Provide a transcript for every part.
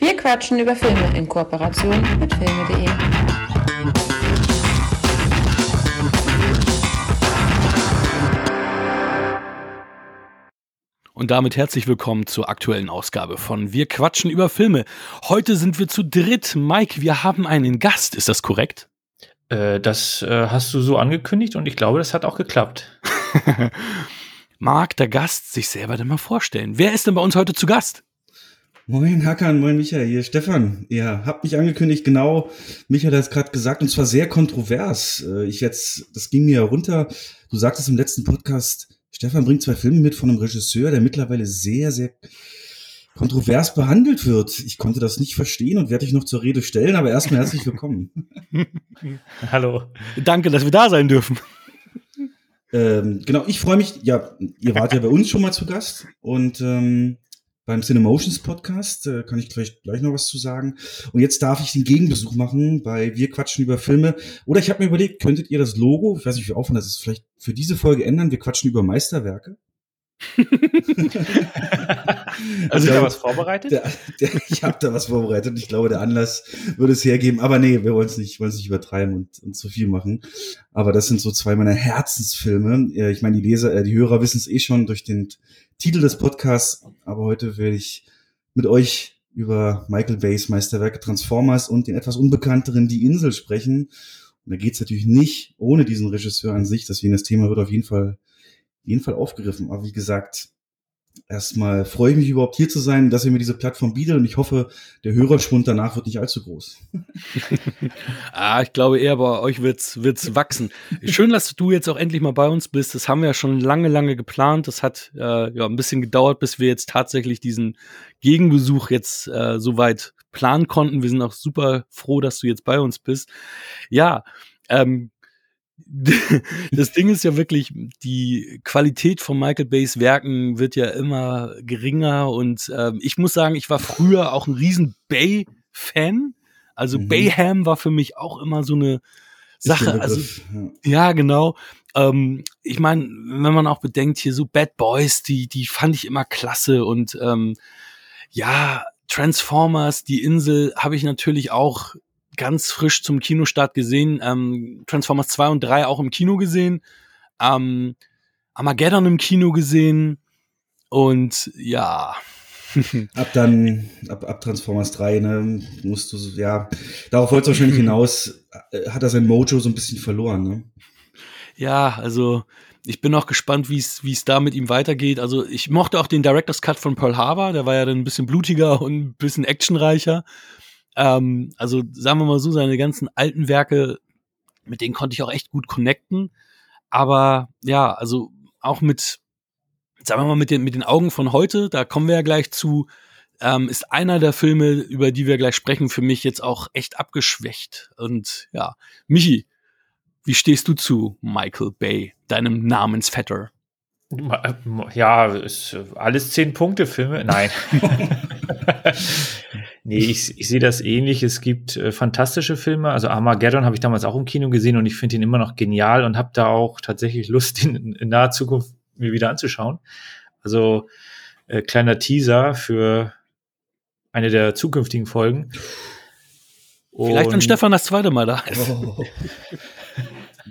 Wir quatschen über Filme in Kooperation mit filme.de. Und damit herzlich willkommen zur aktuellen Ausgabe von Wir quatschen über Filme. Heute sind wir zu dritt. Mike, wir haben einen Gast. Ist das korrekt? Äh, das äh, hast du so angekündigt und ich glaube, das hat auch geklappt. Mag der Gast sich selber denn mal vorstellen? Wer ist denn bei uns heute zu Gast? Moin Hakan, moin Michael, hier Stefan. Ihr habt mich angekündigt, genau, Michael hat es gerade gesagt, und zwar sehr kontrovers. Äh, ich jetzt, das ging mir ja runter. Du sagtest im letzten Podcast, Stefan bringt zwei Filme mit von einem Regisseur, der mittlerweile sehr, sehr kontrovers behandelt wird. Ich konnte das nicht verstehen und werde dich noch zur Rede stellen, aber erstmal herzlich willkommen. Hallo. Danke, dass wir da sein dürfen. Ähm, genau, ich freue mich, ja, ihr wart ja bei uns schon mal zu Gast und ähm, beim Cinemotions Podcast, äh, kann ich gleich, gleich noch was zu sagen. Und jetzt darf ich den Gegenbesuch machen bei Wir quatschen über Filme. Oder ich habe mir überlegt, könntet ihr das Logo, ich weiß nicht, wie aufwand das ist, vielleicht für diese Folge ändern? Wir quatschen über Meisterwerke. also ich da was vorbereitet? Der, der, ich habe da was vorbereitet. Ich glaube, der Anlass würde es hergeben. Aber nee, wir wollen es nicht, wollen es nicht übertreiben und, und zu viel machen. Aber das sind so zwei meiner Herzensfilme. Ich meine, die Leser, äh, die Hörer wissen es eh schon durch den Titel des Podcasts. Aber heute werde ich mit euch über Michael Bays Meisterwerke Transformers und den etwas unbekannteren Die Insel sprechen. Und da geht es natürlich nicht ohne diesen Regisseur an sich. Deswegen das Thema wird auf jeden Fall jeden Fall aufgegriffen. Aber wie gesagt, erstmal freue ich mich überhaupt hier zu sein, dass ihr mir diese Plattform bietet und ich hoffe, der Hörerschwund danach wird nicht allzu groß. ah, ich glaube eher bei euch wird's, wird's wachsen. Schön, dass du jetzt auch endlich mal bei uns bist. Das haben wir ja schon lange, lange geplant. Das hat äh, ja ein bisschen gedauert, bis wir jetzt tatsächlich diesen Gegenbesuch jetzt äh, soweit planen konnten. Wir sind auch super froh, dass du jetzt bei uns bist. Ja, ähm, das Ding ist ja wirklich, die Qualität von Michael Bays Werken wird ja immer geringer und ähm, ich muss sagen, ich war früher auch ein riesen Bay-Fan. Also mhm. Bayham war für mich auch immer so eine Sache. Also ja, genau. Ähm, ich meine, wenn man auch bedenkt, hier so Bad Boys, die, die fand ich immer klasse und ähm, ja, Transformers, die Insel habe ich natürlich auch ganz frisch zum Kinostart gesehen. Ähm, Transformers 2 und 3 auch im Kino gesehen. Ähm, Armageddon im Kino gesehen. Und ja. ab dann, ab, ab Transformers 3, ne, musst du, ja, darauf wolltest du wahrscheinlich hinaus, äh, hat er sein Mojo so ein bisschen verloren, ne? Ja, also ich bin auch gespannt, wie es wie es da mit ihm weitergeht. Also ich mochte auch den Director's Cut von Pearl Harbor, der war ja dann ein bisschen blutiger und ein bisschen actionreicher. Ähm, also sagen wir mal so, seine ganzen alten Werke, mit denen konnte ich auch echt gut connecten. Aber ja, also auch mit, sagen wir mal, mit den, mit den Augen von heute, da kommen wir ja gleich zu, ähm, ist einer der Filme, über die wir gleich sprechen, für mich jetzt auch echt abgeschwächt. Und ja, Michi, wie stehst du zu Michael Bay, deinem Namensvetter? Ja, ist alles zehn Punkte Filme. Nein. nee, ich, ich sehe das ähnlich. Es gibt äh, fantastische Filme. Also Armageddon habe ich damals auch im Kino gesehen und ich finde ihn immer noch genial und habe da auch tatsächlich Lust, ihn in naher Zukunft mir wieder anzuschauen. Also äh, kleiner Teaser für eine der zukünftigen Folgen. Vielleicht, wenn Stefan das zweite Mal da ist. Oh.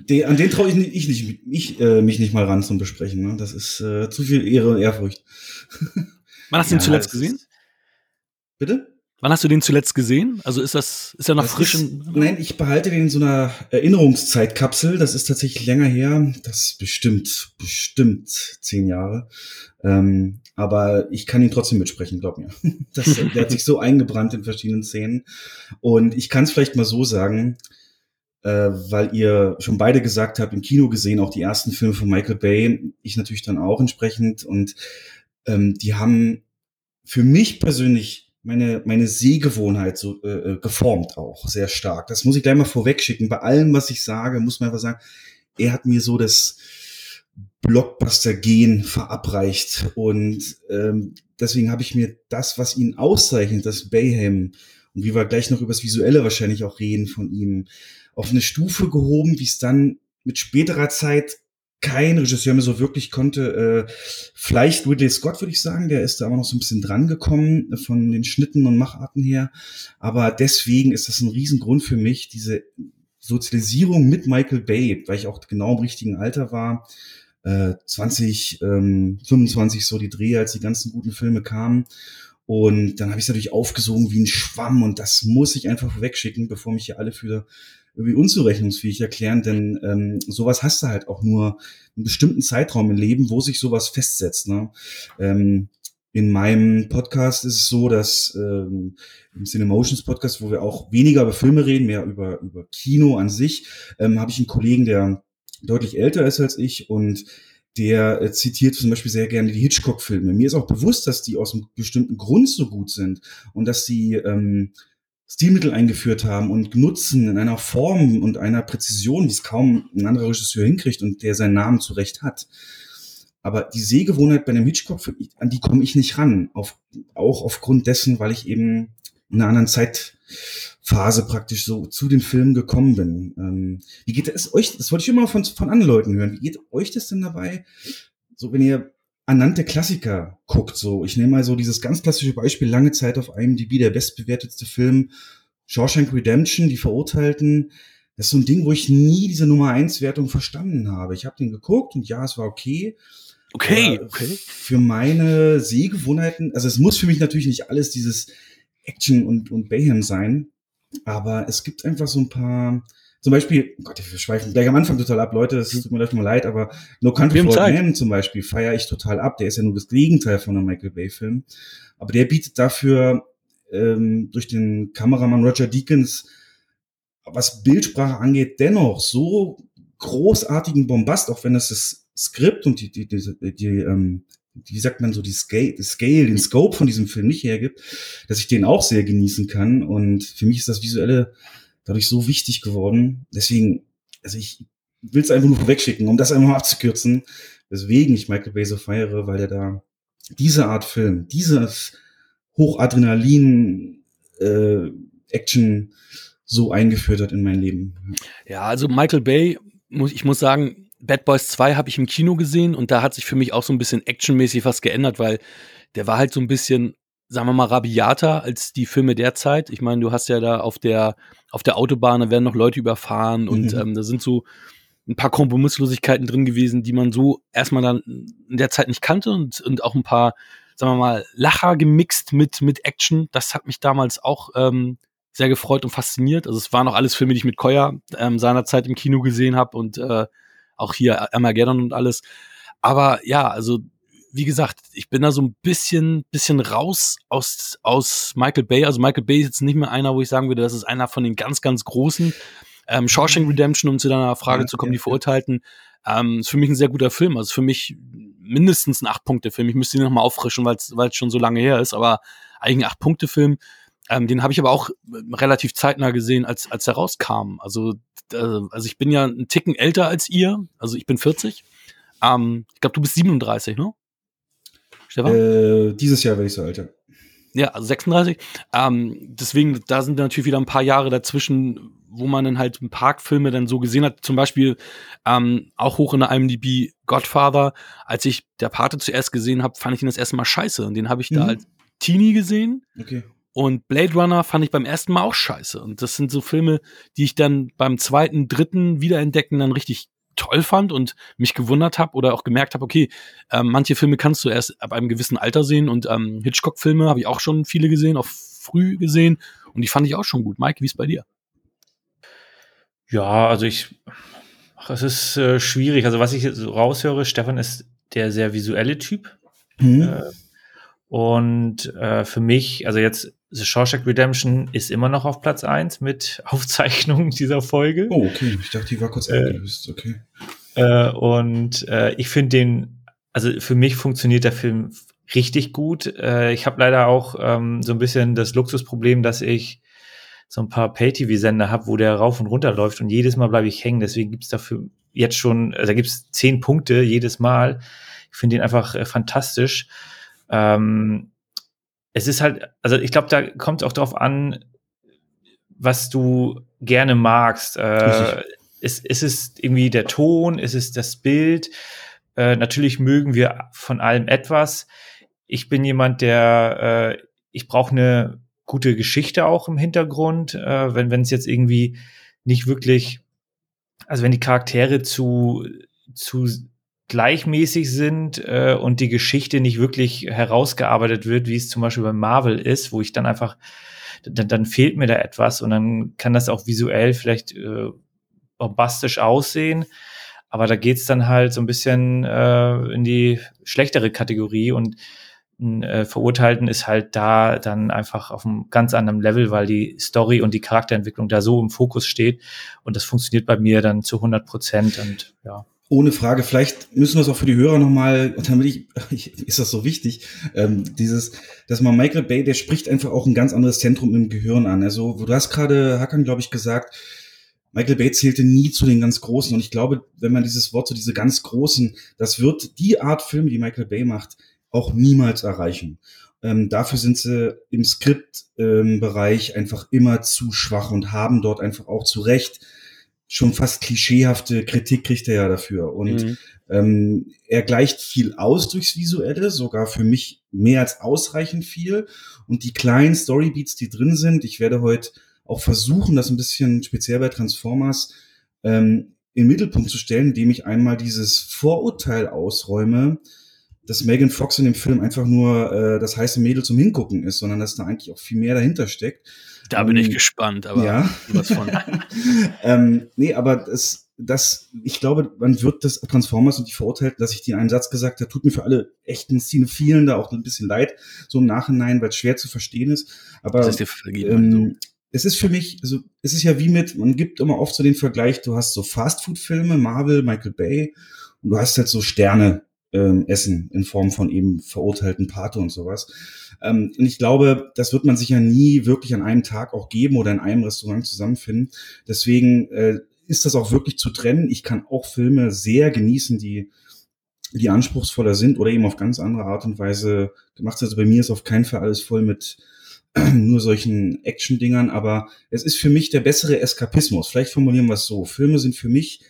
Den, an den traue ich, nicht, ich, nicht, ich äh, mich nicht mal ran zum Besprechen. Ne? Das ist äh, zu viel Ehre und Ehrfurcht. Wann hast du ja, ihn zuletzt gesehen? Bitte? Wann hast du den zuletzt gesehen? Also ist das, ist er noch das frisch? Ist, nein, ich behalte den in so einer Erinnerungszeitkapsel. Das ist tatsächlich länger her. Das ist bestimmt, bestimmt zehn Jahre. Ähm, aber ich kann ihn trotzdem mitsprechen, glaub mir. Das, der hat sich so eingebrannt in verschiedenen Szenen. Und ich kann es vielleicht mal so sagen, äh, weil ihr schon beide gesagt habt, im Kino gesehen, auch die ersten Filme von Michael Bay, ich natürlich dann auch entsprechend. Und ähm, die haben für mich persönlich meine, meine Sehgewohnheit so äh, äh geformt auch sehr stark. Das muss ich gleich mal vorweg schicken. Bei allem, was ich sage, muss man einfach sagen, er hat mir so das Blockbuster-Gen verabreicht. Und ähm, deswegen habe ich mir das, was ihn auszeichnet, das Bayham, und wie wir gleich noch über das Visuelle wahrscheinlich auch reden von ihm, auf eine Stufe gehoben, wie es dann mit späterer Zeit kein Regisseur mehr so wirklich konnte. Äh, vielleicht Ridley Scott, würde ich sagen, der ist da aber noch so ein bisschen dran gekommen von den Schnitten und Macharten her. Aber deswegen ist das ein Riesengrund für mich, diese Sozialisierung mit Michael Bay, weil ich auch genau im richtigen Alter war. Äh, 20, ähm, 25 so die Dreh, als die ganzen guten Filme kamen. Und dann habe ich es natürlich aufgesogen wie ein Schwamm und das muss ich einfach wegschicken, bevor mich hier alle für irgendwie unzurechnungsfähig erklären, denn ähm, sowas hast du halt auch nur einen bestimmten Zeitraum im Leben, wo sich sowas festsetzt. Ne? Ähm, in meinem Podcast ist es so, dass ähm, im Cinemotions Podcast, wo wir auch weniger über Filme reden, mehr über, über Kino an sich, ähm, habe ich einen Kollegen, der deutlich älter ist als ich und der äh, zitiert zum Beispiel sehr gerne die Hitchcock-Filme. Mir ist auch bewusst, dass die aus einem bestimmten Grund so gut sind und dass sie ähm, Stilmittel eingeführt haben und nutzen in einer Form und einer Präzision, wie es kaum ein anderer Regisseur hinkriegt und der seinen Namen zurecht hat. Aber die Sehgewohnheit bei einem Hitchcock, an die komme ich nicht ran. Auf, auch aufgrund dessen, weil ich eben in einer anderen Zeitphase praktisch so zu den Filmen gekommen bin. Ähm, wie geht es euch, das wollte ich immer von, von anderen Leuten hören, wie geht euch das denn dabei, so wenn ihr anhand der Klassiker guckt, so, ich nehme mal so dieses ganz klassische Beispiel, lange Zeit auf IMDb, der bestbewertetste Film, Shawshank Redemption, die Verurteilten, das ist so ein Ding, wo ich nie diese Nummer 1 Wertung verstanden habe. Ich habe den geguckt und ja, es war okay. Okay, okay. Für meine Sehgewohnheiten, also es muss für mich natürlich nicht alles dieses Action und, und Bayhem sein, aber es gibt einfach so ein paar, zum Beispiel, oh Gott, wir schweifen gleich am Anfang total ab, Leute, es tut mir leid, leid, aber No Country for Man zum Beispiel feiere ich total ab. Der ist ja nur das Gegenteil von einem Michael Bay-Film. Aber der bietet dafür ähm, durch den Kameramann Roger Deakins, was Bildsprache angeht, dennoch so großartigen Bombast, auch wenn es das Skript und die, die, die, die ähm, wie sagt man so, die Scale, die Scale, den Scope von diesem Film nicht hergibt, dass ich den auch sehr genießen kann. Und für mich ist das Visuelle dadurch so wichtig geworden. Deswegen, also ich will es einfach nur vorwegschicken, um das einmal abzukürzen, weswegen ich Michael Bay so feiere, weil er da diese Art Film, dieses Hochadrenalin äh, Action so eingeführt hat in mein Leben. Ja, also Michael Bay, muss, ich muss sagen, Bad Boys 2 habe ich im Kino gesehen und da hat sich für mich auch so ein bisschen actionmäßig was geändert, weil der war halt so ein bisschen, sagen wir mal, rabiater als die Filme der Zeit. Ich meine, du hast ja da auf der, auf der Autobahn, da werden noch Leute überfahren mhm. und ähm, da sind so ein paar Kompromisslosigkeiten drin gewesen, die man so erstmal dann in der Zeit nicht kannte und, und auch ein paar, sagen wir mal, Lacher gemixt mit, mit Action. Das hat mich damals auch ähm, sehr gefreut und fasziniert. Also es waren auch alles Filme, die ich mit Koya ähm, seinerzeit im Kino gesehen habe und äh, auch hier Armageddon und alles. Aber ja, also wie gesagt, ich bin da so ein bisschen, bisschen raus aus, aus Michael Bay. Also Michael Bay ist jetzt nicht mehr einer, wo ich sagen würde, das ist einer von den ganz, ganz großen. Ähm, Shawshank mhm. Redemption, um zu deiner Frage ja, zu kommen, ja, die Verurteilten, ähm, ist für mich ein sehr guter Film. Also für mich mindestens ein Acht-Punkte-Film. Ich müsste ihn nochmal auffrischen, weil es schon so lange her ist, aber eigentlich ein Acht-Punkte-Film. Ähm, den habe ich aber auch relativ zeitnah gesehen, als, als er rauskam. Also, äh, also ich bin ja einen Ticken älter als ihr. Also ich bin 40. Ähm, ich glaube, du bist 37, ne? Stefan? Äh, dieses Jahr werde ich so älter. Ja, also 36. Ähm, deswegen, da sind natürlich wieder ein paar Jahre dazwischen, wo man dann halt ein paar Filme dann so gesehen hat. Zum Beispiel ähm, auch hoch in der IMDb Godfather. Als ich der Pate zuerst gesehen habe, fand ich ihn das erste Mal scheiße. Und den habe ich mhm. da als Teenie gesehen. Okay. Und Blade Runner fand ich beim ersten Mal auch scheiße. Und das sind so Filme, die ich dann beim zweiten, dritten Wiederentdecken dann richtig toll fand und mich gewundert habe oder auch gemerkt habe, okay, äh, manche Filme kannst du erst ab einem gewissen Alter sehen und ähm, Hitchcock-Filme habe ich auch schon viele gesehen, auch früh gesehen und die fand ich auch schon gut. Mike, wie ist bei dir? Ja, also ich, ach, es ist äh, schwierig. Also was ich so raushöre, Stefan ist der sehr visuelle Typ. Mhm. Äh, und äh, für mich, also jetzt The Shawshank Redemption ist immer noch auf Platz eins mit Aufzeichnungen dieser Folge. Oh, okay. Ich dachte, die war kurz äh, abgelöst. Okay. Äh, und äh, ich finde den, also für mich funktioniert der Film richtig gut. Äh, ich habe leider auch ähm, so ein bisschen das Luxusproblem, dass ich so ein paar Pay-TV-Sender habe, wo der rauf und runter läuft und jedes Mal bleibe ich hängen. Deswegen gibt's dafür jetzt schon, also da gibt's zehn Punkte jedes Mal. Ich finde ihn einfach äh, fantastisch. Ähm, es ist halt, also ich glaube, da kommt auch drauf an, was du gerne magst. Äh, es, es ist irgendwie der Ton, es ist das Bild. Äh, natürlich mögen wir von allem etwas. Ich bin jemand, der, äh, ich brauche eine gute Geschichte auch im Hintergrund. Äh, wenn wenn es jetzt irgendwie nicht wirklich, also wenn die Charaktere zu, zu gleichmäßig sind äh, und die Geschichte nicht wirklich herausgearbeitet wird, wie es zum Beispiel bei Marvel ist, wo ich dann einfach, dann, dann fehlt mir da etwas und dann kann das auch visuell vielleicht äh, bombastisch aussehen. Aber da geht's dann halt so ein bisschen äh, in die schlechtere Kategorie und äh, Verurteilten ist halt da dann einfach auf einem ganz anderen Level, weil die Story und die Charakterentwicklung da so im Fokus steht und das funktioniert bei mir dann zu 100 Prozent und ja. Ohne Frage, vielleicht müssen wir es auch für die Hörer nochmal, damit ich, ist das so wichtig, ähm, dieses, dass man Michael Bay, der spricht einfach auch ein ganz anderes Zentrum im Gehirn an. Also, du hast gerade, Hakan, glaube ich, gesagt, Michael Bay zählte nie zu den ganz Großen. Und ich glaube, wenn man dieses Wort, so diese ganz Großen, das wird die Art Film, die Michael Bay macht, auch niemals erreichen. Ähm, dafür sind sie im Skriptbereich ähm, einfach immer zu schwach und haben dort einfach auch zu Recht schon fast klischeehafte Kritik kriegt er ja dafür. Und mhm. ähm, er gleicht viel aus durchs Visuelle, sogar für mich mehr als ausreichend viel. Und die kleinen Storybeats, die drin sind, ich werde heute auch versuchen, das ein bisschen speziell bei Transformers ähm, in den Mittelpunkt zu stellen, indem ich einmal dieses Vorurteil ausräume, dass Megan Fox in dem Film einfach nur äh, das heiße Mädel zum Hingucken ist, sondern dass da eigentlich auch viel mehr dahinter steckt. Da bin ich ähm, gespannt, aber ja. was von. ähm, nee, aber das, das, ich glaube, man wird das Transformers und die verurteilt, dass ich dir einen Satz gesagt habe, tut mir für alle echten Cinephilen da auch ein bisschen leid, so im Nachhinein, weil es schwer zu verstehen ist. Aber das ist dir vergeben, ähm, es ist für mich, also es ist ja wie mit, man gibt immer oft so den Vergleich, du hast so Fastfood-Filme, Marvel, Michael Bay, und du hast halt so Sterne ähm, essen in Form von eben verurteilten Pate und sowas. Ähm, und ich glaube, das wird man sich ja nie wirklich an einem Tag auch geben oder in einem Restaurant zusammenfinden. Deswegen äh, ist das auch wirklich zu trennen. Ich kann auch Filme sehr genießen, die die anspruchsvoller sind oder eben auf ganz andere Art und Weise gemacht. Also bei mir ist auf keinen Fall alles voll mit nur solchen Action-Dingern, aber es ist für mich der bessere Eskapismus. Vielleicht formulieren wir es so. Filme sind für mich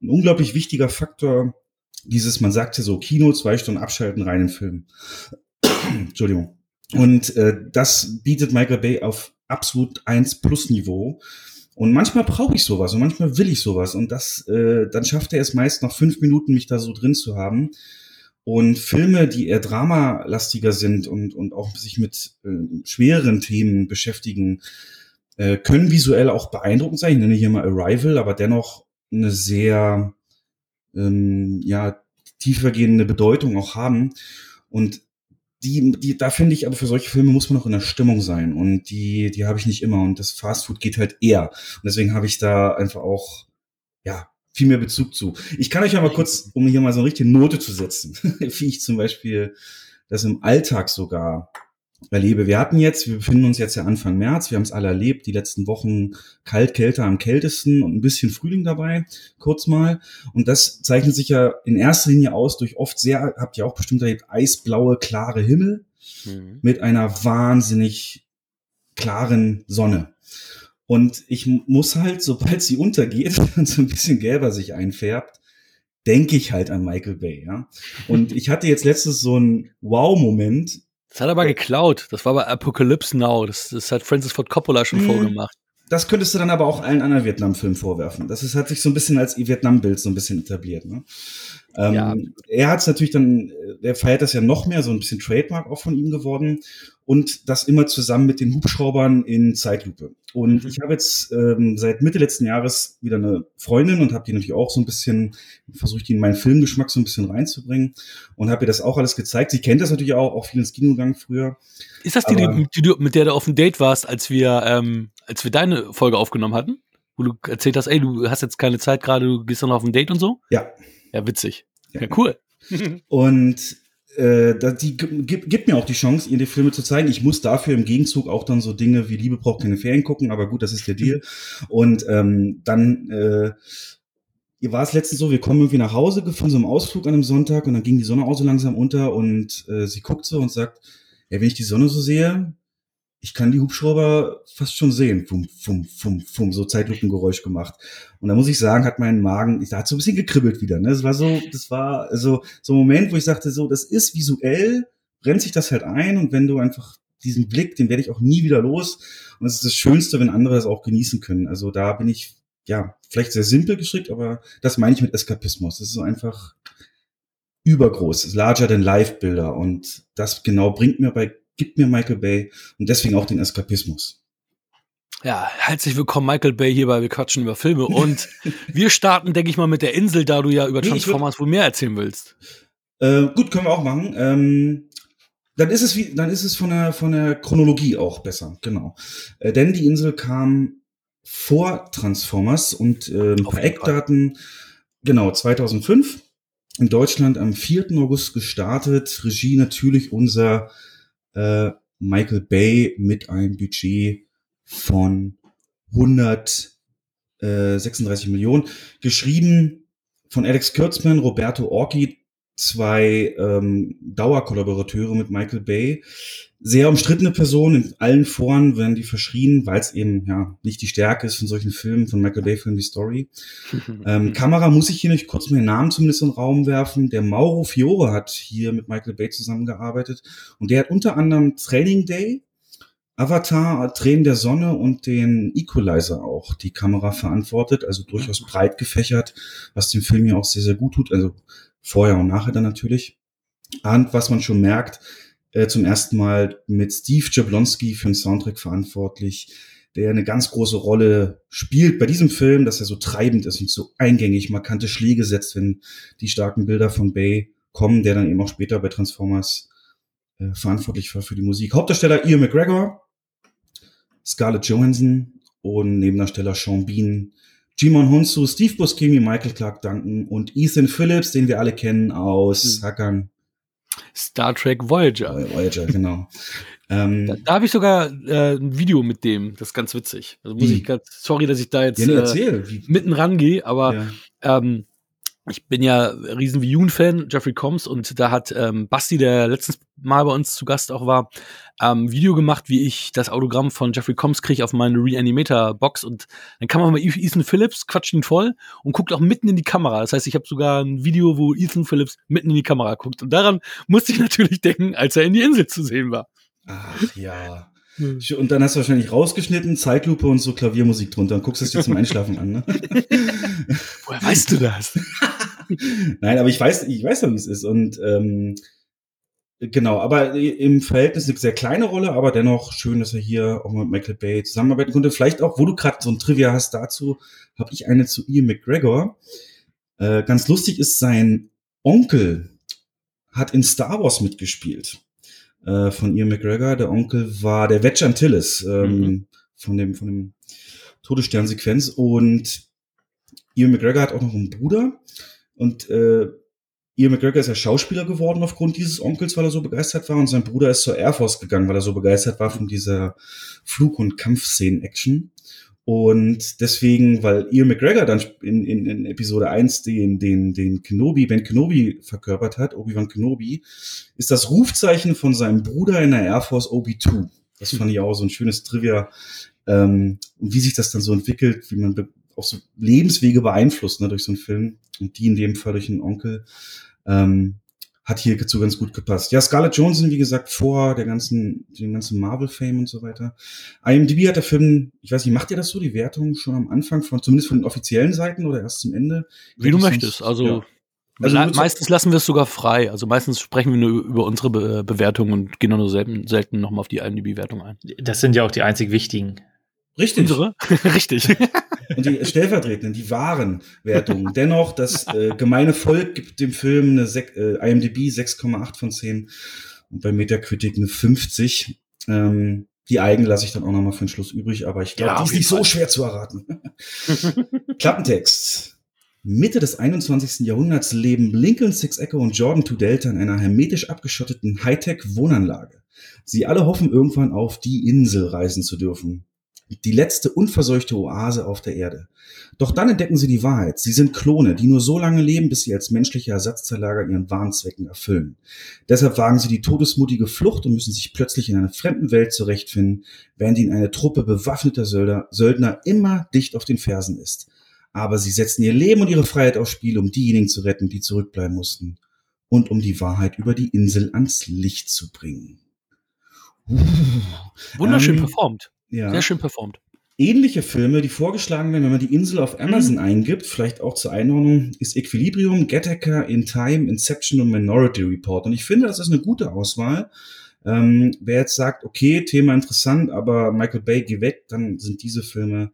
ein unglaublich wichtiger Faktor dieses, man sagt ja so, Kino, zwei Stunden abschalten, reinen Film. Entschuldigung. Und äh, das bietet Michael Bay auf absolut 1 Plus Niveau. Und manchmal brauche ich sowas und manchmal will ich sowas. Und das, äh, dann schafft er es meist nach fünf Minuten, mich da so drin zu haben. Und Filme, die eher dramalastiger sind und, und auch sich mit äh, schwereren Themen beschäftigen, äh, können visuell auch beeindruckend sein. Ich nenne hier mal Arrival, aber dennoch eine sehr ähm, ja, tiefergehende Bedeutung auch haben. Und die, die, da finde ich, aber für solche Filme muss man auch in der Stimmung sein. Und die, die habe ich nicht immer. Und das Fastfood geht halt eher. Und deswegen habe ich da einfach auch, ja, viel mehr Bezug zu. Ich kann euch aber kurz, um hier mal so eine richtige Note zu setzen, wie ich zum Beispiel das im Alltag sogar erlebe. Wir hatten jetzt, wir befinden uns jetzt ja Anfang März, wir haben es alle erlebt, die letzten Wochen kalt, kälter am kältesten und ein bisschen Frühling dabei, kurz mal. Und das zeichnet sich ja in erster Linie aus durch oft sehr, habt ihr auch bestimmt erlebt, eisblaue, klare Himmel mhm. mit einer wahnsinnig klaren Sonne. Und ich muss halt, sobald sie untergeht und so ein bisschen gelber sich einfärbt, denke ich halt an Michael Bay, ja. Und ich hatte jetzt letztes so einen Wow-Moment, das hat er aber geklaut. Das war bei Apocalypse Now. Das, das hat Francis Ford Coppola schon mhm. vorgemacht. Das könntest du dann aber auch allen anderen Vietnam-Filmen vorwerfen. Das ist, hat sich so ein bisschen als Vietnam-Bild so ein bisschen etabliert. Ne? Ähm, ja. Er hat es natürlich dann, der feiert das ja noch mehr, so ein bisschen Trademark auch von ihm geworden und das immer zusammen mit den Hubschraubern in Zeitlupe. Und mhm. ich habe jetzt ähm, seit Mitte letzten Jahres wieder eine Freundin und habe die natürlich auch so ein bisschen, versucht die in meinen Filmgeschmack so ein bisschen reinzubringen und habe ihr das auch alles gezeigt. Sie kennt das natürlich auch, auch viel ins Kino gegangen früher. Ist das die, die, die, mit der du auf dem Date warst, als wir, ähm, als wir deine Folge aufgenommen hatten? Wo du erzählt hast, ey, du hast jetzt keine Zeit gerade, du gehst dann auf ein Date und so? Ja. Ja, witzig. Ja, cool. und äh, die gibt, gibt mir auch die Chance, ihr die Filme zu zeigen. Ich muss dafür im Gegenzug auch dann so Dinge wie Liebe braucht keine Ferien gucken, aber gut, das ist der Deal. Und ähm, dann äh, ihr war es letztens so, wir kommen irgendwie nach Hause von so einem Ausflug an einem Sonntag und dann ging die Sonne auch so langsam unter und äh, sie guckt so und sagt, ja, wenn ich die Sonne so sehe, ich kann die Hubschrauber fast schon sehen. Fum, fum, fum, fum, so Zeitlupengeräusch gemacht. Und da muss ich sagen, hat mein Magen, da hat so ein bisschen gekribbelt wieder. Ne? Das war so, das war so, so ein Moment, wo ich sagte, so, das ist visuell, brennt sich das halt ein und wenn du einfach diesen Blick, den werde ich auch nie wieder los. Und das ist das Schönste, wenn andere das auch genießen können. Also da bin ich, ja, vielleicht sehr simpel gestrickt, aber das meine ich mit Eskapismus. Das ist so einfach übergroß, larger than life Bilder. Und das genau bringt mir bei gibt mir Michael Bay und deswegen auch den Eskapismus. Ja, herzlich willkommen, Michael Bay, hier bei Wir quatschen über Filme. Und wir starten, denke ich mal, mit der Insel, da du ja über nee, Transformers wohl mehr erzählen willst. Äh, gut, können wir auch machen. Ähm, dann ist es wie, dann ist es von der, von der Chronologie auch besser, genau. Äh, denn die Insel kam vor Transformers und äh, ein paar Eckdaten, genau, 2005 in Deutschland am 4. August gestartet. Regie natürlich unser äh, Michael Bay mit einem Budget von 136 Millionen. Geschrieben von Alex Kurtzman, Roberto Orchi, zwei ähm, Dauerkollaborateure mit Michael Bay. Sehr umstrittene Person, in allen Foren werden die verschrien, weil es eben ja nicht die Stärke ist von solchen Filmen, von Michael Bay-Filmen wie Story. ähm, Kamera muss ich hier nicht kurz mal den Namen zumindest in den Raum werfen. Der Mauro Fiore hat hier mit Michael Bay zusammengearbeitet und der hat unter anderem Training Day, Avatar, Tränen der Sonne und den Equalizer auch die Kamera verantwortet, also durchaus breit gefächert, was dem Film ja auch sehr, sehr gut tut. Also vorher und nachher dann natürlich. Und was man schon merkt, äh, zum ersten Mal mit Steve Jablonski für den Soundtrack verantwortlich, der eine ganz große Rolle spielt bei diesem Film, dass er so treibend ist und so eingängig, markante Schläge setzt, wenn die starken Bilder von Bay kommen, der dann eben auch später bei Transformers äh, verantwortlich war für die Musik. Hauptdarsteller Ian McGregor, Scarlett Johansson und Nebendarsteller Sean Bean, Jimon Hunsu, Steve Buscemi, Michael Clark Duncan und Ethan Phillips, den wir alle kennen aus mhm. Hackern. Star Trek Voyager. Voyager, genau. ähm, da, da habe ich sogar äh, ein Video mit dem, das ist ganz witzig. Also muss wie? ich ganz, sorry, dass ich da jetzt ja, nee, äh, mitten rangehe, aber ja. ähm, ich bin ja riesen Viewn-Fan, Jeffrey Combs, und da hat ähm, Basti, der letztes Mal bei uns zu Gast auch war, ähm, Video gemacht, wie ich das Autogramm von Jeffrey Combs kriege auf meine Reanimator-Box. Und dann kann man mal Ethan Phillips, quatscht ihn voll und guckt auch mitten in die Kamera. Das heißt, ich habe sogar ein Video, wo Ethan Phillips mitten in die Kamera guckt. Und daran musste ich natürlich denken, als er in die Insel zu sehen war. Ach ja. Hm. Und dann hast du wahrscheinlich rausgeschnitten, Zeitlupe und so Klaviermusik drunter und guckst es dir zum Einschlafen an. Ne? Woher weißt du das? Nein, aber ich weiß, ich weiß ja, wie es ist. Und ähm, genau, aber im Verhältnis eine sehr kleine Rolle, aber dennoch schön, dass er hier auch mit Michael Bay zusammenarbeiten konnte. Vielleicht auch, wo du gerade so ein Trivia hast dazu, habe ich eine zu Ian McGregor. Äh, ganz lustig ist, sein Onkel hat in Star Wars mitgespielt. Äh, von Ian McGregor. Der Onkel war der Wedge Antilles ähm, mhm. von dem von dem Todessternsequenz und Ian McGregor hat auch noch einen Bruder und äh, Ian McGregor ist ja Schauspieler geworden aufgrund dieses Onkels, weil er so begeistert war und sein Bruder ist zur Air Force gegangen, weil er so begeistert war von dieser Flug- und Kampfszenen-Action. Und deswegen, weil Ian McGregor dann in, in, in Episode 1 den, den, den Kenobi, Ben Kenobi verkörpert hat, Obi-Wan Kenobi, ist das Rufzeichen von seinem Bruder in der Air Force Obi-2. Das fand ich auch so ein schönes Trivia. Ähm, und wie sich das dann so entwickelt, wie man auch so Lebenswege beeinflusst ne, durch so einen Film. Und die in dem Fall durch einen Onkel. Ähm, hat hier dazu ganz gut gepasst. Ja, Scarlett Johansson, wie gesagt, vor der ganzen, dem ganzen Marvel-Fame und so weiter. IMDb hat der Film, ich weiß nicht, macht ihr das so, die Wertung schon am Anfang, von, zumindest von den offiziellen Seiten oder erst zum Ende? Wie du möchtest, also, ja. also la meistens lassen wir es sogar frei. Also meistens sprechen wir nur über unsere Be Bewertungen und gehen nur selten, selten nochmal auf die IMDb-Wertung ein. Das sind ja auch die einzig wichtigen. Richtig. Unsere? Richtig. Und die stellvertretenden, die wahren Wertungen. Dennoch, das äh, gemeine Volk gibt dem Film eine Sek äh, IMDb 6,8 von 10 und bei Metacritic eine 50. Ähm, die Eigen lasse ich dann auch nochmal für den Schluss übrig, aber ich glaube, ja, die ist nicht Fall. so schwer zu erraten. Klappentext. Mitte des 21. Jahrhunderts leben Lincoln Six Echo und Jordan Two Delta in einer hermetisch abgeschotteten Hightech-Wohnanlage. Sie alle hoffen irgendwann auf die Insel reisen zu dürfen. Die letzte unverseuchte Oase auf der Erde. Doch dann entdecken sie die Wahrheit. Sie sind Klone, die nur so lange leben, bis sie als menschliche Ersatzzerlager ihren Warnzwecken erfüllen. Deshalb wagen sie die todesmutige Flucht und müssen sich plötzlich in einer fremden Welt zurechtfinden, während ihnen eine Truppe bewaffneter Söldner, immer dicht auf den Fersen ist. Aber sie setzen ihr Leben und ihre Freiheit aufs Spiel, um diejenigen zu retten, die zurückbleiben mussten. Und um die Wahrheit über die Insel ans Licht zu bringen. Wunderschön Ähm, performt. Ja. Sehr schön performt. Ähnliche Filme, die vorgeschlagen werden, wenn man die Insel auf Amazon eingibt, vielleicht auch zur Einordnung, ist Equilibrium, Gattaca, In Time, Inception und Minority Report. Und ich finde, das ist eine gute Auswahl. Ähm, wer jetzt sagt, okay, Thema interessant, aber Michael Bay, geh weg, dann sind diese Filme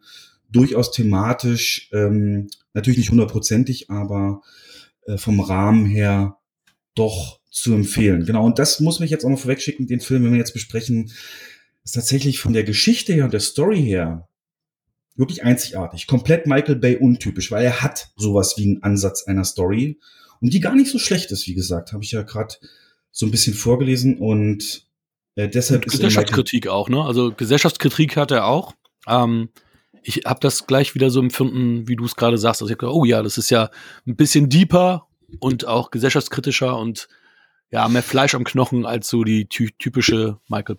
durchaus thematisch, ähm, natürlich nicht hundertprozentig, aber äh, vom Rahmen her doch zu empfehlen. Genau, und das muss mich jetzt auch noch vorwegschicken, den Film, wenn wir jetzt besprechen, ist tatsächlich von der Geschichte her und der Story her wirklich einzigartig. Komplett Michael Bay untypisch, weil er hat sowas wie einen Ansatz einer Story und die gar nicht so schlecht ist, wie gesagt, habe ich ja gerade so ein bisschen vorgelesen und äh, deshalb ist er Michael, Gesellschaftskritik auch, ne? Also Gesellschaftskritik hat er auch. Ähm, ich habe das gleich wieder so empfunden, wie du es gerade sagst. Also ich hab gedacht, oh ja, das ist ja ein bisschen deeper und auch gesellschaftskritischer und ja, mehr Fleisch am Knochen als so die ty typische Michael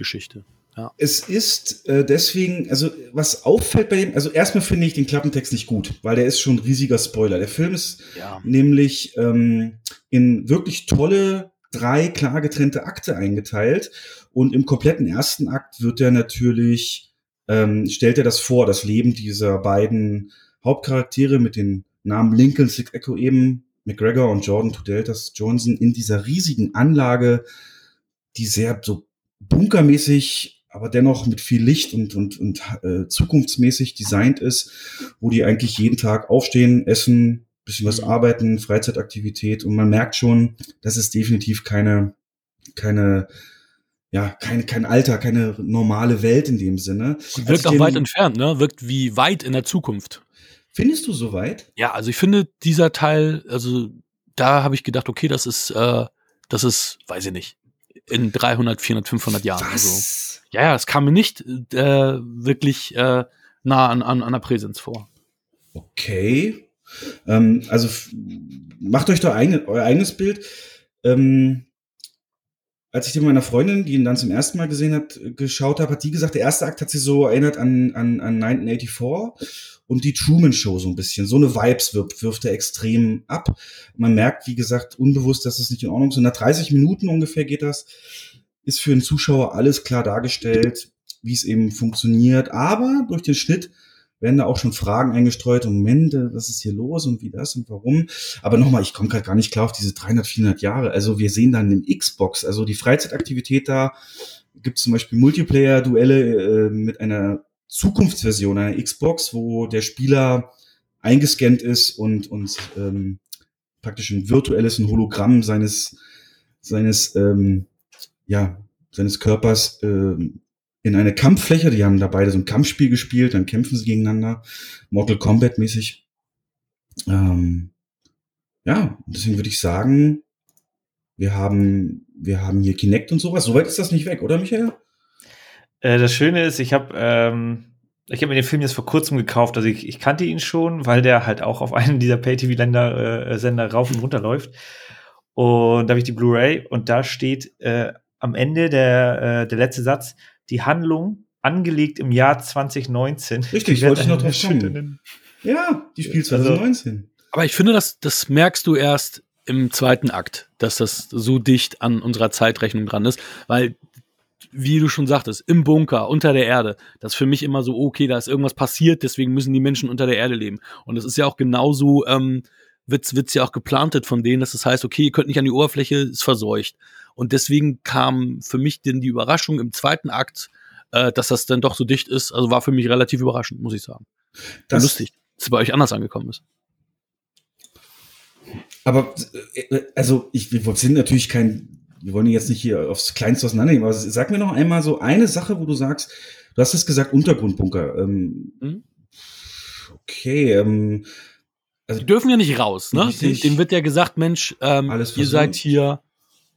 Bay-Geschichte. Ja. es ist äh, deswegen, also was auffällt bei dem, also erstmal finde ich den Klappentext nicht gut, weil der ist schon ein riesiger Spoiler. Der Film ist ja. nämlich ähm, in wirklich tolle drei klar getrennte Akte eingeteilt und im kompletten ersten Akt wird er natürlich ähm, stellt er das vor, das Leben dieser beiden Hauptcharaktere mit den Namen Lincoln, Six Echo eben, McGregor und Jordan Tudeltas Johnson in dieser riesigen Anlage, die sehr so bunkermäßig, aber dennoch mit viel Licht und, und, und äh, zukunftsmäßig designt ist, wo die eigentlich jeden Tag aufstehen, essen, bisschen was Mhm. arbeiten, Freizeitaktivität und man merkt schon, das ist definitiv keine, keine, ja, kein, kein Alter, keine normale Welt in dem Sinne. Und wirkt auch den- weit entfernt, ne? Wirkt wie weit in der Zukunft. Findest du soweit? Ja, also ich finde, dieser Teil, also da habe ich gedacht, okay, das ist, äh, das ist, weiß ich nicht, in 300, 400, 500 Jahren. Also, Was? ja, ja, es kam mir nicht äh, wirklich äh, nah an, an, an der Präsenz vor. Okay. Ähm, also macht euch doch eigene, euer eigenes Bild. Ähm, als ich den meiner Freundin, die ihn dann zum ersten Mal gesehen hat, äh, geschaut habe, hat die gesagt, der erste Akt hat sie so erinnert an, an, an 1984 und die Truman Show so ein bisschen. So eine Vibes wirft, wirft er extrem ab. Man merkt, wie gesagt, unbewusst, dass es nicht in Ordnung ist. Und nach 30 Minuten ungefähr geht das. Ist für den Zuschauer alles klar dargestellt, wie es eben funktioniert. Aber durch den Schnitt werden da auch schon Fragen eingestreut und Moment, äh, was ist hier los und wie das und warum. Aber nochmal, ich komme gerade gar nicht klar auf diese 300, 400 Jahre. Also wir sehen dann einen Xbox, also die Freizeitaktivität da gibt es zum Beispiel Multiplayer-Duelle äh, mit einer Zukunftsversion einer Xbox, wo der Spieler eingescannt ist und, und ähm, praktisch ein virtuelles, ein Hologramm seines, seines, ähm, ja, seines Körpers ähm, in eine Kampffläche. Die haben da beide so ein Kampfspiel gespielt, dann kämpfen sie gegeneinander, Mortal Kombat mäßig. Ähm, ja, deswegen würde ich sagen, wir haben, wir haben hier Kinect und sowas. Soweit ist das nicht weg, oder Michael? Äh, das Schöne ist, ich habe ähm, ich mir den Film jetzt vor kurzem gekauft. Also ich, ich kannte ihn schon, weil der halt auch auf einem dieser Pay-TV-Sender äh, rauf und runter läuft. Und da habe ich die Blu-ray und da steht äh, am Ende der, äh, der letzte Satz, die Handlung angelegt im Jahr 2019. Richtig, wollte ich noch drauf kommen. Ja, die spielt Also- 2019. Aber ich finde, das, das merkst du erst im zweiten Akt, dass das so dicht an unserer Zeitrechnung dran ist, weil, wie du schon sagtest, im Bunker, unter der Erde, das ist für mich immer so, okay, da ist irgendwas passiert, deswegen müssen die Menschen unter der Erde leben. Und es ist ja auch genauso, ähm, wird's, wird's ja auch geplantet von denen, dass es das heißt, okay, ihr könnt nicht an die Oberfläche, ist verseucht. Und deswegen kam für mich denn die Überraschung im zweiten Akt, äh, dass das dann doch so dicht ist, also war für mich relativ überraschend, muss ich sagen. Das, lustig, dass es bei euch anders angekommen ist. Aber äh, also ich, wir sind natürlich kein, wir wollen jetzt nicht hier aufs Kleinste auseinandernehmen, aber sag mir noch einmal so eine Sache, wo du sagst, du hast es gesagt, Untergrundbunker. Ähm, Mhm. Okay, ähm, also Die dürfen ja nicht raus, ne? Dem, wird ja gesagt, Mensch, ähm, Alles ihr seid hier,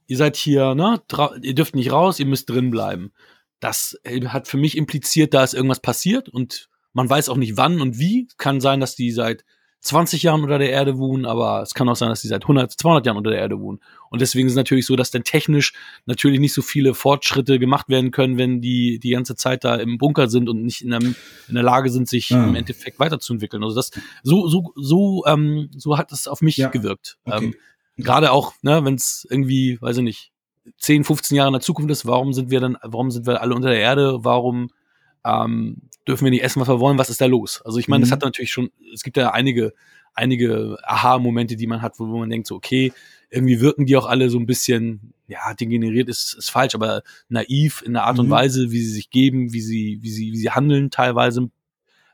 ihr seid hier, ne? Ihr dürft nicht raus, ihr müsst drin bleiben. das äh, hat für mich impliziert, da ist irgendwas passiert und man weiß auch nicht wann und wie. Kann sein, dass die seit 20 Jahren unter der Erde wohnen, aber es kann auch sein, dass die seit 100, 200 Jahren unter der Erde wohnen. Und deswegen ist es natürlich so, dass dann technisch natürlich nicht so viele Fortschritte gemacht werden können, wenn die die ganze Zeit da im Bunker sind und nicht in der, in der Lage sind, sich ja. im Endeffekt weiterzuentwickeln. Also das so so so ähm, so hat es auf mich ja. gewirkt. Okay. Ähm, Gerade auch, ne, wenn es irgendwie, weiß ich nicht, 10, 15 Jahre in der Zukunft ist, warum sind wir dann, warum sind wir alle unter der Erde? Warum ähm, dürfen wir nicht essen, was wir wollen, was ist da los? Also ich meine, mhm. das hat natürlich schon, es gibt ja einige, einige Aha-Momente, die man hat, wo, wo man denkt, so, okay, irgendwie wirken die auch alle so ein bisschen, ja, degeneriert ist, ist falsch, aber naiv in der Art mhm. und Weise, wie sie sich geben, wie sie, wie sie, wie sie handeln, teilweise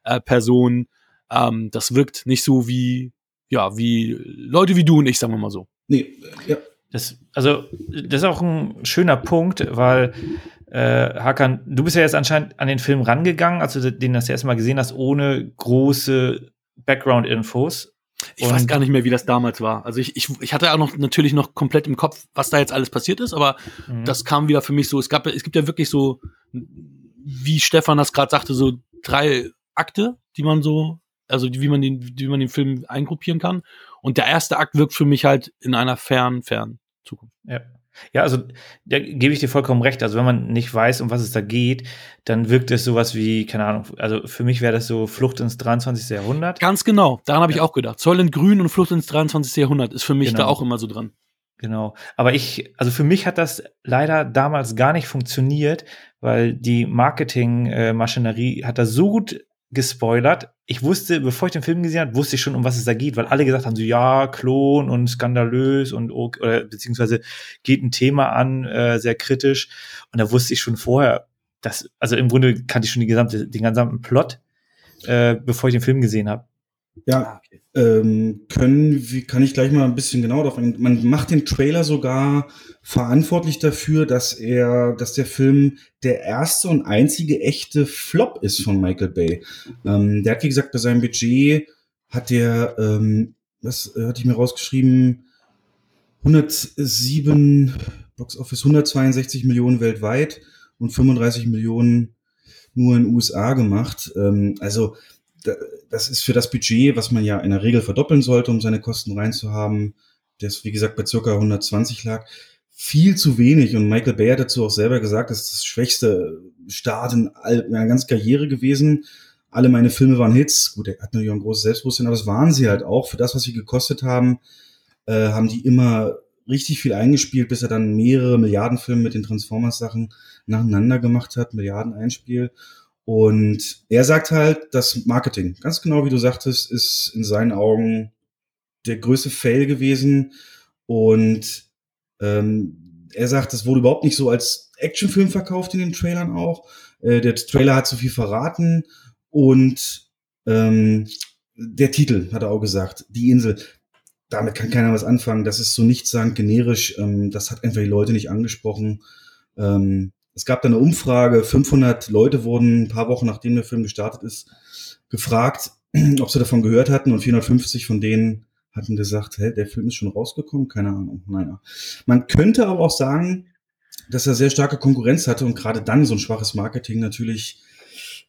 äh, Personen. Ähm, das wirkt nicht so wie, ja, wie Leute wie du und ich, sagen wir mal so. Nee, ja. Das, also, das ist auch ein schöner Punkt, weil äh, Hakan, du bist ja jetzt anscheinend an den Film rangegangen, als du den das erste Mal gesehen hast, ohne große Background-Infos. Ich weiß gar nicht mehr, wie das damals war. Also ich, ich, ich hatte auch noch natürlich noch komplett im Kopf, was da jetzt alles passiert ist, aber mhm. das kam wieder für mich so. Es gab, es gibt ja wirklich so, wie Stefan das gerade sagte, so drei Akte, die man so, also wie man den, wie man den Film eingruppieren kann. Und der erste Akt wirkt für mich halt in einer fernen, fernen Zukunft. Ja. Ja, also da gebe ich dir vollkommen recht. Also wenn man nicht weiß, um was es da geht, dann wirkt es sowas wie, keine Ahnung, also für mich wäre das so Flucht ins 23. Jahrhundert. Ganz genau, daran habe ja. ich auch gedacht. Zoll in Grün und Flucht ins 23. Jahrhundert ist für mich genau. da auch immer so dran. Genau. Aber ich, also für mich hat das leider damals gar nicht funktioniert, weil die Marketingmaschinerie hat da so gut gespoilert. Ich wusste, bevor ich den Film gesehen habe, wusste ich schon, um was es da geht, weil alle gesagt haben, so ja, Klon und skandalös und oder beziehungsweise geht ein Thema an, äh, sehr kritisch. Und da wusste ich schon vorher, dass, also im Grunde kannte ich schon die gesamte, den gesamten Plot, äh, bevor ich den Film gesehen habe. Ja, ah, ähm, können, wie kann ich gleich mal ein bisschen genauer darauf eingehen. Man macht den Trailer sogar verantwortlich dafür, dass er, dass der Film der erste und einzige echte Flop ist von Michael Bay. Ähm, der hat, wie gesagt, bei seinem Budget hat der, ähm, was äh, hatte ich mir rausgeschrieben, 107 Box Office, 162 Millionen weltweit und 35 Millionen nur in den USA gemacht. Ähm, also das ist für das Budget, was man ja in der Regel verdoppeln sollte, um seine Kosten reinzuhaben, das wie gesagt bei circa 120 lag, viel zu wenig. Und Michael Bay hat dazu auch selber gesagt, das ist das schwächste Start in meiner ganzen Karriere gewesen. Alle meine Filme waren Hits. Gut, er hat natürlich auch ein großes Selbstbewusstsein, aber es waren sie halt auch. Für das, was sie gekostet haben, äh, haben die immer richtig viel eingespielt, bis er dann mehrere Milliardenfilme mit den Transformers-Sachen nacheinander gemacht hat, Milliarden Einspiel. Und er sagt halt, das Marketing, ganz genau wie du sagtest, ist in seinen Augen der größte Fail gewesen. Und ähm, er sagt, das wurde überhaupt nicht so als Actionfilm verkauft in den Trailern auch. Äh, der Trailer hat zu viel verraten und ähm, der Titel, hat er auch gesagt, die Insel. Damit kann keiner was anfangen. Das ist so nichtssagend generisch. Ähm, das hat einfach die Leute nicht angesprochen. Ähm, es gab da eine Umfrage, 500 Leute wurden ein paar Wochen nachdem der Film gestartet ist, gefragt, ob sie davon gehört hatten und 450 von denen hatten gesagt, hey, der Film ist schon rausgekommen, keine Ahnung. Naja. Man könnte aber auch sagen, dass er sehr starke Konkurrenz hatte und gerade dann so ein schwaches Marketing natürlich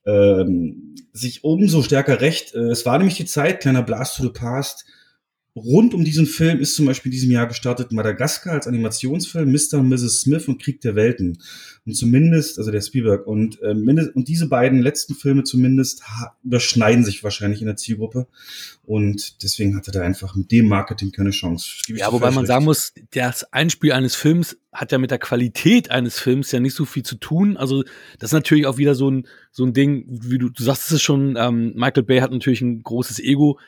ähm, sich umso stärker recht. Äh, es war nämlich die Zeit, kleiner Blast to the Past, Rund um diesen Film ist zum Beispiel in diesem Jahr gestartet Madagaskar als Animationsfilm, Mr. und Mrs. Smith und Krieg der Welten. Und zumindest, also der Spielberg, und, äh, mindest, und diese beiden letzten Filme zumindest überschneiden sich wahrscheinlich in der Zielgruppe. Und deswegen hatte er einfach mit dem Marketing keine Chance. Ja, wobei man recht. sagen muss, das Einspiel eines Films hat ja mit der Qualität eines Films ja nicht so viel zu tun. Also das ist natürlich auch wieder so ein, so ein Ding, wie du, du sagst es schon, ähm, Michael Bay hat natürlich ein großes Ego.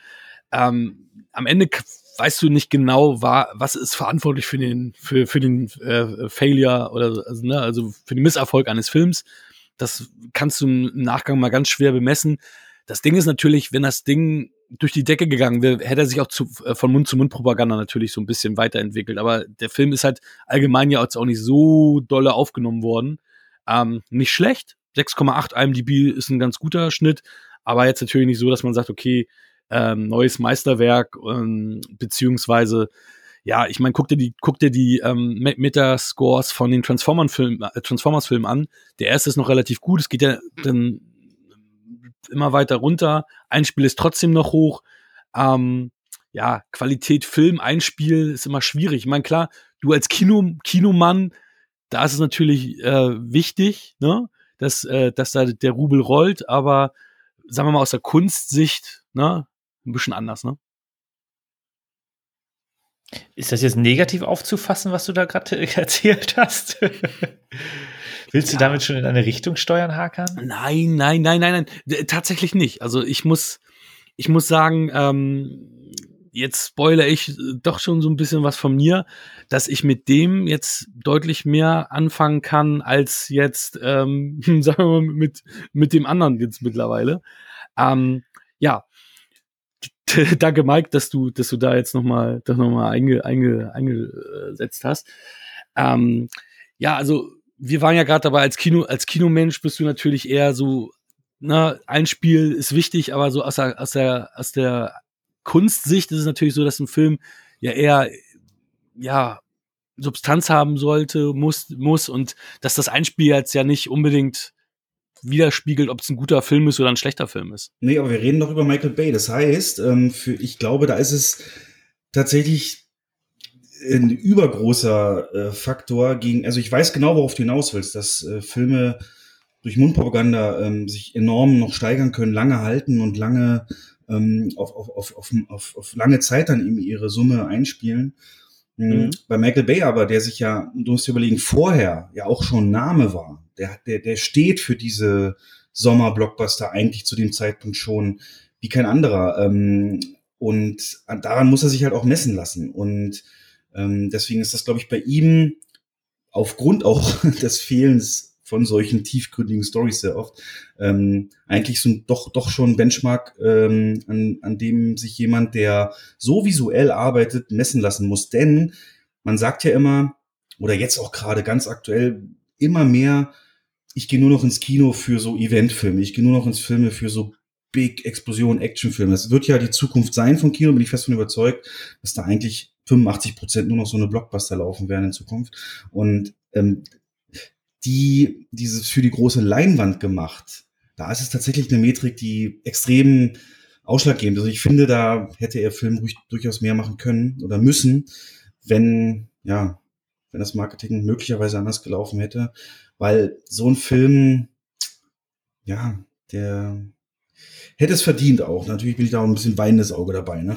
Ähm, am Ende weißt du nicht genau, war, was ist verantwortlich für den, für, für den äh, Failure oder also, ne, also für den Misserfolg eines Films. Das kannst du im Nachgang mal ganz schwer bemessen. Das Ding ist natürlich, wenn das Ding durch die Decke gegangen wäre, hätte er sich auch zu, äh, von Mund zu Mund Propaganda natürlich so ein bisschen weiterentwickelt. Aber der Film ist halt allgemein ja auch nicht so dolle aufgenommen worden. Ähm, nicht schlecht. 6,8 IMDb ist ein ganz guter Schnitt. Aber jetzt natürlich nicht so, dass man sagt, okay, ähm, neues Meisterwerk, ähm, beziehungsweise ja, ich meine, guck dir die, guck dir die ähm, Metascores von den Transformers-Filmen äh, Transformers an. Der erste ist noch relativ gut. Es geht ja dann immer weiter runter. Ein Spiel ist trotzdem noch hoch. Ähm, ja, Qualität Film, ein Spiel ist immer schwierig. Ich meine, klar, du als Kino, Kinomann, da ist es natürlich äh, wichtig, ne, dass, äh, dass da der Rubel rollt, aber sagen wir mal aus der Kunstsicht, ne, ein bisschen anders, ne? Ist das jetzt negativ aufzufassen, was du da gerade erzählt hast? Willst du ja. damit schon in eine Richtung steuern, Hakan? Nein, nein, nein, nein, nein. Tatsächlich nicht. Also ich muss, ich muss sagen, ähm, jetzt spoilere ich äh, doch schon so ein bisschen was von mir, dass ich mit dem jetzt deutlich mehr anfangen kann als jetzt, ähm, sagen wir mal, mit, mit dem anderen jetzt mittlerweile. Ähm, ja, danke Mike, dass du, dass du da jetzt nochmal, noch mal einge, einge, eingesetzt hast. Ähm, ja, also wir waren ja gerade dabei als Kino, als Kinomensch bist du natürlich eher so, na, ein Spiel ist wichtig, aber so aus der, aus der, aus der Kunstsicht ist es natürlich so, dass ein Film ja eher, ja, Substanz haben sollte, muss, muss und dass das Einspiel jetzt ja nicht unbedingt widerspiegelt, ob es ein guter Film ist oder ein schlechter Film ist. Nee, aber wir reden doch über Michael Bay. Das heißt, ähm, für, ich glaube, da ist es tatsächlich ein übergroßer äh, Faktor gegen, also ich weiß genau, worauf du hinaus willst, dass äh, Filme durch Mundpropaganda ähm, sich enorm noch steigern können, lange halten und lange ähm, auf, auf, auf, auf, auf, auf lange Zeit dann eben ihre Summe einspielen. Mhm. mhm. Bei Michael Bay aber, der sich ja, du musst dir überlegen, vorher ja auch schon Name war, der, der, der steht für diese Sommer-Blockbuster eigentlich zu dem Zeitpunkt schon wie kein anderer. Ähm, und daran muss er sich halt auch messen lassen. Und ähm, deswegen ist das, glaube ich, bei ihm aufgrund auch des Fehlens von solchen tiefgründigen Stories sehr oft ähm, eigentlich so doch doch schon Benchmark, ähm, an, an dem sich jemand, der so visuell arbeitet, messen lassen muss. Denn man sagt ja immer oder jetzt auch gerade ganz aktuell immer mehr, ich gehe nur noch ins Kino für so Eventfilme, ich gehe nur noch ins Filme für so Big Explosion Actionfilme. Das wird ja die Zukunft sein von Kino, bin ich fest von überzeugt, dass da eigentlich 85 Prozent nur noch so eine Blockbuster laufen werden in Zukunft. Und ähm, die dieses für die große Leinwand gemacht. Da ist es tatsächlich eine Metrik, die extrem ausschlaggebend ist. Also ich finde, da hätte er Film ruhig, durchaus mehr machen können oder müssen, wenn, ja, wenn das Marketing möglicherweise anders gelaufen hätte. Weil so ein Film, ja, der hätte es verdient auch. Natürlich bin ich da auch ein bisschen weinendes Auge dabei. Ne?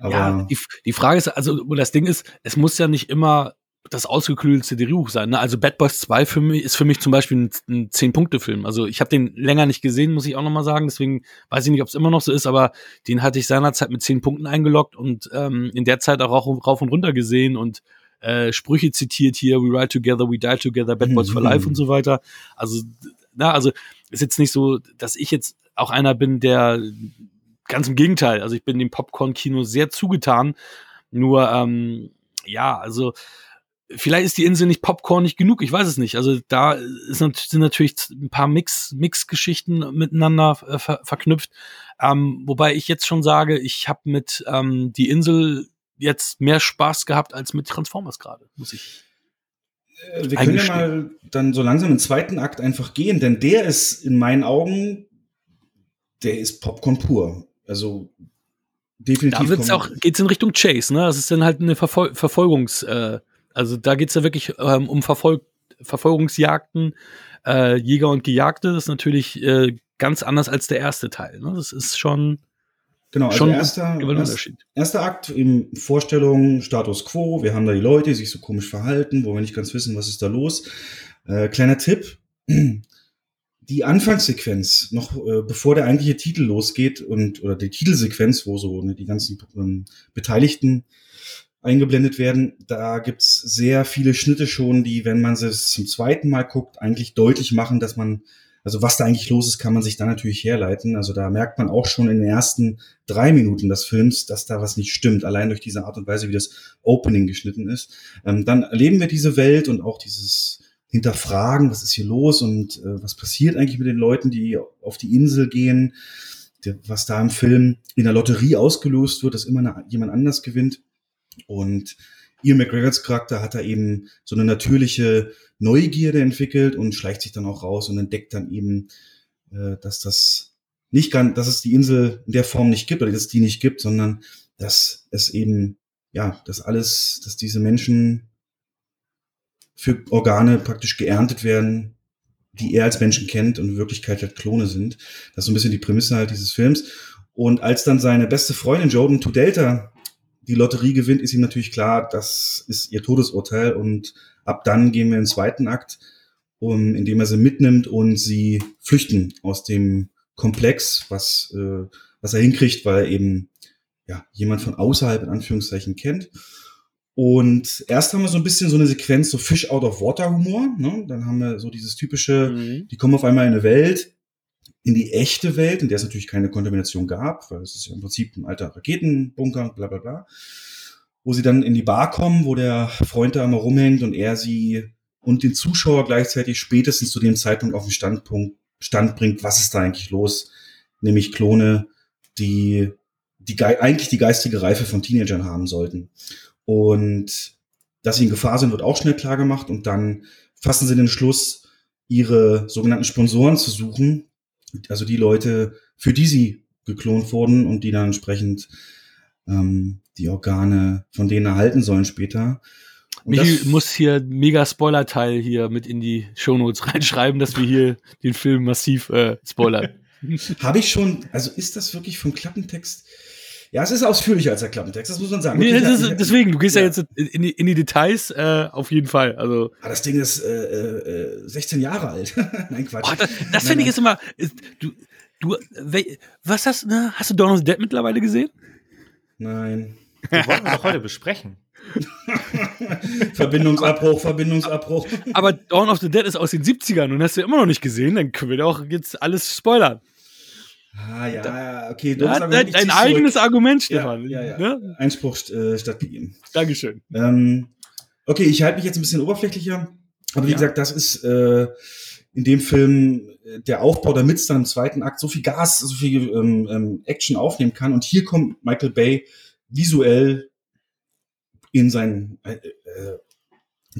Aber ja, die, die Frage ist, also das Ding ist, es muss ja nicht immer das ausgeklügelte Drehbuch sein. Ne? Also Bad Boys 2 für mich, ist für mich zum Beispiel ein, Zehn-Punkte-Film. Also ich habe den länger nicht gesehen, muss ich auch nochmal sagen. Deswegen weiß ich nicht, ob es immer noch so ist, aber den hatte ich seinerzeit mit zehn Punkten eingeloggt und ähm, in der Zeit auch rauf und runter gesehen und äh, Sprüche zitiert hier, We Ride Together, We Die Together, Bad Boys for Life und so weiter. Also, na, also ist jetzt nicht so, dass ich jetzt auch einer bin, der ganz im Gegenteil, also ich bin dem Popcorn-Kino sehr zugetan. Nur, ähm, ja, also vielleicht ist die Insel nicht popcornig genug, ich weiß es nicht. Also da ist, sind natürlich ein paar Mix, Mix-Geschichten miteinander äh, ver verknüpft. Ähm, wobei ich jetzt schon sage, ich habe mit ähm, die Insel jetzt mehr Spaß gehabt als mit Transformers gerade, muss ich. Äh, wir können ja mal dann so langsam im zweiten Akt einfach gehen, denn der ist in meinen Augen, der ist Popcorn pur. Also definitiv. Da wird's auch, geht's in Richtung Chase, ne? Das ist dann halt eine Verfol Verfolgungs- äh, also da geht's ja wirklich ähm, um Verfol Verfolgungsjagden, äh, Jäger und Gejagte. Das ist natürlich äh, ganz anders als der erste Teil. Ne? Das ist schon. Genau, also schon erster, erst, erster Akt in Vorstellung, Status Quo, wir haben da die Leute, die sich so komisch verhalten, wo wir nicht ganz wissen, was ist da los. Äh, kleiner Tipp, die Anfangssequenz, noch äh, bevor der eigentliche Titel losgeht und oder die Titelsequenz, wo so ne, die ganzen ähm, Beteiligten eingeblendet werden. Da gibt's sehr viele Schnitte schon, die, wenn man es zum zweiten Mal guckt, eigentlich deutlich machen, dass man, also was da eigentlich los ist, kann man sich dann natürlich herleiten. Also da merkt man auch schon in den ersten drei Minuten des Films, dass da was nicht stimmt, allein durch diese Art und Weise, wie das Opening geschnitten ist. Ähm, dann erleben wir diese Welt und auch dieses Hinterfragen, was ist hier los und äh, was passiert eigentlich mit den Leuten, die auf die Insel gehen, was da im Film in der Lotterie ausgelöst wird, dass immer eine, jemand anders gewinnt. Und Ian McGregors Charakter hat da eben so eine natürliche Neugierde entwickelt und schleicht sich dann auch raus und entdeckt dann eben, äh, dass das nicht ganz, dass es die Insel in der Form nicht gibt oder dass es die nicht gibt, sondern dass es eben, ja, dass alles, dass diese Menschen für Organe praktisch geerntet werden, die er als Menschen kennt und in Wirklichkeit halt Klone sind. Das ist so ein bisschen die Prämisse halt dieses Films. Und als dann seine beste Freundin Jordan to Delta die Lotterie gewinnt, ist ihm natürlich klar, das ist ihr Todesurteil. Und ab dann gehen wir in den zweiten Akt, um, indem er sie mitnimmt und sie flüchten aus dem Komplex, was, äh, was er hinkriegt, weil er eben ja, jemand von außerhalb in Anführungszeichen kennt. Und erst haben wir so ein bisschen so eine Sequenz, so Fish out of Water Humor. Ne? Dann haben wir so dieses typische, Mhm. die kommen auf einmal in eine Welt, in die echte Welt, in der es natürlich keine Kontamination gab, weil es ist ja im Prinzip ein alter Raketenbunker, bla bla bla. Wo sie dann in die Bar kommen, wo der Freund da immer rumhängt und er sie und den Zuschauer gleichzeitig spätestens zu dem Zeitpunkt auf den Standpunkt Stand bringt, was ist da eigentlich los? Nämlich Klone, die, die eigentlich die geistige Reife von Teenagern haben sollten. Und dass sie in Gefahr sind, wird auch schnell klar gemacht und dann fassen sie den Schluss, ihre sogenannten Sponsoren zu suchen, also die Leute, für die sie geklont wurden und die dann entsprechend ähm, die Organe von denen erhalten sollen später. Und Michi muss hier mega Spoiler-Teil hier mit in die Shownotes reinschreiben, dass wir hier den Film massiv äh, spoilern. Habe ich schon, also ist das wirklich vom Klappentext? Ja, es ist ausführlicher als der Klappentext, das muss man sagen. nee, ist, deswegen, du gehst ja, Ja. jetzt in die, in die Details äh, auf jeden Fall. Also, Ah, das Ding ist äh, äh, 16 Jahre alt. Nein, Quatsch. oh, das, das finde ich ist immer. Ist, du, du, was hast ne, Hast du Dawn of the Dead mittlerweile gesehen? Nein. Wir wollten doch heute besprechen. Verbindungsabbruch, Verbindungsabbruch. Aber Dawn of the Dead ist aus den 70ern und hast du immer noch nicht gesehen, dann können wir doch jetzt alles spoilern. Ah, ja, ja, okay. Ja, das dein, dein eigenes zurück. Argument, Ja, Stefan. ja, ja. Ne? Einspruch äh, stattgegeben. Dankeschön. Ähm, okay, ich halte mich jetzt ein bisschen oberflächlicher. Aber wie Ja. gesagt, das ist äh, in dem Film äh, der Aufbau, damit es dann im zweiten Akt so viel Gas, so viel ähm, ähm, Action aufnehmen kann. Und hier kommt Michael Bay visuell in sein äh, äh,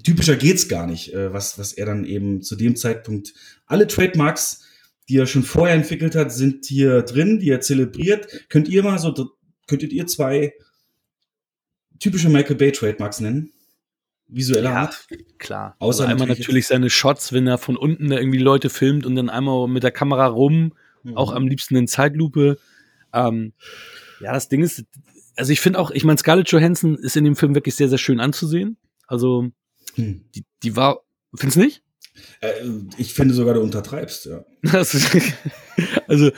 typischer geht's gar nicht, äh, was, was er dann eben zu dem Zeitpunkt alle Trademarks, die er schon vorher entwickelt hat, sind hier drin, die er zelebriert. Könnt ihr mal so, könntet ihr zwei typische Michael Bay Trademarks nennen? Visueller Ja, Art? Klar. Außer also einmal natürlich seine Shots, wenn er von unten da irgendwie Leute filmt und dann einmal mit der Kamera rum, Mhm. auch am liebsten in Zeitlupe. Ähm, ja, das Ding ist, also ich finde auch, ich meine, Scarlett Johansson ist in dem Film wirklich sehr, sehr schön anzusehen. Also Hm. die, die war, findest du nicht? Äh, ich finde sogar, du untertreibst, ja. Also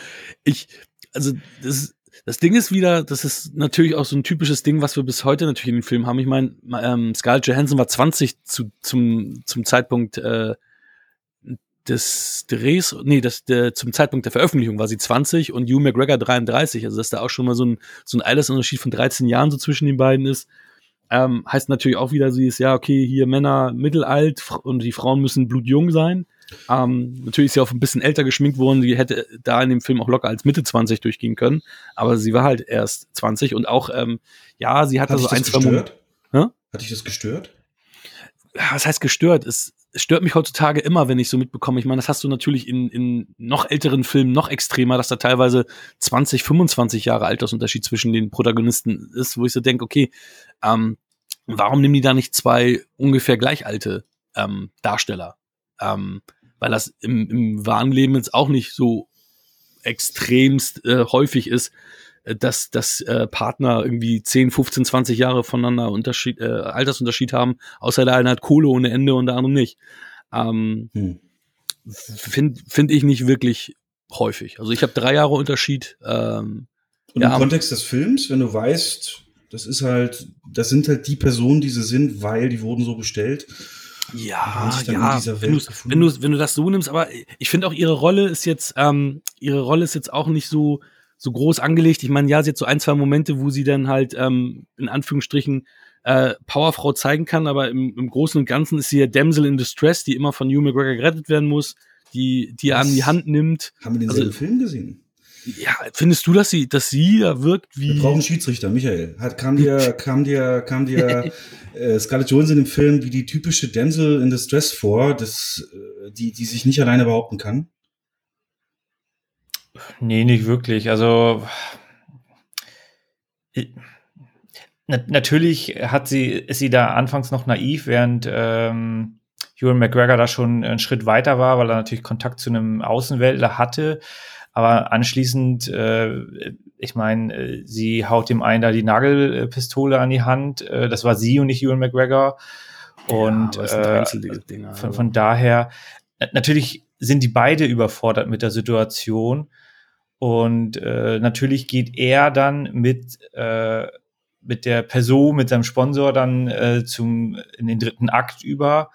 ich, also das, das Ding ist wieder, das ist natürlich auch so ein typisches Ding, was wir bis heute natürlich in den Film haben. Ich meine, ähm, Scarlett Johansson war 20 zu, zum, zum Zeitpunkt äh, des Drehs, nee, das, der, zum Zeitpunkt der Veröffentlichung war sie 20 und Hugh McGregor 33. Also dass da auch schon mal so ein, so ein Altersunterschied von 13 Jahren so zwischen den beiden ist. Ähm, heißt natürlich auch wieder, sie ist ja, okay, hier Männer mittelalt und die Frauen müssen blutjung sein. Ähm, natürlich ist sie auch ein bisschen älter geschminkt worden. Die hätte da in dem Film auch locker als Mitte 20 durchgehen können. Aber sie war halt erst 20 und auch, ähm, ja, sie hatte Hat so ein, das zwei? Hä? Hat dich das gestört? Was heißt gestört? Es, es stört mich heutzutage immer, wenn ich so mitbekomme. Ich meine, das hast du natürlich in, in noch älteren Filmen noch extremer, dass da teilweise 20, 25 Jahre Altersunterschied zwischen den Protagonisten ist, wo ich so denke, okay, ähm, warum nehmen die da nicht zwei ungefähr gleich alte ähm, Darsteller? Ähm, weil das im, im wahren Leben jetzt auch nicht so extremst äh, häufig ist, dass, dass äh, Partner irgendwie 10, 15, 20 Jahre voneinander Unterschied, äh, Altersunterschied haben, außer der eine hat Kohle ohne Ende und der andere nicht. Ähm, Hm. Finde find ich nicht wirklich häufig. Also ich habe drei Jahre Unterschied. Ähm, Und Ja. im Kontext des Films, wenn du weißt, das ist halt, das sind halt die Personen, die sie sind, weil die wurden so bestellt. ja, ja, wenn du, wenn, du, wenn du das so nimmst, aber ich finde auch ihre Rolle ist jetzt, ähm, ihre Rolle ist jetzt auch nicht so, so groß angelegt. Ich meine, ja, sie hat so ein, zwei Momente, wo sie dann halt ähm, in Anführungsstrichen äh, Powerfrau zeigen kann, aber im, im Großen und Ganzen ist sie ja Damsel in Distress, die immer von Hugh McGregor gerettet werden muss, die, die er an die Was? Hand nimmt. Haben wir denselben Also- Film gesehen? Ja, findest du, dass sie, dass sie da wirkt wie. Wir brauchen Schiedsrichter, Michael. Hat, kam dir, kam dir, kam dir äh, Scarlett Jones in dem Film wie die typische Damsel in Distress vor, das, äh, die, die sich nicht alleine behaupten kann? Nee, nicht wirklich. Also na, natürlich hat sie, ist sie da anfangs noch naiv, während ähm, Ewan McGregor da schon einen Schritt weiter war, weil er natürlich Kontakt zu einem Außenweltler hatte. Aber anschließend, äh, ich meine, äh, sie haut dem einen da die Nagelpistole an die Hand. Äh, das war sie und nicht Ewan McGregor. Und ja, äh, Dinge, von, von daher, natürlich sind die beide überfordert mit der Situation. Und äh, natürlich geht er dann mit, äh, mit der Person, mit seinem Sponsor dann äh, zum, in den dritten Akt über.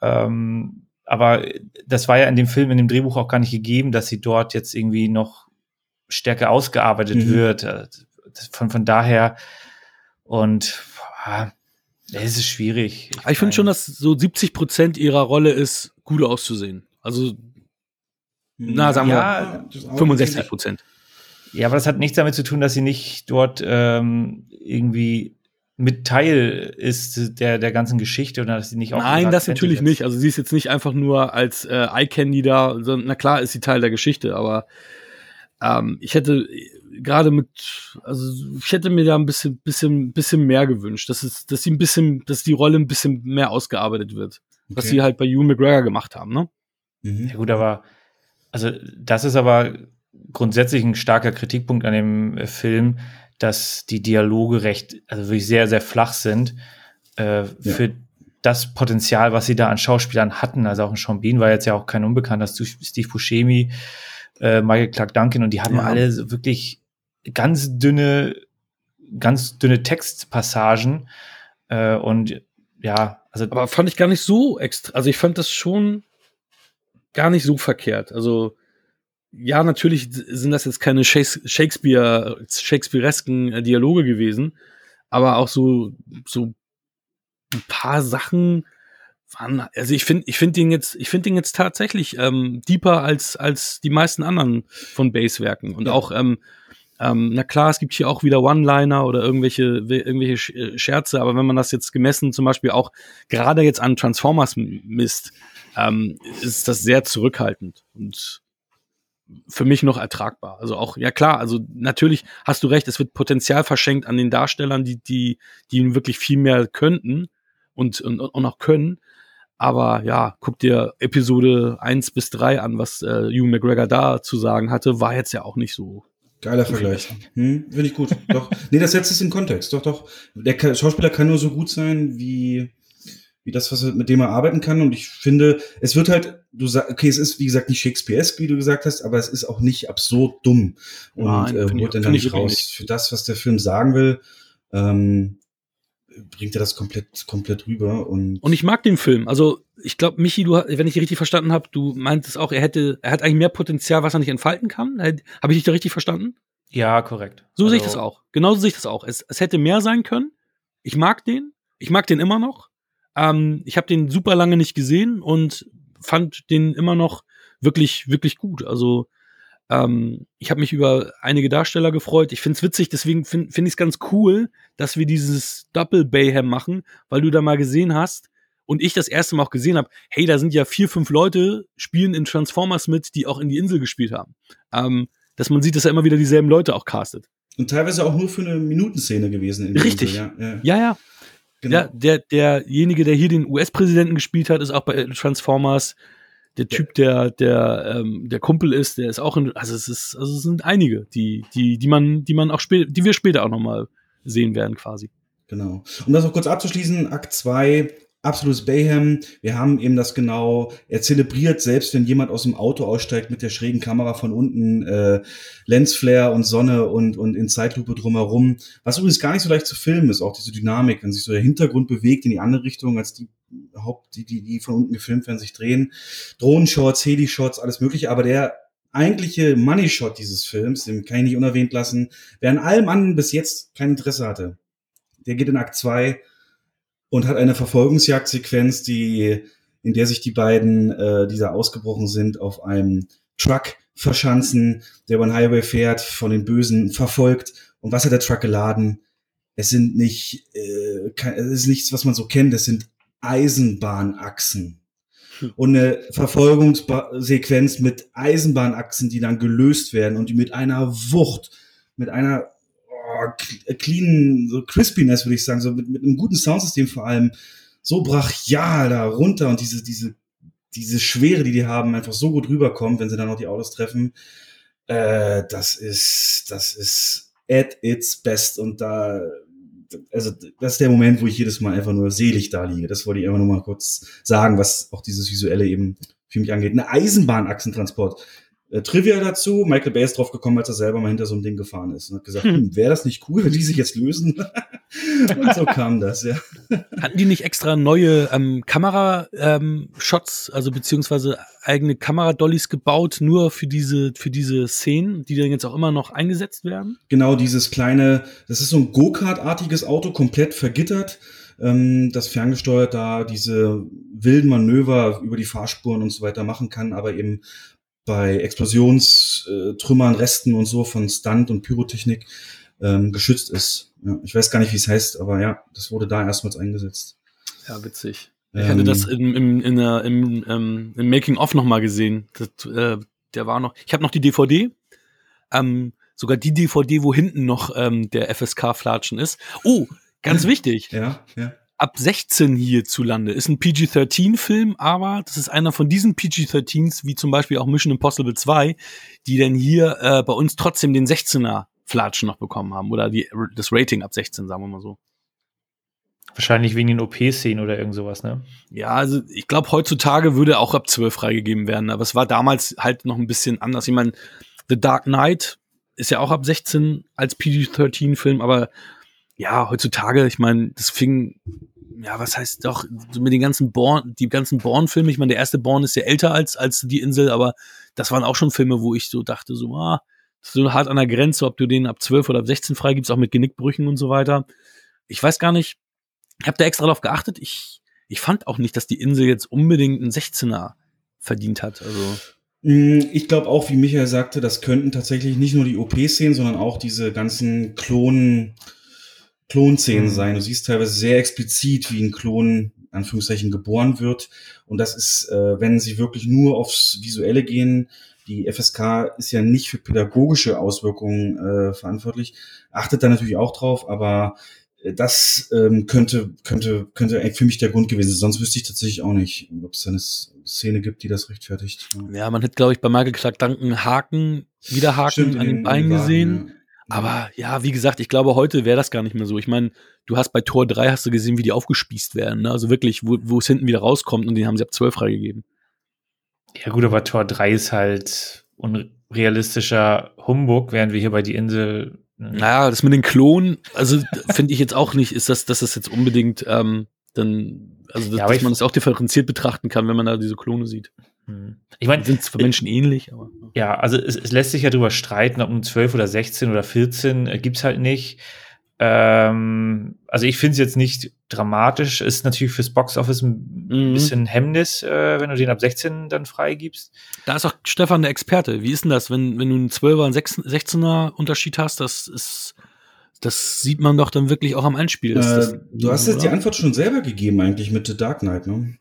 Ähm, aber das war ja in dem Film, in dem Drehbuch auch gar nicht gegeben, dass sie dort jetzt irgendwie noch stärker ausgearbeitet mhm. wird. Äh, von, von daher und boah, es ist schwierig. Ich, ich finde schon, dass so 70 Prozent ihrer Rolle ist, gut auszusehen. Also, na, sagen ja, wir 65 Prozent. Ja, aber das hat nichts damit zu tun, dass sie nicht dort ähm, irgendwie mit Teil ist der, der ganzen Geschichte oder dass sie nicht auch. Nein, das natürlich nicht. Also sie ist jetzt nicht einfach nur als äh, Eye-Candy da, sondern na klar ist sie Teil der Geschichte, aber ähm, ich hätte gerade mit, also ich hätte mir da ein bisschen, bisschen, bisschen mehr gewünscht, dass es, dass sie ein bisschen, dass die Rolle ein bisschen mehr ausgearbeitet wird. Okay. Was sie halt bei Hugh McGregor gemacht haben, ne? Mhm. Ja gut, aber also das ist aber grundsätzlich ein starker Kritikpunkt an dem äh, Film, dass die Dialoge recht, also wirklich sehr, sehr flach sind. Äh, ja. Für das Potenzial, was sie da an Schauspielern hatten, also auch in Sean Bean war jetzt ja auch kein Unbekannter, Steve Buscemi, äh, Michael Clark Duncan und die hatten ja. alle wirklich ganz dünne, ganz dünne Textpassagen äh, und ja, also. Aber fand ich gar nicht so extra, also ich fand das schon gar nicht so verkehrt, also ja, natürlich sind das jetzt keine Shakespeare, Shakespearesken äh, Dialoge gewesen, aber auch so, so ein paar Sachen waren, also ich finde, ich finde den jetzt, ich finde den jetzt tatsächlich ähm, deeper als, als die meisten anderen von Base-Werken. Und ja. auch, ähm, ähm, na klar, es gibt hier auch wieder One-Liner oder irgendwelche, irgendwelche äh, Scherze, aber wenn man das jetzt gemessen zum Beispiel auch gerade jetzt an Transformers misst, ähm, ist das sehr zurückhaltend. Und für mich noch ertragbar. Also auch, ja klar, also natürlich hast du recht, es wird Potenzial verschenkt an den Darstellern, die, die, die wirklich viel mehr könnten und, und, und auch können. Aber ja, guck dir Episode 1 bis 3 an, was äh, Hugh McGregor da zu sagen hatte, war jetzt ja auch nicht so. Geiler Vergleich. Hm, Finde ich gut. doch. Nee, das setzt es in Kontext. Doch, doch. Der Schauspieler kann nur so gut sein, wie wie das, was mit dem er arbeiten kann. Und ich finde, es wird halt, du sagst, okay, es ist wie gesagt nicht Shakespearesk, wie du gesagt hast, aber es ist auch nicht absurd dumm und Nein, äh, holt dann, dann nicht raus. Nicht. Für das, was der Film sagen will, ähm, bringt er das komplett, komplett rüber. Und, und ich mag den Film. Also ich glaube, Michi, du, wenn ich dich richtig verstanden habe, du meintest auch, er hätte, er hat eigentlich mehr Potenzial, was er nicht entfalten kann. Habe ich dich da richtig verstanden? Ja, korrekt. So also, sehe ich das auch. Genauso sehe ich das auch. Es, es hätte mehr sein können. Ich mag den. Ich mag den immer noch. Ähm, ich habe den super lange nicht gesehen und fand den immer noch wirklich, wirklich gut. Also ähm, ich habe mich über einige Darsteller gefreut. Ich finde es witzig, deswegen finde find ich es ganz cool, dass wir dieses Double Bayhem machen, weil du da mal gesehen hast und ich das erste Mal auch gesehen habe, hey, da sind ja vier, fünf Leute, spielen in Transformers mit, die auch in die Insel gespielt haben. Ähm, dass man sieht, dass er immer wieder dieselben Leute auch castet. Und teilweise auch nur für eine Minutenszene gewesen. Richtig. Insel, ja, ja. ja, ja. Genau. Ja, der, derjenige, der hier den US-Präsidenten gespielt hat, ist auch bei Transformers. Der Typ, der, der, ähm, der Kumpel ist, der ist auch in, also es ist, also es sind einige, die, die, die man, die man auch später, die wir später auch nochmal sehen werden, quasi. Genau. Um das noch kurz abzuschließen, Akt 2 absolutes Bayhem. Wir haben eben das genau, er zelebriert selbst, wenn jemand aus dem Auto aussteigt mit der schrägen Kamera von unten, äh, Lensflare und Sonne und, und in Zeitlupe drumherum. Was übrigens gar nicht so leicht zu filmen ist, auch diese Dynamik, wenn sich so der Hintergrund bewegt in die andere Richtung, als die Haupt, die, die, die von unten gefilmt werden, sich drehen. Drohnenshots, Heli-Shots, alles mögliche, aber der eigentliche Money-Shot dieses Films, den kann ich nicht unerwähnt lassen, wer an allem anderen bis jetzt kein Interesse hatte, der geht in Akt 2 und hat eine Verfolgungsjagdsequenz, die, in der sich die beiden, äh, die da ausgebrochen sind, auf einem Truck verschanzen, der über den Highway fährt, von den Bösen verfolgt. Und was hat der Truck geladen? Es sind nicht, äh, es ist nichts, was man so kennt. Es sind Eisenbahnachsen. Hm. Und eine Verfolgungssequenz mit Eisenbahnachsen, die dann gelöst werden und die mit einer Wucht, mit einer clean, so Crispiness, würde ich sagen, so mit, mit einem guten Soundsystem vor allem, so brachial da runter und diese, diese, diese Schwere, die die haben, einfach so gut rüberkommt, wenn sie dann noch die Autos treffen. Äh, das ist, das ist at its best und da, also das ist der Moment, wo ich jedes Mal einfach nur selig da liege. Das wollte ich einfach nur mal kurz sagen, was auch dieses Visuelle eben für mich angeht. Eine Eisenbahnachsentransport. Äh, Trivia dazu, Michael Bay ist drauf gekommen, als er selber mal hinter so einem Ding gefahren ist und hat gesagt, hm, hm wäre das nicht cool, wenn die sich jetzt lösen? und so kam das, ja. Hatten die nicht extra neue ähm, Kamera-Shots, ähm, also beziehungsweise eigene Kameradollies gebaut, nur für diese, für diese Szenen, die dann jetzt auch immer noch eingesetzt werden? Genau, dieses kleine, das ist so ein Go-Kart-artiges Auto, komplett vergittert ähm, das ferngesteuert da diese wilden Manöver über die Fahrspuren und so weiter machen kann, aber eben bei Explosionstrümmern, Resten und so von Stunt und Pyrotechnik ähm, geschützt ist. Ja, ich weiß gar nicht, wie es heißt, aber ja, das wurde da erstmals eingesetzt. Ja, witzig. Ich ähm, hatte das im, im, in der, im, ähm, im Making-of nochmal gesehen. Das, äh, der war noch, ich habe noch die DVD, ähm, sogar die DVD, wo hinten noch ähm, der FSK-Flatschen ist. Oh, ganz wichtig. Ja, ja ab 16 hierzulande. Ist ein PG-13-Film, aber das ist einer von diesen PG-13s, wie zum Beispiel auch Mission Impossible 2, die dann hier äh, bei uns trotzdem den 16er Flatschen noch bekommen haben. Oder die, das Rating ab 16, sagen wir mal so. Wahrscheinlich wegen den OP-Szenen oder irgend sowas, ne? Ja, also ich glaube, heutzutage würde auch ab 12 freigegeben werden, aber es war damals halt noch ein bisschen anders. Ich meine, The Dark Knight ist ja auch ab 16 als PG-13-Film, aber ja, heutzutage, ich meine, das fing, ja, was heißt doch, so mit den ganzen Born, die ganzen Born-Filme, ich meine, der erste Born ist ja älter als, als die Insel, aber das waren auch schon Filme, wo ich so dachte, so, ah, so hart an der Grenze, ob du den ab 12 oder ab 16 freigibst, auch mit Genickbrüchen und so weiter. Ich weiß gar nicht, ich habe da extra drauf geachtet, ich, ich fand auch nicht, dass die Insel jetzt unbedingt einen 16er verdient hat, also. Mm, ich glaube auch, wie Michael sagte, das könnten tatsächlich nicht nur die OP-Szenen, sondern auch diese ganzen Klonen, Klonszenen mhm. sein. Du siehst teilweise sehr explizit, wie ein Klon Anführungszeichen geboren wird. Und das ist, äh, wenn sie wirklich nur aufs Visuelle gehen, die FSK ist ja nicht für pädagogische Auswirkungen äh, verantwortlich, achtet da natürlich auch drauf, aber äh, das ähm, könnte, könnte, könnte für mich der Grund gewesen sein. Sonst wüsste ich tatsächlich auch nicht, ob es eine Szene gibt, die das rechtfertigt. Ja, man hat, glaube ich, bei Michael Clark Duncan Haken, wieder Haken Stimmt, an den Beinen gesehen. Ja. Aber ja, wie gesagt, ich glaube, heute wäre das gar nicht mehr so. Ich meine, du hast bei Tor 3 hast du gesehen, wie die aufgespießt werden. Ne? Also wirklich, wo, es hinten wieder rauskommt und den haben sie ab 12 freigegeben. Ja, gut, aber Tor 3 ist halt unrealistischer Humbug, während wir hier bei die Insel. Ne? Naja, das mit den Klonen, also finde ich jetzt auch nicht, ist das, dass das jetzt unbedingt ähm, dann, also das, ja, dass man es das auch differenziert betrachten kann, wenn man da diese Klone sieht. Hm. Ich meine, sind für Menschen ähnlich, aber. Ja, also es, es, lässt sich ja drüber streiten, ob um 12 oder 16 oder 14 äh, gibt's halt nicht. Ähm, also ich finde es jetzt nicht dramatisch. Ist natürlich fürs Boxoffice ein mhm. bisschen Hemmnis, äh, wenn du den ab 16 dann freigibst. Da ist auch Stefan der Experte. Wie ist denn das, wenn, wenn du einen 12er und 16er Unterschied hast? Das ist, das sieht man doch dann wirklich auch am Einspiel. Äh, das, du hast jetzt die Antwort schon selber gegeben eigentlich mit The Dark Knight. Ne?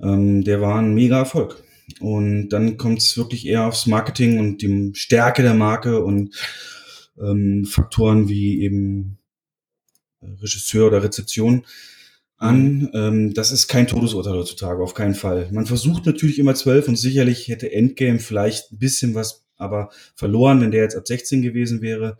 Ähm, der war ein mega Erfolg. Und dann kommt es wirklich eher aufs Marketing und die Stärke der Marke und ähm, Faktoren wie eben äh, Regisseur oder Rezeption an. Ähm, das ist kein Todesurteil heutzutage, auf keinen Fall. Man versucht natürlich immer zwölf und sicherlich hätte Endgame vielleicht ein bisschen was aber verloren, wenn der jetzt ab 16 gewesen wäre.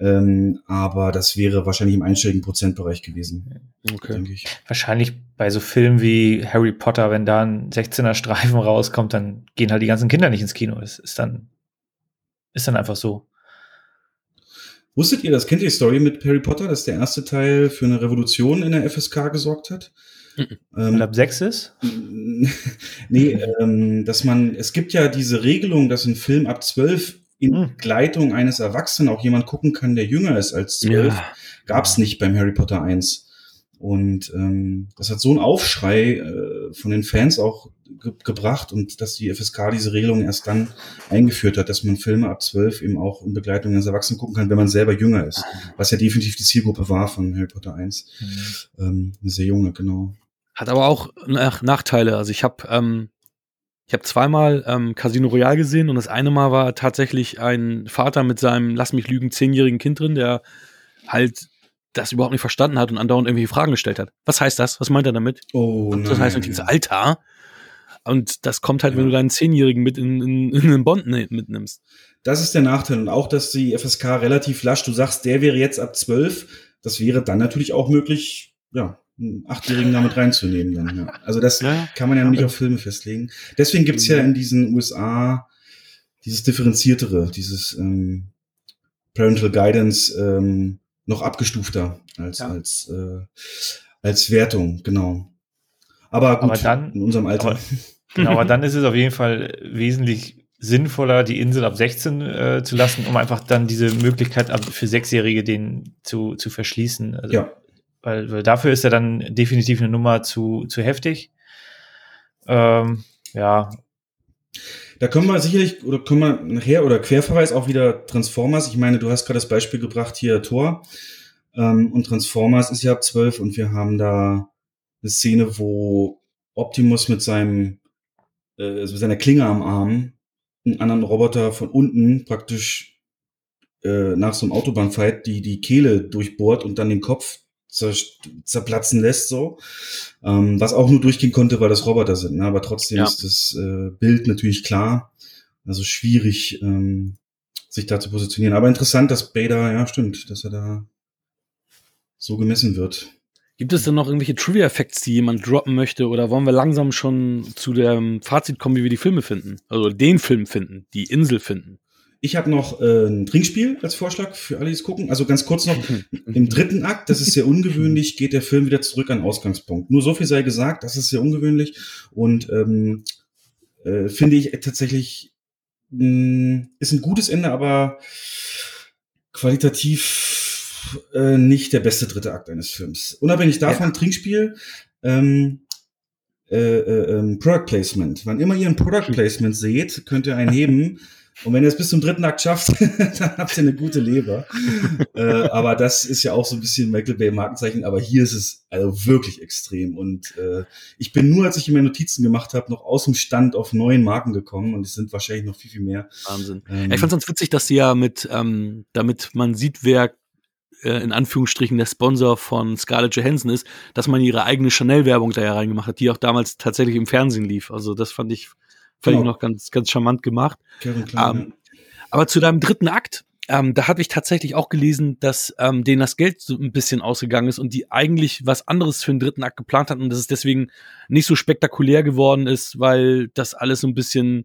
Ähm, aber das wäre wahrscheinlich im einstelligen Prozentbereich gewesen. Okay. Denke ich. Wahrscheinlich bei so Filmen wie Harry Potter, wenn da ein 16er Streifen rauskommt, dann gehen halt die ganzen Kinder nicht ins Kino. Das ist dann, ist dann einfach so. Wusstet ihr, das kennt ihr die Story mit Harry Potter, dass der erste Teil für eine Revolution in der FSK gesorgt hat? Mhm. Ähm, ab sechs ist? nee, ähm, dass man, es gibt ja diese Regelung, dass ein Film ab zwölf in hm. Begleitung eines Erwachsenen auch jemand gucken kann, der jünger ist als zwölf, ja. gab es nicht beim Harry Potter 1. Und ähm, das hat so einen Aufschrei äh, von den Fans auch ge gebracht und dass die FSK diese Regelung erst dann eingeführt hat, dass man Filme ab zwölf eben auch in Begleitung eines Erwachsenen gucken kann, wenn man selber jünger ist. Was ja definitiv die Zielgruppe war von Harry Potter 1. Mhm. Ähm, eine sehr junge, genau. Hat aber auch Nach Nachteile. Also ich habe ähm, ich habe zweimal ähm, Casino Royale gesehen und das eine Mal war tatsächlich ein Vater mit seinem, lass mich lügen, zehnjährigen Kind drin, der halt das überhaupt nicht verstanden hat und andauernd irgendwelche Fragen gestellt hat. Was heißt das? Was meint er damit? Oh, nein. Das heißt dieses Alter. Und das kommt halt, ja. wenn du deinen Zehnjährigen mit in, in, in einen Bond ne, mitnimmst. Das ist der Nachteil. Und auch, dass die FSK relativ lasch, du sagst, der wäre jetzt ab zwölf. Das wäre dann natürlich auch möglich, ja, einen Achtjährigen damit reinzunehmen. Dann, ja. Also das ja. kann man ja noch nicht auf Filme festlegen. Deswegen gibt's ja in diesen USA dieses differenziertere, dieses ähm, Parental Guidance ähm, noch abgestufter als, ja. als, äh, als Wertung, genau. Aber gut, aber dann, in unserem Alter. Aber, genau, aber dann ist es auf jeden Fall wesentlich sinnvoller, die Insel ab 16 äh, zu lassen, um einfach dann diese Möglichkeit ab, für Sechsjährige den zu, zu verschließen. Also, ja. Weil, weil dafür ist er dann definitiv eine Nummer zu, zu heftig. Ähm, ja. Da können wir sicherlich, oder können wir nachher, oder Querverweis auch wieder Transformers. Ich meine, du hast gerade das Beispiel gebracht hier, Tor. Ähm, und Transformers ist ja ab 12 und wir haben da eine Szene, wo Optimus mit seinem, äh, also mit seiner Klinge am Arm einen anderen Roboter von unten praktisch äh, nach so einem Autobahnfight die, die Kehle durchbohrt und dann den Kopf zer zerplatzen lässt, so. Ähm, was auch nur durchgehen konnte, weil das Roboter sind. Ne? Aber trotzdem ja. ist das äh, Bild natürlich klar. Also schwierig, ähm, sich da zu positionieren. Aber interessant, dass Beta, ja, stimmt, dass er da so gemessen wird. Gibt es denn noch irgendwelche Trivia-Facts, die jemand droppen möchte? Oder wollen wir langsam schon zu dem Fazit kommen, wie wir die Filme finden? Also den Film finden, die Insel finden? Ich habe noch äh, ein Trinkspiel als Vorschlag für alle, die es gucken. Also ganz kurz noch, im dritten Akt, das ist sehr ungewöhnlich, geht der Film wieder zurück an Ausgangspunkt. Nur so viel sei gesagt, das ist sehr ungewöhnlich und ähm, äh, finde ich tatsächlich mh, hm, ist ein gutes Ende, aber qualitativ äh, nicht der beste dritte Akt eines Films. Unabhängig davon, ja. Trinkspiel, ähm, äh, äh, ähm, Product Placement. Wann immer ihr ein Product Placement seht, könnt ihr einen heben. Und wenn ihr es bis zum dritten Akt schafft, dann habt ihr eine gute Leber. äh, aber das ist ja auch so ein bisschen Michael Bay Markenzeichen. Aber hier ist es also wirklich extrem. Und äh, ich bin nur, als ich mir Notizen gemacht habe, noch aus dem Stand auf neuen Marken gekommen. Und es sind wahrscheinlich noch viel, viel mehr. Wahnsinn. Ähm, ich fand es ganz witzig, dass sie ja mit, ähm, damit man sieht, wer äh, in Anführungsstrichen der Sponsor von Scarlett Johansson ist, dass man ihre eigene Chanel-Werbung da ja reingemacht hat, die auch damals tatsächlich im Fernsehen lief. Also das fand ich Fand genau. ich noch ganz, ganz charmant gemacht. Kevin Klein, ähm, aber zu deinem dritten Akt, ähm, da habe ich tatsächlich auch gelesen, dass ähm, denen das Geld so ein bisschen ausgegangen ist und die eigentlich was anderes für den dritten Akt geplant hatten und dass es deswegen nicht so spektakulär geworden ist, weil das alles so ein bisschen,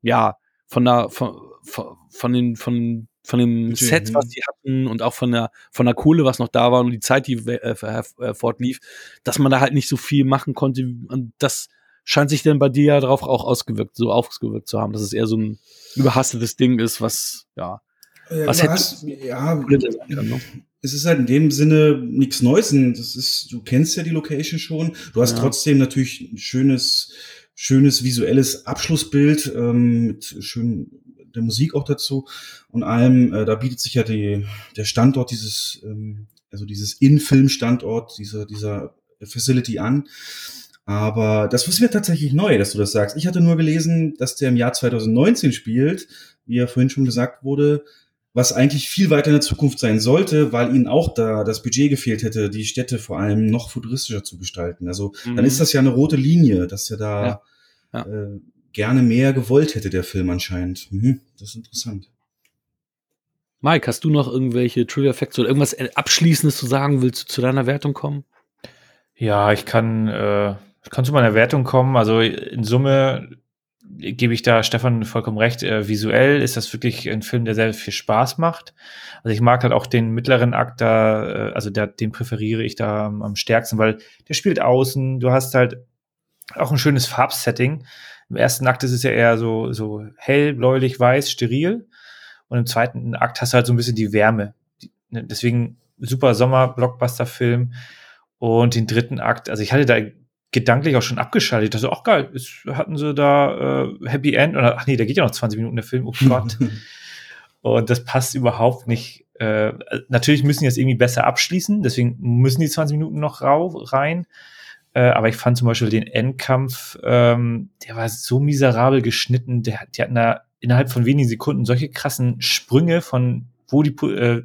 ja, von der, von, von, von den, von, von dem Set, was die hatten und auch von der, von der Kohle, was noch da war und die Zeit, die äh, äh, fortlief, dass man da halt nicht so viel machen konnte und das scheint sich denn bei dir ja darauf auch ausgewirkt, so ausgewirkt zu haben, dass es eher so ein überhastetes Ding ist, was, ja, ja was hätte, ja, kann, ne? es ist halt in dem Sinne nichts Neues. Das ist, du kennst ja die Location schon. Du hast ja. trotzdem natürlich ein schönes, schönes visuelles Abschlussbild ähm, mit schön der Musik auch dazu und allem. Äh, da bietet sich ja die, der Standort dieses, ähm, also dieses In-Film-Standort dieser dieser Facility an. Aber das ist mir tatsächlich neu, dass du das sagst. Ich hatte nur gelesen, dass der im Jahr 2019 spielt, wie ja vorhin schon gesagt wurde, was eigentlich viel weiter in der Zukunft sein sollte, weil ihnen auch da das Budget gefehlt hätte, die Städte vor allem noch futuristischer zu gestalten. Also mhm. dann ist das ja eine rote Linie, dass er da ja. Ja. Äh, gerne mehr gewollt hätte, der Film anscheinend. Mhm. Das ist interessant. Mike, hast du noch irgendwelche Trivia Facts oder irgendwas Abschließendes zu sagen? Willst du zu deiner Wertung kommen? Ja, ich kann äh, kann zu meiner Wertung kommen. Also in Summe gebe ich da Stefan vollkommen recht. Äh, visuell ist das wirklich ein Film, der sehr viel Spaß macht. Also ich mag halt auch den mittleren Akt da, äh, also der, den präferiere ich da am, am stärksten, weil der spielt außen. Du hast halt auch ein schönes Farbsetting. Im ersten Akt ist es ja eher so, so hell, bläulich, weiß, steril. Und im zweiten Akt hast du halt so ein bisschen die Wärme. Ne, deswegen super Sommer-Blockbuster-Film. Und den dritten Akt, also ich hatte da gedanklich auch schon abgeschaltet. Dachte, ach geil, ist, hatten sie da äh, Happy End? Oder, ach nee, da geht ja noch 20 Minuten der Film, oh Gott. Und das passt überhaupt nicht. Äh, natürlich müssen die jetzt irgendwie besser abschließen, deswegen müssen die 20 Minuten noch rau, rein. Äh, aber ich fand zum Beispiel den Endkampf, ähm, der war so miserabel geschnitten. Der, die hatten da innerhalb von wenigen Sekunden solche krassen Sprünge von wo die äh,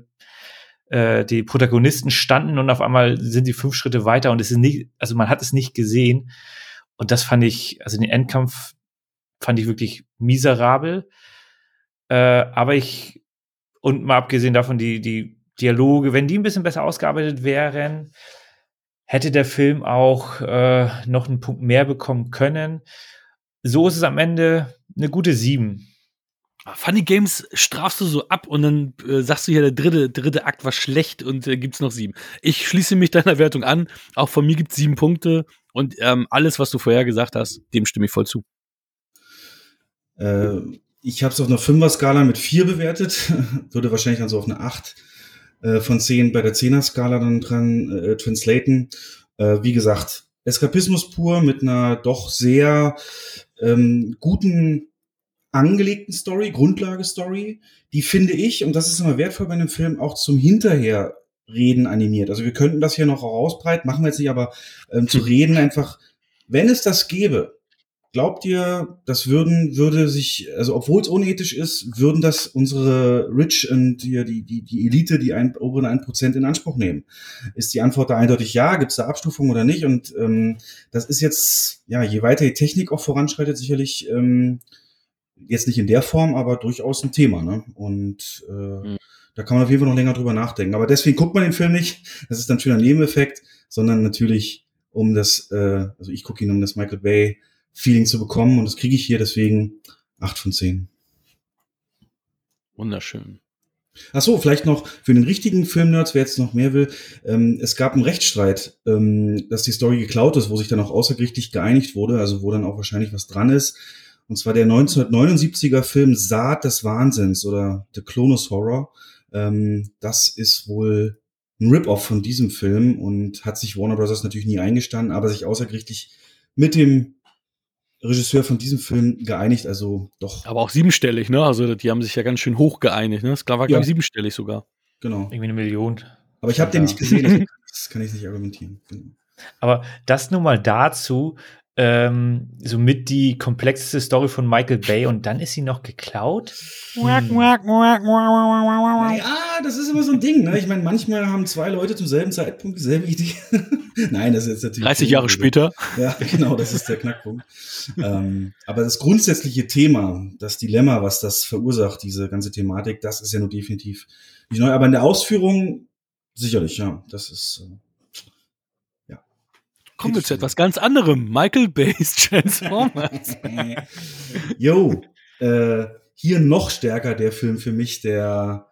äh, die Protagonisten standen und auf einmal sind die fünf Schritte weiter und es ist nicht, also man hat es nicht gesehen. Und das fand ich, also den Endkampf fand ich wirklich miserabel. Äh, aber ich, und mal abgesehen davon, die, die Dialoge, wenn die ein bisschen besser ausgearbeitet wären, hätte der Film auch äh, noch einen Punkt mehr bekommen können. So ist es am Ende eine gute sieben. Funny Games strafst du so ab und dann äh, sagst du hier, der dritte, dritte Akt war schlecht und äh, gibt's noch sieben. Ich schließe mich deiner Wertung an. Auch von mir gibt's sieben Punkte und ähm, alles, was du vorher gesagt hast, dem stimme ich voll zu. Äh, ich habe es auf einer Fünfer-Skala mit vier bewertet, würde wahrscheinlich dann so auf eine acht äh, von zehn bei der Zehner-Skala dann dran äh, translaten. Äh, wie gesagt, Eskapismus pur mit einer doch sehr ähm, guten angelegten Story, Grundlagestory, die finde ich, und das ist immer wertvoll bei einem Film, auch zum Hinterherreden animiert. Also wir könnten das hier noch ausbreiten, machen wir jetzt nicht, aber ähm, zu reden einfach, wenn es das gäbe, glaubt ihr, das würden, würde sich, also obwohl es unethisch ist, würden das unsere Rich und die, die, die, Elite, die ein, oberen ein Prozent in Anspruch nehmen? Ist die Antwort da eindeutig ja? Gibt es da Abstufungen oder nicht? Und ähm, das ist jetzt, ja, je weiter die Technik auch voranschreitet, sicherlich ähm, jetzt nicht in der Form, aber durchaus ein Thema. Ne? Und äh, mhm. da kann man auf jeden Fall noch länger drüber nachdenken. Aber deswegen guckt man den Film nicht. Das ist dann schöner Nebeneffekt, sondern natürlich um das, äh, also ich gucke ihn, um das Michael Bay Feeling zu bekommen und das kriege ich hier deswegen acht von zehn. Wunderschön. Ach so, vielleicht noch für den richtigen Filmnerds, wer jetzt noch mehr will. Ähm, es gab einen Rechtsstreit, ähm, dass die Story geklaut ist, wo sich dann auch außergerichtlich geeinigt wurde, also wo dann auch wahrscheinlich was dran ist. Und zwar der 1979er Film Saat des Wahnsinns oder The Clonus Horror. Ähm, das ist wohl ein Rip-Off von diesem Film und hat sich Warner Bros. natürlich nie eingestanden, aber sich außergerichtlich mit dem Regisseur von diesem Film geeinigt, also doch. Aber auch siebenstellig, ne? Also die haben sich ja ganz schön hoch geeinigt, ne? Das war, glaube ja. ich, siebenstellig sogar. Genau. Irgendwie eine Million. Aber ich habe den nicht gesehen, das kann ich nicht argumentieren. Aber das nur mal dazu, ähm, so mit die komplexeste Story von Michael Bay und dann ist sie noch geklaut. Hm. Ja, das ist immer so ein Ding. Ne? Ich meine, manchmal haben zwei Leute zum selben Zeitpunkt dieselbe Idee. Nein, das ist jetzt natürlich. 30 Jahre später. Ja, genau, das ist der Knackpunkt. ähm, aber das grundsätzliche Thema, das Dilemma, was das verursacht, diese ganze Thematik, das ist ja nur definitiv nicht neu. Aber in der Ausführung sicherlich, ja, das ist. Äh, Kommen wir zu etwas ganz anderem. Michael Bay's Transformers. Jo, äh, hier noch stärker der Film für mich, der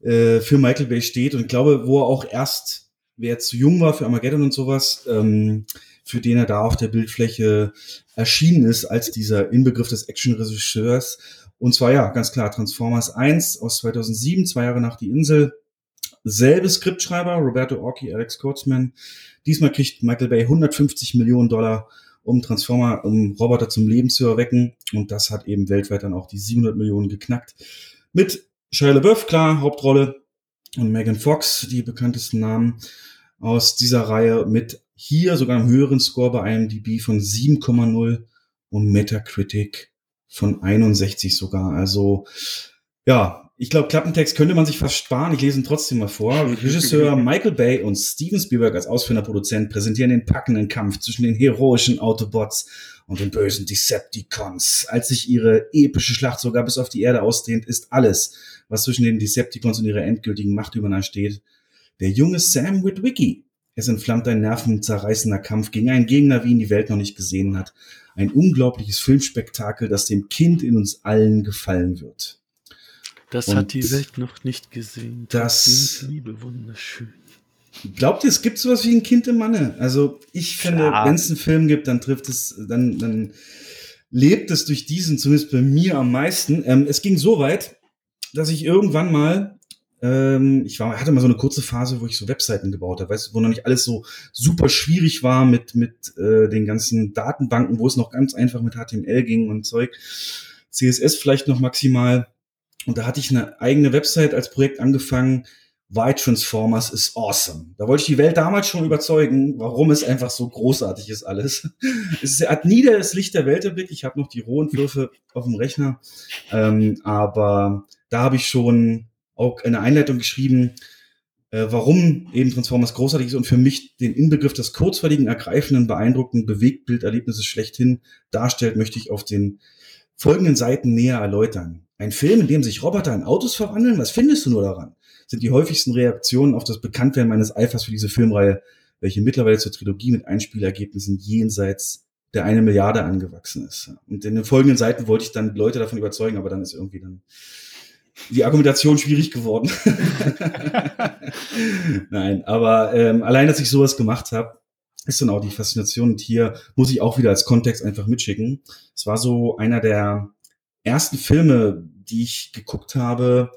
äh, für Michael Bay steht und ich glaube, wo er auch erst, wer zu jung war für Armageddon und sowas, ähm, für den er da auf der Bildfläche erschienen ist als dieser Inbegriff des Action-Regisseurs. Und zwar ja, ganz klar, Transformers 1 aus 2007, zwei Jahre nach Die Insel. Selbe Skriptschreiber, Roberto Orki, Alex Kurtzman, Diesmal kriegt Michael Bay 150 Millionen Dollar, um Transformer, um Roboter zum Leben zu erwecken. Und das hat eben weltweit dann auch die 700 Millionen geknackt. Mit Shia LaBeouf, klar, Hauptrolle. Und Megan Fox, die bekanntesten Namen aus dieser Reihe mit hier sogar einem höheren Score bei IMDb von 7,0 und Metacritic von 61 sogar. Also ja, ich glaube, Klappentext könnte man sich fast sparen. Ich lese ihn trotzdem mal vor. Regisseur Michael Bay und Steven Spielberg als ausführender Produzent präsentieren den packenden Kampf zwischen den heroischen Autobots und den bösen Decepticons. Als sich ihre epische Schlacht sogar bis auf die Erde ausdehnt, ist alles, was zwischen den Decepticons und ihrer endgültigen Machtübernahme steht, der junge Sam Witwicky. Es entflammt ein nervenzerreißender Kampf gegen einen Gegner, wie ihn die Welt noch nicht gesehen hat. Ein unglaubliches Filmspektakel, das dem Kind in uns allen gefallen wird. Das und hat die Welt noch nicht gesehen. Das, Liebe wunderschön. Glaubt ihr, es gibt sowas wie ein Kind im Manne? Also ich finde, wenn es einen Film gibt, dann trifft es, dann, dann lebt es durch diesen, zumindest bei mir am meisten. Ähm, es ging so weit, dass ich irgendwann mal ähm, ich war, hatte mal so eine kurze Phase, wo ich so Webseiten gebaut habe, weißt du, wo noch nicht alles so super schwierig war mit, mit äh, den ganzen Datenbanken, wo es noch ganz einfach mit HTML ging und Zeug. CSS vielleicht noch maximal. Und da hatte ich eine eigene Website als Projekt angefangen. White Transformers is awesome. Da wollte ich die Welt damals schon überzeugen, warum es einfach so großartig ist alles. Es hat nie das Licht der Welt erblickt. Ich habe noch die rohen Würfe auf dem Rechner. Ähm, aber da habe ich schon auch eine Einleitung geschrieben, äh, warum eben Transformers großartig ist und für mich den Inbegriff des kurzweiligen, ergreifenden, beeindruckenden Bewegtbilderlebnisses schlechthin darstellt, möchte ich auf den folgenden Seiten näher erläutern. Ein Film, in dem sich Roboter in Autos verwandeln, was findest du nur daran? Sind die häufigsten Reaktionen auf das Bekanntwerden meines Eifers für diese Filmreihe, welche mittlerweile zur Trilogie mit Einspielergebnissen jenseits der eine Milliarde angewachsen ist. Und in den folgenden Seiten wollte ich dann Leute davon überzeugen, aber dann ist irgendwie dann die Argumentation schwierig geworden. Nein, aber ähm, allein, dass ich sowas gemacht habe, ist dann auch die Faszination. Und hier muss ich auch wieder als Kontext einfach mitschicken. Es war so einer der ersten Filme, die ich geguckt habe.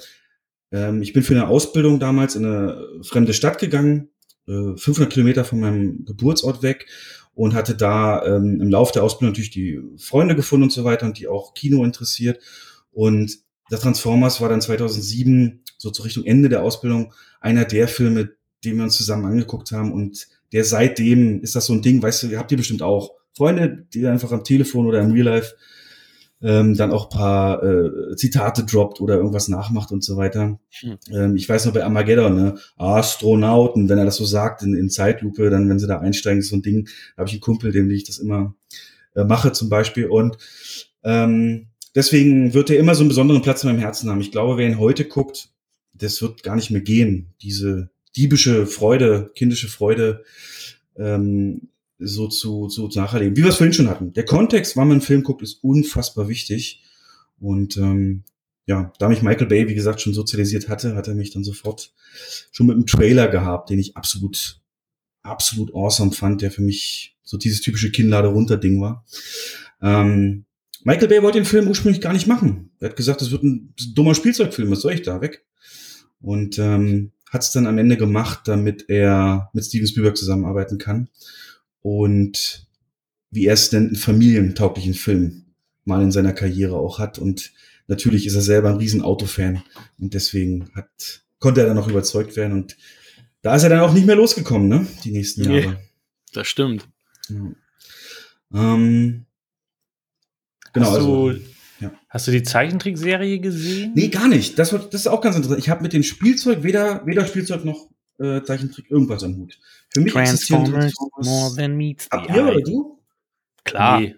Ähm, ich bin für eine Ausbildung damals in eine fremde Stadt gegangen, äh, 500 Kilometer von meinem Geburtsort weg und hatte da ähm, im Laufe der Ausbildung natürlich die Freunde gefunden und so weiter und die auch Kino interessiert. Und der Transformers war dann 2007, so zur Richtung Ende der Ausbildung, einer der Filme, den wir uns zusammen angeguckt haben. Und der seitdem ist das so ein Ding, weißt du, habt ihr bestimmt auch Freunde, die einfach am Telefon oder im Real Life ähm, dann auch paar äh, Zitate droppt oder irgendwas nachmacht und so weiter. Hm. Ähm, ich weiß noch bei Armageddon, ne? Astronauten, wenn er das so sagt in, in Zeitlupe, dann wenn sie da einsteigen, ist so ein Ding, habe ich einen Kumpel, dem ich das immer äh, mache zum Beispiel. Und ähm, deswegen wird er immer so einen besonderen Platz in meinem Herzen haben. Ich glaube, wer ihn heute guckt, das wird gar nicht mehr gehen. Diese diebische Freude, kindische Freude, ähm, so zu, zu nacherleben. Wie wir es vorhin schon hatten. Der Kontext, wann man einen Film guckt, ist unfassbar wichtig. Und ähm, ja, da mich Michael Bay, wie gesagt, schon sozialisiert hatte, hat er mich dann sofort schon mit einem Trailer gehabt, den ich absolut, absolut awesome fand, der für mich so dieses typische Kinnlade runter Ding war. Ähm, Michael Bay wollte den Film ursprünglich gar nicht machen. Er hat gesagt, das wird ein dummer Spielzeugfilm, was soll ich da weg? Und ähm, hat es dann am Ende gemacht, damit er mit Steven Spielberg zusammenarbeiten kann. Und wie er es denn einen familientauglichen Film mal in seiner Karriere auch hat. Und natürlich ist er selber ein riesen Autofan und deswegen hat, konnte er dann noch überzeugt werden. Und da ist er dann auch nicht mehr losgekommen, ne? Die nächsten Jahre. Nee, das stimmt. Ja. Ähm, Genau, hast, also, du, ja. hast du die Zeichentrickserie gesehen? Nee, gar nicht. Das, das ist auch ganz interessant. Ich habe mit dem Spielzeug weder, weder Spielzeug noch äh, Zeichentrick irgendwas am Hut. Für mich Transformers, Transformers more than meets the eye. oder du? Klar. Nee.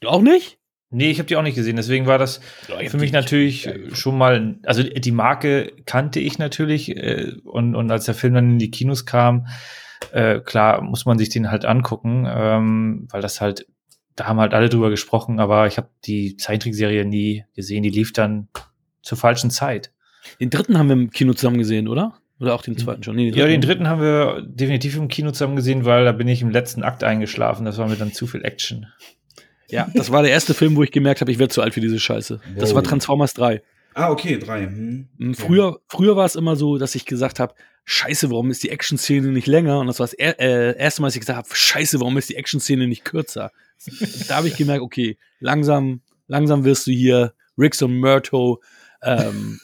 Du auch nicht? Nee, ich habe die auch nicht gesehen. Deswegen war das ja, für mich natürlich schon mal, also die Marke kannte ich natürlich äh, und, und als der Film dann in die Kinos kam, äh, klar muss man sich den halt angucken, ähm, weil das halt da haben halt alle drüber gesprochen, aber ich habe die Zeichentrickserie nie gesehen. Die lief dann zur falschen Zeit. Den dritten haben wir im Kino zusammen gesehen, oder? Oder auch den zweiten schon? Nee, den ja, den dritten haben wir definitiv im Kino zusammen gesehen, weil da bin ich im letzten Akt eingeschlafen. Das war mir dann zu viel Action. Ja, das war der erste Film, wo ich gemerkt habe, ich werde zu alt für diese Scheiße. Das war Transformers 3. Ah, okay, 3. Hm. hm. Früher, früher war es immer so, dass ich gesagt habe, Scheiße, warum ist die Action-Szene nicht länger? Und das war das er äh, erste Mal, dass ich gesagt habe, Scheiße, warum ist die Action-Szene nicht kürzer? da habe ich gemerkt, okay, langsam, langsam wirst du hier Rix und Myrto ähm,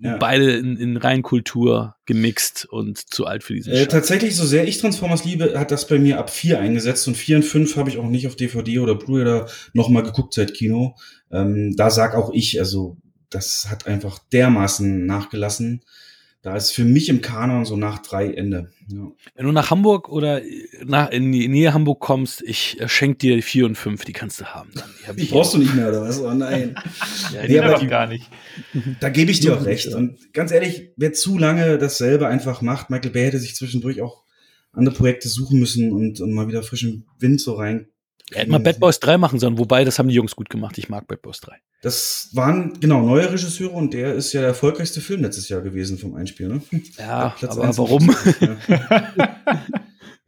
ja. beide in, in Reinkultur gemixt und zu alt für diese äh, Tatsächlich, so sehr ich Transformers liebe, hat das bei mir ab 4 eingesetzt und 4 und 5 habe ich auch nicht auf DVD oder Blu-ray oder nochmal geguckt seit Kino. Ähm, da sag auch ich, also das hat einfach dermaßen nachgelassen da ist für mich im Kanon so nach drei Ende. Ja. Wenn du nach Hamburg oder nach, in die Nähe Hamburg kommst, ich äh, schenke dir vier und fünf, die kannst du haben. Dann. Die, die brauchst du nicht mehr, oder was? Oh nein. ja, die nee, aber gar nicht. Da gebe ich dir auch recht. Und ganz ehrlich, wer zu lange dasselbe einfach macht, Michael Bay hätte sich zwischendurch auch andere Projekte suchen müssen und, und mal wieder frischen Wind so rein er hätte mal Bad Boys 3 machen sollen, wobei das haben die Jungs gut gemacht. Ich mag Bad Boys 3. Das waren genau neue Regisseure und der ist ja der erfolgreichste Film letztes Jahr gewesen vom Einspiel. Ne? Ja, aber warum?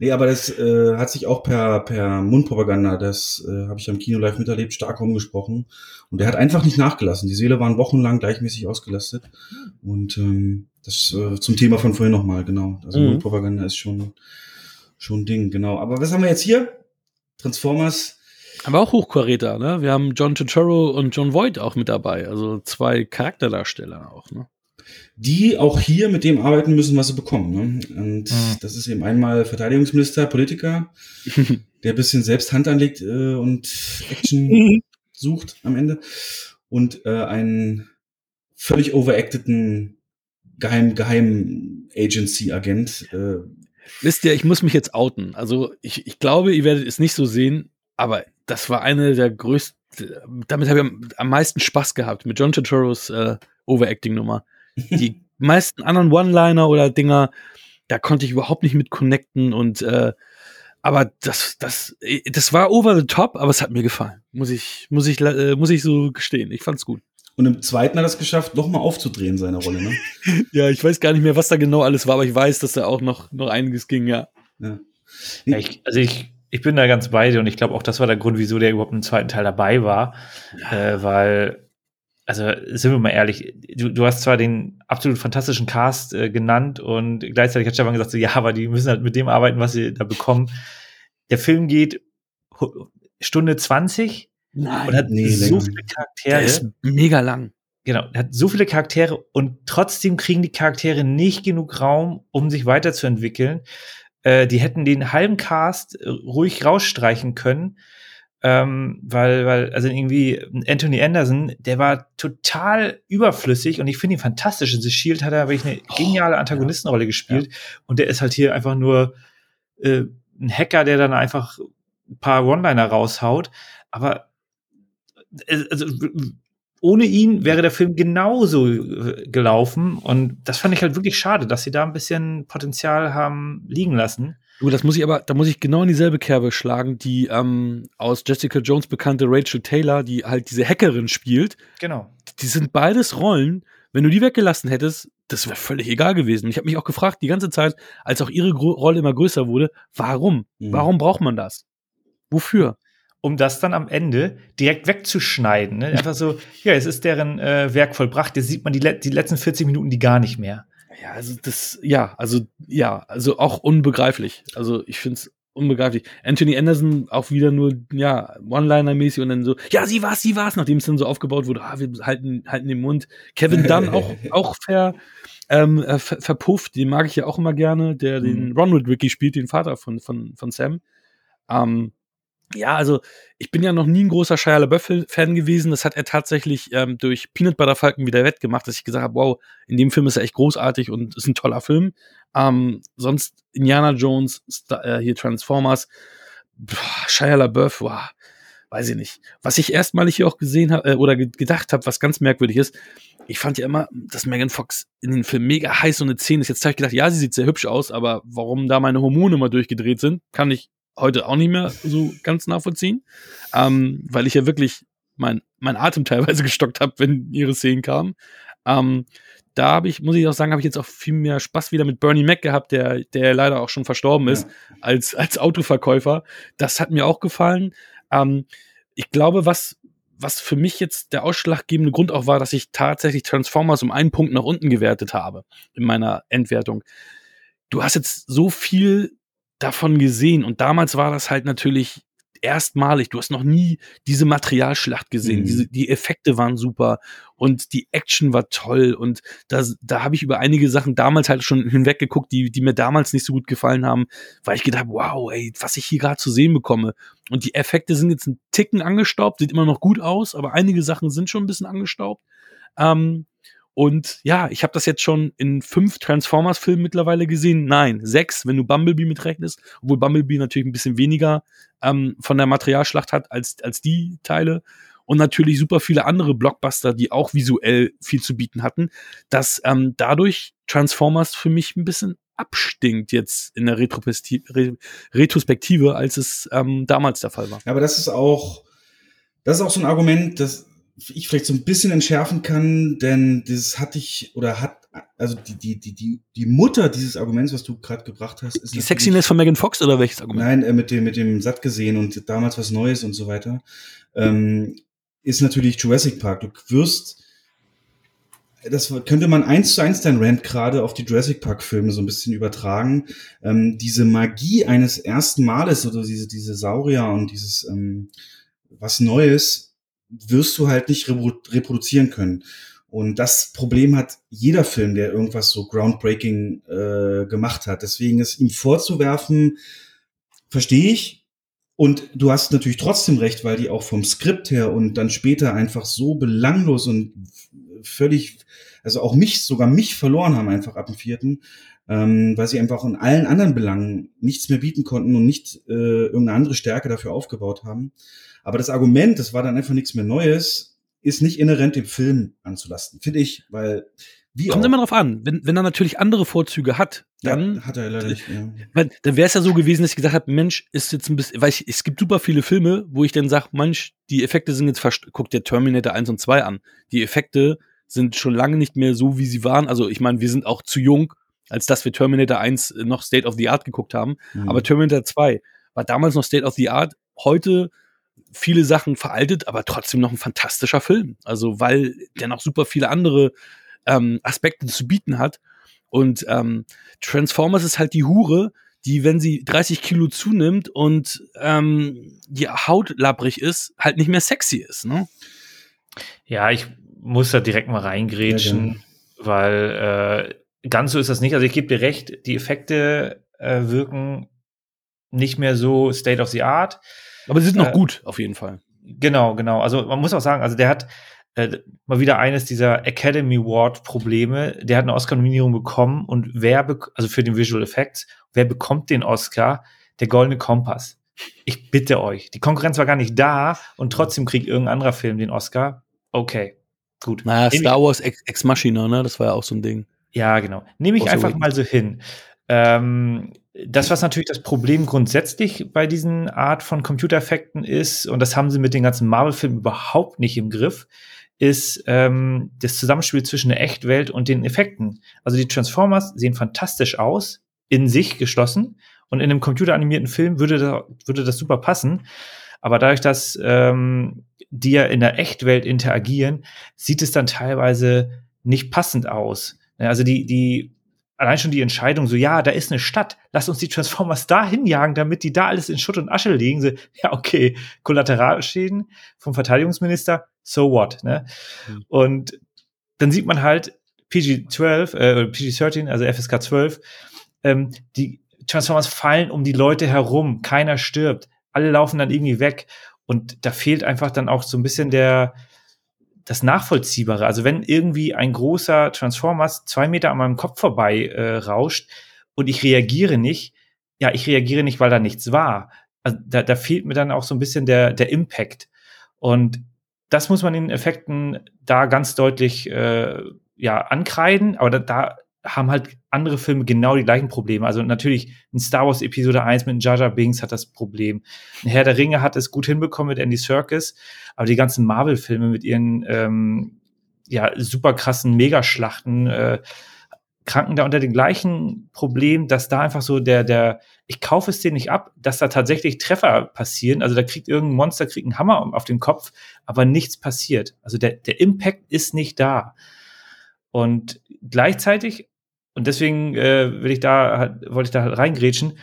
Nee, aber das äh, hat sich auch per, per Mundpropaganda, das äh, habe ich am Kino live miterlebt, stark rumgesprochen. Und er hat einfach nicht nachgelassen. Die Seele waren wochenlang gleichmäßig ausgelastet. Und ähm, das äh, zum Thema von vorhin nochmal, genau. Also Mhm. Mundpropaganda ist schon, schon ein Ding, genau. Aber was haben wir jetzt hier? Transformers. Aber auch Hochkaräter, ne? Wir haben John Turturro und John Voight auch mit dabei. Also zwei Charakterdarsteller auch, ne? die auch hier mit dem arbeiten müssen, was sie bekommen. Ne? Und Mhm. das ist eben einmal Verteidigungsminister, Politiker, der ein bisschen selbst Hand anlegt äh, und Action sucht am Ende. Und äh, einen völlig overacteden Geheim, Geheim Agency-Agent. Äh, Wisst ihr, ich muss mich jetzt outen. Also ich, ich glaube, ihr werdet es nicht so sehen, aber das war eine der größten, damit habe ich am, am meisten Spaß gehabt, mit John Turturros äh, Overacting-Nummer. Die meisten anderen One-Liner oder Dinger, da konnte ich überhaupt nicht mit connecten und äh, aber das, das, das war over the top, aber es hat mir gefallen. Muss ich, muss ich, äh, muss ich so gestehen. Ich fand's gut. und im zweiten hat er es geschafft, nochmal aufzudrehen, seine Rolle. Ne? Ja, ich weiß gar nicht mehr, was da genau alles war, aber ich weiß, dass da auch noch, noch einiges ging, ja. Ja. Ja, ich, also ich, ich bin da ganz bei dir und ich glaube auch, das war der Grund, wieso der überhaupt im zweiten Teil dabei war. Äh, weil, also sind wir mal ehrlich, du, du hast zwar den absolut fantastischen Cast äh, genannt und gleichzeitig hat Stefan gesagt, so, ja, aber die müssen halt mit dem arbeiten, was sie da bekommen. Der Film geht Stunde 20 Nein. und hat nee, so länger. viele der Charaktere. ist mega lang. Genau, hat so viele Charaktere und trotzdem kriegen die Charaktere nicht genug Raum, um sich weiterzuentwickeln. Äh, die hätten den halben Cast äh, ruhig rausstreichen können, ähm, weil, weil, also irgendwie Anthony Anderson, der war total überflüssig und ich finde ihn fantastisch. In The Shield hat er wirklich eine geniale Antagonistenrolle gespielt und der ist halt hier einfach nur äh, ein Hacker, der dann einfach ein paar One-Liner raushaut. Aber äh, also, ohne ihn wäre der Film genauso äh, gelaufen. Und das fand ich halt wirklich schade, dass sie da ein bisschen Potenzial haben liegen lassen. Du, das muss ich aber, da muss ich genau in dieselbe Kerbe schlagen, die ähm, aus Jessica Jones bekannte Rachel Taylor, die halt diese Hackerin spielt. Genau. Die sind beides Rollen. Wenn du die weggelassen hättest, das wäre völlig egal gewesen. Ich habe mich auch gefragt, die ganze Zeit, als auch ihre Gro Rolle immer größer wurde, warum? Mhm. Warum braucht man das? Wofür? Um das dann am Ende direkt wegzuschneiden. Ne? Einfach so, ja, es ist deren äh, Werk vollbracht. Jetzt sieht man die, le die letzten 40 Minuten die gar nicht mehr. Ja, also das, ja, also ja, also auch unbegreiflich. Also ich finde es unbegreiflich. Anthony Anderson auch wieder nur, ja, One-Liner-mäßig und dann so, ja, sie war's, sie war's, nachdem es dann so aufgebaut wurde, ah, wir halten, halten den Mund. Kevin Dunn auch, auch ver, ähm, äh, ver, verpufft, den mag ich ja auch immer gerne, der den Ronald Ricky spielt, den Vater von, von, von Sam. Ähm, ja, also ich bin ja noch nie ein großer Shia LaBeouf-Fan gewesen. Das hat er tatsächlich ähm, durch Peanut Butter Falcon wieder wettgemacht, dass ich gesagt habe, wow, in dem Film ist er echt großartig und ist ein toller Film. Ähm, sonst Indiana Jones, Star, äh, hier Transformers, boah, Shia LaBeouf, boah, weiß ich nicht. Was ich erstmalig hier auch gesehen habe äh, oder ge gedacht habe, was ganz merkwürdig ist, ich fand ja immer, dass Megan Fox in den Film mega heiß und eine 10 ist. Jetzt habe ich gedacht, ja, sie sieht sehr hübsch aus, aber warum da meine Hormone mal durchgedreht sind, kann ich heute auch nicht mehr so ganz nachvollziehen, ähm, weil ich ja wirklich mein, mein Atem teilweise gestockt habe, wenn ihre Szenen kamen. Ähm, da habe ich, muss ich auch sagen, habe ich jetzt auch viel mehr Spaß wieder mit Bernie Mac gehabt, der, der leider auch schon verstorben ist, als, als Autoverkäufer. Das hat mir auch gefallen. Ähm, ich glaube, was, was für mich jetzt der ausschlaggebende Grund auch war, dass ich tatsächlich Transformers um einen Punkt nach unten gewertet habe in meiner Endwertung. Du hast jetzt so viel davon gesehen und damals war das halt natürlich erstmalig. Du hast noch nie diese Materialschlacht gesehen. Mhm. Diese, die Effekte waren super und die Action war toll und da, da habe ich über einige Sachen damals halt schon hinweggeguckt, die, die mir damals nicht so gut gefallen haben, weil ich gedacht, wow, ey, was ich hier gerade zu sehen bekomme. Und die Effekte sind jetzt ein Ticken angestaubt, sieht immer noch gut aus, aber einige Sachen sind schon ein bisschen angestaubt. Ähm, und ja, ich habe das jetzt schon in fünf Transformers-Filmen mittlerweile gesehen. Nein, sechs, wenn du Bumblebee mitrechnest, obwohl Bumblebee natürlich ein bisschen weniger ähm, von der Materialschlacht hat als, als die Teile. Und natürlich super viele andere Blockbuster, die auch visuell viel zu bieten hatten, dass ähm, dadurch Transformers für mich ein bisschen abstinkt jetzt in der Retrospektive, als es ähm, damals der Fall war. Aber das ist auch, das ist auch so ein Argument, das ich vielleicht so ein bisschen entschärfen kann, denn das hatte ich oder hat also die die die die die Mutter dieses Arguments, was du gerade gebracht hast, ist die Sexiness von Megan Fox oder welches Argument? Nein, äh, mit dem mit dem satt gesehen und damals was Neues und so weiter, ähm, ist natürlich Jurassic Park. Du wirst das könnte man eins zu eins dein Rant gerade auf die Jurassic Park Filme so ein bisschen übertragen. Ähm, diese Magie eines ersten Males oder diese diese Saurier und dieses ähm, was Neues wirst du halt nicht reproduzieren können. Und das Problem hat jeder Film, der irgendwas so groundbreaking äh, gemacht hat. Deswegen ist ihm vorzuwerfen, verstehe ich. Und du hast natürlich trotzdem recht, weil die auch vom Skript her und dann später einfach so belanglos und völlig, also auch mich, sogar mich verloren haben einfach ab dem vierten, ähm, weil sie einfach in allen anderen Belangen nichts mehr bieten konnten und nicht äh, irgendeine andere Stärke dafür aufgebaut haben. Aber das Argument, das war dann einfach nichts mehr Neues, ist nicht inhärent dem Film anzulasten, finde ich, weil wie Kommt auch. immer drauf an. Wenn, wenn er natürlich andere Vorzüge hat, dann ja, hat er leider nicht. Ja. Weil, dann wäre es ja so gewesen, dass ich gesagt habe, Mensch, ist jetzt ein bisschen, weil ich, es gibt super viele Filme, wo ich dann sage, Mensch, die Effekte sind jetzt fast, guck dir Terminator 1 und 2 an. Die Effekte sind schon lange nicht mehr so, wie sie waren. Also ich meine, wir sind auch zu jung, als dass wir Terminator 1 noch State of the Art geguckt haben. Mhm. Aber Terminator 2 war damals noch State of the Art. Heute viele Sachen veraltet, aber trotzdem noch ein fantastischer Film. Also weil der noch super viele andere ähm, Aspekte zu bieten hat. Und ähm, Transformers ist halt die Hure, die, wenn sie 30 Kilo zunimmt und ähm, die Haut labbrig ist, halt nicht mehr sexy ist. Ne? Ja, ich muss da direkt mal reingrätschen, ja, ja. weil äh, ganz so ist das nicht. Also ich gebe dir recht, die Effekte äh, wirken nicht mehr so State of the Art. Aber sie sind noch äh, gut, auf jeden Fall. Genau, genau. Also man muss auch sagen, also der hat äh, mal wieder eines dieser Academy Award Probleme. Der hat eine Oscar-Nominierung bekommen und wer, also für den Visual Effects, wer bekommt den Oscar? Der Goldene Kompass. Ich bitte euch. Die Konkurrenz war gar nicht da und trotzdem kriegt irgendein anderer Film den Oscar. Okay, gut. Naja, Star Wars Ex, Ex Machina, ne? Das war ja auch so ein Ding. Ja, genau. Nehme ich einfach mal so hin. Ähm, das, was natürlich das Problem grundsätzlich bei diesen Art von Computereffekten ist, und das haben sie mit den ganzen Marvel-Filmen überhaupt nicht im Griff, ist ähm, das Zusammenspiel zwischen der Echtwelt und den Effekten. Also die Transformers sehen fantastisch aus, in sich geschlossen, und in einem computeranimierten Film würde, da, würde das super passen. Aber dadurch, dass ähm, die ja in der Echtwelt interagieren, sieht es dann teilweise nicht passend aus. Also die, die allein schon die Entscheidung, so, ja, da ist eine Stadt, lass uns die Transformers da hinjagen, damit die da alles in Schutt und Asche legen. So, ja, okay, Kollateralschäden vom Verteidigungsminister, so what, ne? Mhm. Und dann sieht man halt PG-12, äh, PG-13, also FSK 12, ähm, die Transformers fallen um die Leute herum, keiner stirbt, alle laufen dann irgendwie weg. Und da fehlt einfach dann auch so ein bisschen der, das Nachvollziehbare. Also wenn irgendwie ein großer Transformers zwei Meter an meinem Kopf vorbei äh, rauscht und ich reagiere nicht, ja, ich reagiere nicht, weil da nichts war. Also da, da fehlt mir dann auch so ein bisschen der, der Impact. Und das muss man in Effekten da ganz deutlich äh, ja, ankreiden, aber da, da haben halt andere Filme genau die gleichen Probleme. Also natürlich ein Star Wars Episode 1 mit Jar Binks hat das Problem. Herr der Ringe hat es gut hinbekommen mit Andy Serkis, aber die ganzen Marvel-Filme mit ihren ähm, ja, super krassen Megaschlachten äh, kranken da unter dem gleichen Problem, dass da einfach so der, der, ich kaufe es dir nicht ab, dass da tatsächlich Treffer passieren. Also da kriegt irgendein Monster, kriegt einen Hammer auf den Kopf, aber nichts passiert. Also der, der Impact ist nicht da. Und gleichzeitig und deswegen äh, will ich da halt, wollte ich da halt reingrätschen.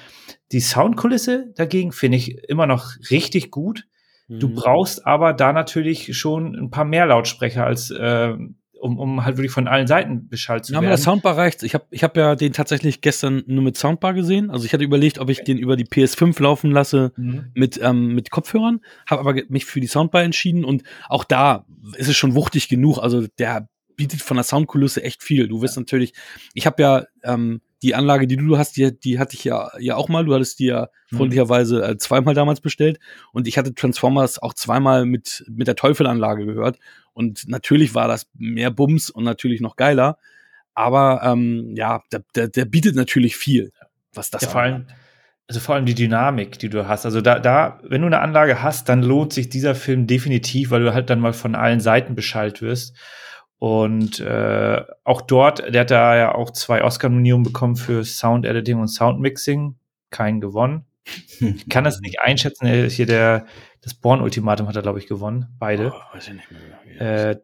Die Soundkulisse dagegen finde ich immer noch richtig gut. Mhm. Du brauchst aber da natürlich schon ein paar mehr Lautsprecher als äh, um, um halt wirklich von allen Seiten Bescheid zu ja, werden. Aber das Soundbar reicht. Ich habe ich hab ja den tatsächlich gestern nur mit Soundbar gesehen. Also ich hatte überlegt, ob ich den über die PS5 laufen lasse mhm. mit, ähm, mit Kopfhörern, habe aber mich für die Soundbar entschieden und auch da ist es schon wuchtig genug. Also der bietet von der Soundkulisse echt viel. Du wirst ja. natürlich, ich habe ja ähm, die Anlage, die du hast, die, die hatte ich ja, ja auch mal. Du hattest die ja mhm. freundlicherweise äh, zweimal damals bestellt. Und ich hatte Transformers auch zweimal mit, mit der Teufelanlage gehört. Und natürlich war das mehr Bums und natürlich noch geiler. Aber ähm, ja, der, der, der bietet natürlich viel, was das ja, vor allem, also vor allem die Dynamik, die du hast. Also da, da, wenn du eine Anlage hast, dann lohnt sich dieser Film definitiv, weil du halt dann mal von allen Seiten beschallt wirst. Und äh, auch dort, der hat da ja auch zwei Oscar-Nominierungen bekommen für Sound Editing und Sound Mixing. Keinen gewonnen. Ich kann das nicht einschätzen. Hier der, das Born-Ultimatum hat er, glaube ich, gewonnen. Beide. Oh, weiß ich nicht mehr. Äh,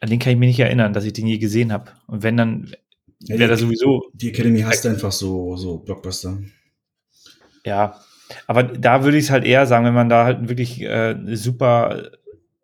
an den kann ich mich nicht erinnern, dass ich den je gesehen habe. Und wenn dann, ja, wäre da sowieso. Die Academy hasst einfach so, so Blockbuster. Ja, aber da würde ich es halt eher sagen, wenn man da halt wirklich äh, super,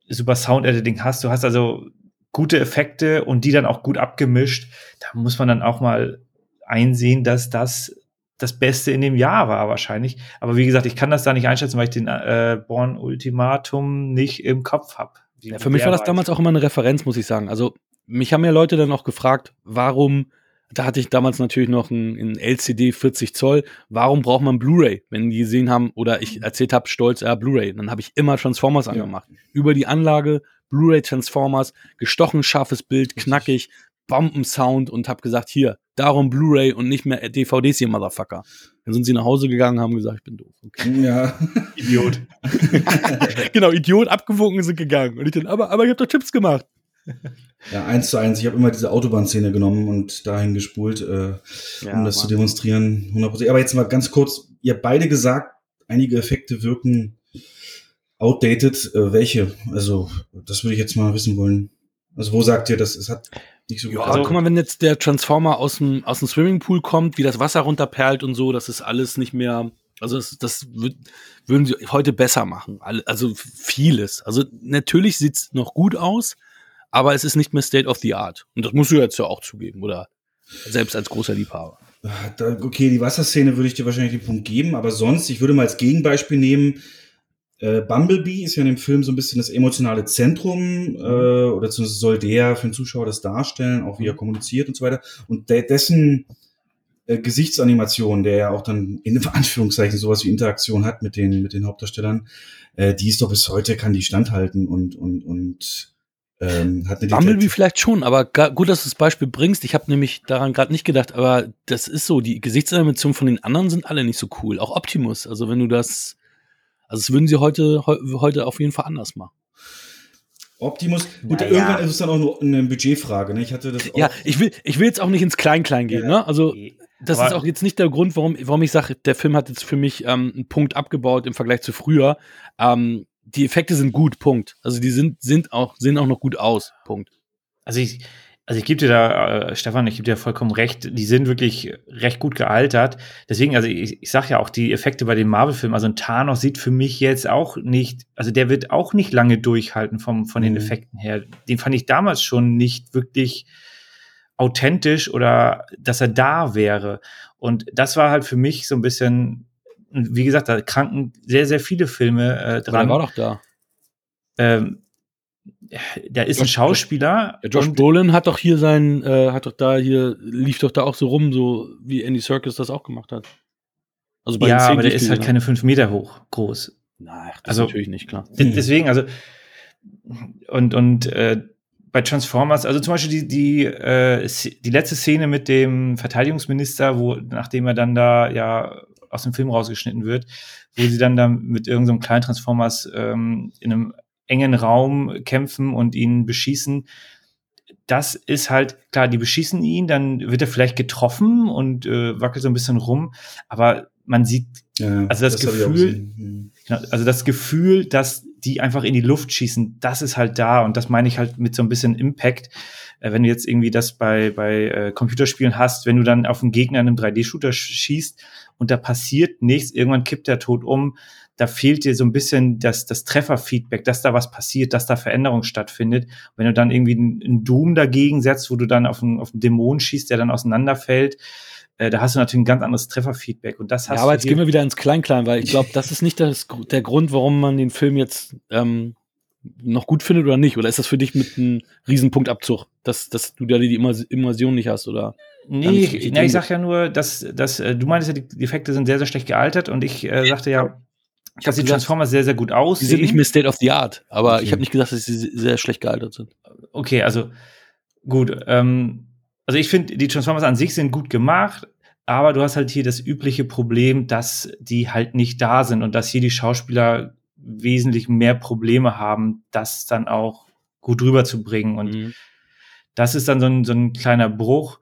super Sound-Editing hast. Du hast also gute Effekte und die dann auch gut abgemischt. Da muss man dann auch mal einsehen, dass das das Beste in dem Jahr war wahrscheinlich. Aber wie gesagt, ich kann das da nicht einschätzen, weil ich den äh, Born Ultimatum nicht im Kopf habe. Ja, für mich war das damals auch immer eine Referenz, muss ich sagen. Also mich haben ja Leute dann auch gefragt, warum da hatte ich damals natürlich noch ein, ein LCD 40 Zoll. Warum braucht man Blu-ray? Wenn die gesehen haben oder ich erzählt habe, stolz, ja, Blu-ray. Dann habe ich immer Transformers ja. angemacht. Über die Anlage, Blu-ray Transformers, gestochen scharfes Bild, knackig, Bombensound und habe gesagt, hier, darum Blu-ray und nicht mehr DVDs, ihr Motherfucker. Dann sind sie nach Hause gegangen haben gesagt, ich bin doof. Okay. Ja. Idiot. genau, Idiot, abgewogen sind gegangen. Und ich dann, aber, aber ich habe doch Tipps gemacht. Ja, eins zu eins. Ich habe immer diese Autobahnszene genommen und dahin gespult, äh, ja, um das Mann. zu demonstrieren. 100%. Aber jetzt mal ganz kurz. Ihr habt beide gesagt, einige Effekte wirken outdated. Äh, welche? Also, das würde ich jetzt mal wissen wollen. Also, wo sagt ihr, das es hat nicht so gut. Ja, also, guck mal, wenn jetzt der Transformer aus dem, aus dem Swimmingpool kommt, wie das Wasser runterperlt und so, das ist alles nicht mehr. Also das, das würden sie heute besser machen. Also vieles. Also natürlich sieht's noch gut aus, aber es ist nicht mehr State of the Art. Und das musst du jetzt ja auch zugeben, oder? Selbst als großer Liebhaber. Okay, die Wasserszene würde ich dir wahrscheinlich den Punkt geben, aber sonst, ich würde mal als Gegenbeispiel nehmen, äh, Bumblebee ist ja in dem Film so ein bisschen das emotionale Zentrum, äh, oder zumindest soll der für den Zuschauer das darstellen, auch wie er kommuniziert und so weiter. Und de dessen äh, Gesichtsanimation, der ja auch dann in Anführungszeichen sowas wie Interaktion hat mit den, mit den Hauptdarstellern, äh, die ist doch bis heute, kann die standhalten und, und, und ähm, hat eine Bumblebee vielleicht schon, aber gut, dass du das Beispiel bringst. Ich habe nämlich daran gerade nicht gedacht, aber das ist so, die Gesichtsanimationen von den anderen sind alle nicht so cool. Auch Optimus, also wenn du das, also das würden sie heute, heute auf jeden Fall anders machen. Optimus, gut, naja. irgendwann ist es dann auch nur eine Budgetfrage, ne? Ich hatte das auch Ja, ich will, ich will jetzt auch nicht ins Klein-Klein gehen, ja, ne? Also, das ist auch jetzt nicht der Grund, warum, warum ich sage, der Film hat jetzt für mich ähm, einen Punkt abgebaut im Vergleich zu früher. Ähm, die Effekte sind gut, Punkt. Also die sind, sind auch, sehen auch noch gut aus, Punkt. Also ich, also ich gebe dir da, äh, Stefan, ich gebe dir vollkommen recht, die sind wirklich recht gut gealtert. Deswegen, also ich, ich sag ja auch, die Effekte bei den Marvel-Filmen, also ein Thanos sieht für mich jetzt auch nicht, also der wird auch nicht lange durchhalten vom, von den mhm. Effekten her. Den fand ich damals schon nicht wirklich authentisch oder dass er da wäre. Und das war halt für mich so ein bisschen wie gesagt, da kranken sehr, sehr viele Filme äh, dran. der war doch da. Ähm, der ist Josh, ein Schauspieler. Ja, Josh Brolin hat doch hier sein, äh, hat doch da hier, lief doch da auch so rum, so wie Andy Serkis das auch gemacht hat. Also bei ja, aber der ist halt keine fünf Meter hoch groß. Nein, das also, natürlich nicht, klar. Deswegen, also, und, und äh, bei Transformers, also zum Beispiel die, die, äh, die letzte Szene mit dem Verteidigungsminister, wo, nachdem er dann da ja aus dem Film rausgeschnitten wird, wo sie dann da mit irgendeinem so kleinen Transformers ähm, in einem engen Raum kämpfen und ihn beschießen. Das ist halt, klar, die beschießen ihn, dann wird er vielleicht getroffen und äh, wackelt so ein bisschen rum, aber man sieht, ja, also das, das Gefühl, genau, also das Gefühl, dass die einfach in die Luft schießen, das ist halt da und das meine ich halt mit so ein bisschen Impact. Äh, wenn du jetzt irgendwie das bei, bei äh, Computerspielen hast, wenn du dann auf einen Gegner in einem 3D-Shooter schießt und da passiert nichts, irgendwann kippt der Tod um, da fehlt dir so ein bisschen das, das Trefferfeedback, dass da was passiert, dass da Veränderung stattfindet. Und wenn du dann irgendwie einen Doom dagegen setzt, wo du dann auf einen, auf einen Dämon schießt, der dann auseinanderfällt, äh, da hast du natürlich ein ganz anderes Trefferfeedback. Und das hast ja, aber jetzt gehen wir wieder ins Klein-Klein, weil ich glaube, das ist nicht das, der Grund, warum man den Film jetzt ähm, noch gut findet oder nicht? Oder ist das für dich mit einem Riesenpunktabzug, dass, dass du da die Immersion nicht hast? Oder nee, ich, nee, ich sag ja nur, dass, dass äh, du meinst ja, die Effekte sind sehr, sehr schlecht gealtert und ich äh, sagte ja, ich dass die Transformers sehr, sehr gut aussehen. Die sind nicht mehr State of the Art, aber okay. ich habe nicht gesagt, dass sie sehr schlecht gealtert sind. Okay, also gut. Ähm, also ich finde, die Transformers an sich sind gut gemacht, aber du hast halt hier das übliche Problem, dass die halt nicht da sind und dass hier die Schauspieler wesentlich mehr Probleme haben, das dann auch gut rüberzubringen. Und mhm. das ist dann so ein, so ein kleiner Bruch.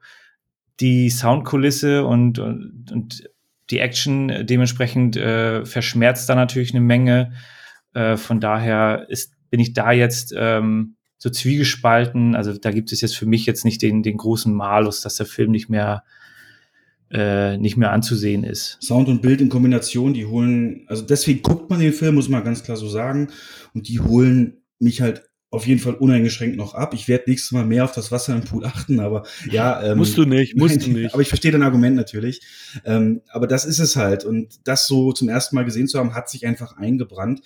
Die Soundkulisse und, und, und die Action dementsprechend äh, verschmerzt da natürlich eine Menge. Äh, von daher ist, bin ich da jetzt ähm, so zwiegespalten. Also da gibt es jetzt für mich jetzt nicht den, den großen Malus, dass der Film nicht mehr äh, nicht mehr anzusehen ist. Sound und Bild in Kombination, die holen, also deswegen guckt man den Film, muss man ganz klar so sagen, und die holen mich halt auf jeden Fall uneingeschränkt noch ab. Ich werde nächstes Mal mehr auf das Wasser im Pool achten, aber ja. Ähm, musst du nicht, musst du nicht. Aber ich verstehe dein Argument natürlich. Ähm, aber das ist es halt. Und das so zum ersten Mal gesehen zu haben, hat sich einfach eingebrannt.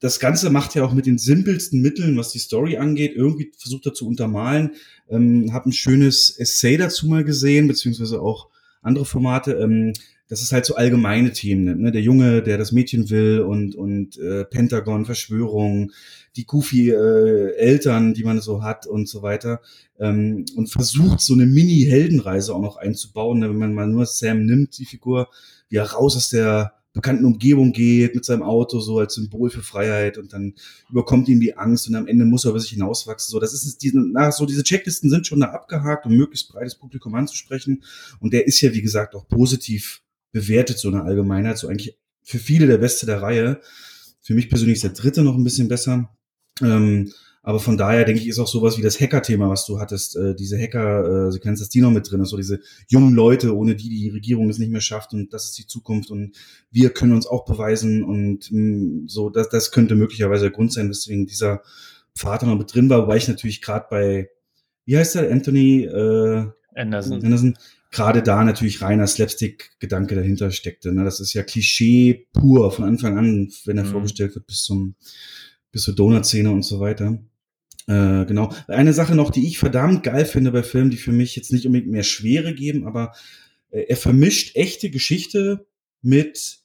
Das Ganze macht ja auch mit den simpelsten Mitteln, was die Story angeht, irgendwie versucht er zu untermalen. Ähm, hab ein schönes Essay dazu mal gesehen, beziehungsweise auch andere Formate. Ähm, das ist halt so allgemeine Themen, ne? Der Junge, der das Mädchen will und, und äh, Pentagon, Verschwörung, die goofy äh, Eltern, die man so hat und so weiter. Ähm, und versucht so eine Mini-Heldenreise auch noch einzubauen, ne? wenn man mal nur Sam nimmt, die Figur, wie er raus aus der bekannten Umgebung geht mit seinem Auto so als Symbol für Freiheit und dann überkommt ihm die Angst und am Ende muss er über sich hinauswachsen. So, das ist diese, nach, so diese Checklisten sind schon da abgehakt, um möglichst breites Publikum anzusprechen. Und der ist ja, wie gesagt, auch positiv bewertet, so eine Allgemeinheit, so eigentlich für viele der Beste der Reihe. Für mich persönlich ist der dritte noch ein bisschen besser. Ähm, aber von daher denke ich, ist auch sowas wie das Hacker-Thema, was du hattest, äh, diese Hacker-Sequenz, äh, dass die noch mit drin ist, so diese jungen Leute, ohne die die Regierung es nicht mehr schafft und das ist die Zukunft und wir können uns auch beweisen und mh, mm, so, das, das könnte möglicherweise der Grund sein, weswegen dieser Vater noch mit drin war, wobei ich natürlich gerade bei, wie heißt der, Anthony äh, Anderson. Anderson gerade da natürlich reiner Slapstick-Gedanke dahinter steckte. Ne? Das ist ja Klischee pur von Anfang an, wenn er mhm. vorgestellt wird, bis zum bis zur Donut-Szene und so weiter. Äh, genau. Eine Sache noch, die ich verdammt geil finde bei Filmen, die für mich jetzt nicht unbedingt mehr Schwere geben, aber äh, er vermischt echte Geschichte mit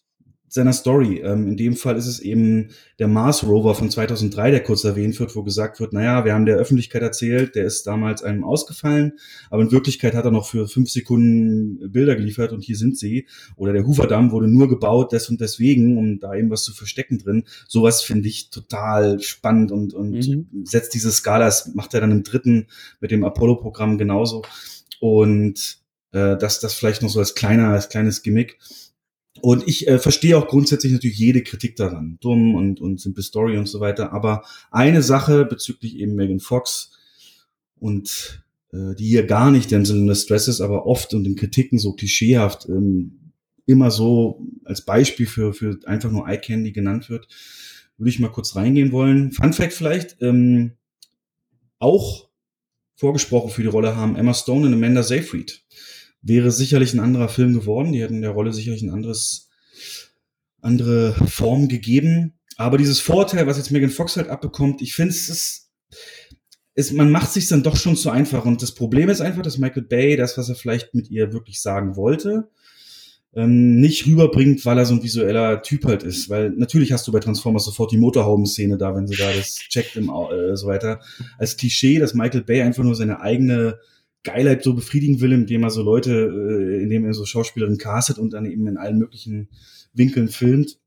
seiner Story. Ähm, in dem Fall ist es eben der Mars Rover von 2003, der kurz erwähnt wird, wo gesagt wird, naja, wir haben der Öffentlichkeit erzählt, der ist damals einem ausgefallen, aber in Wirklichkeit hat er noch für fünf Sekunden Bilder geliefert und hier sind sie. Oder der Hoover-Damm wurde nur gebaut, des und deswegen, um da eben was zu verstecken drin. Sowas finde ich total spannend und, und mhm. setzt diese Skala, das macht er dann im dritten mit dem Apollo-Programm genauso. Und äh, das, das vielleicht noch so als kleiner, als kleines Gimmick. Und ich äh, verstehe auch grundsätzlich natürlich jede Kritik daran. Dumm und, und simple Story und so weiter. Aber eine Sache bezüglich eben Megan Fox und äh, die hier gar nicht der Sinne des Stresses, aber oft und in Kritiken so klischeehaft ähm, immer so als Beispiel für, für einfach nur Eye Candy genannt wird, würde ich mal kurz reingehen wollen. Fun Fact vielleicht, ähm, auch vorgesprochen für die Rolle haben Emma Stone und Amanda Seyfried wäre sicherlich ein anderer Film geworden. Die hätten der Rolle sicherlich ein anderes, andere Form gegeben. Aber dieses Vorteil, was jetzt Megan Fox halt abbekommt, ich finde es ist, ist, man macht sich dann doch schon zu einfach. Und das Problem ist einfach, dass Michael Bay das, was er vielleicht mit ihr wirklich sagen wollte, ähm, nicht rüberbringt, weil er so ein visueller Typ halt ist. Weil natürlich hast du bei Transformers sofort die Motorhauben-Szene da, wenn sie da das checkt im äh, so weiter. Als Klischee, dass Michael Bay einfach nur seine eigene Geilheit so befriedigen will, indem er so Leute, äh, indem er so Schauspielerinnen castet und dann eben in allen möglichen Winkeln filmt.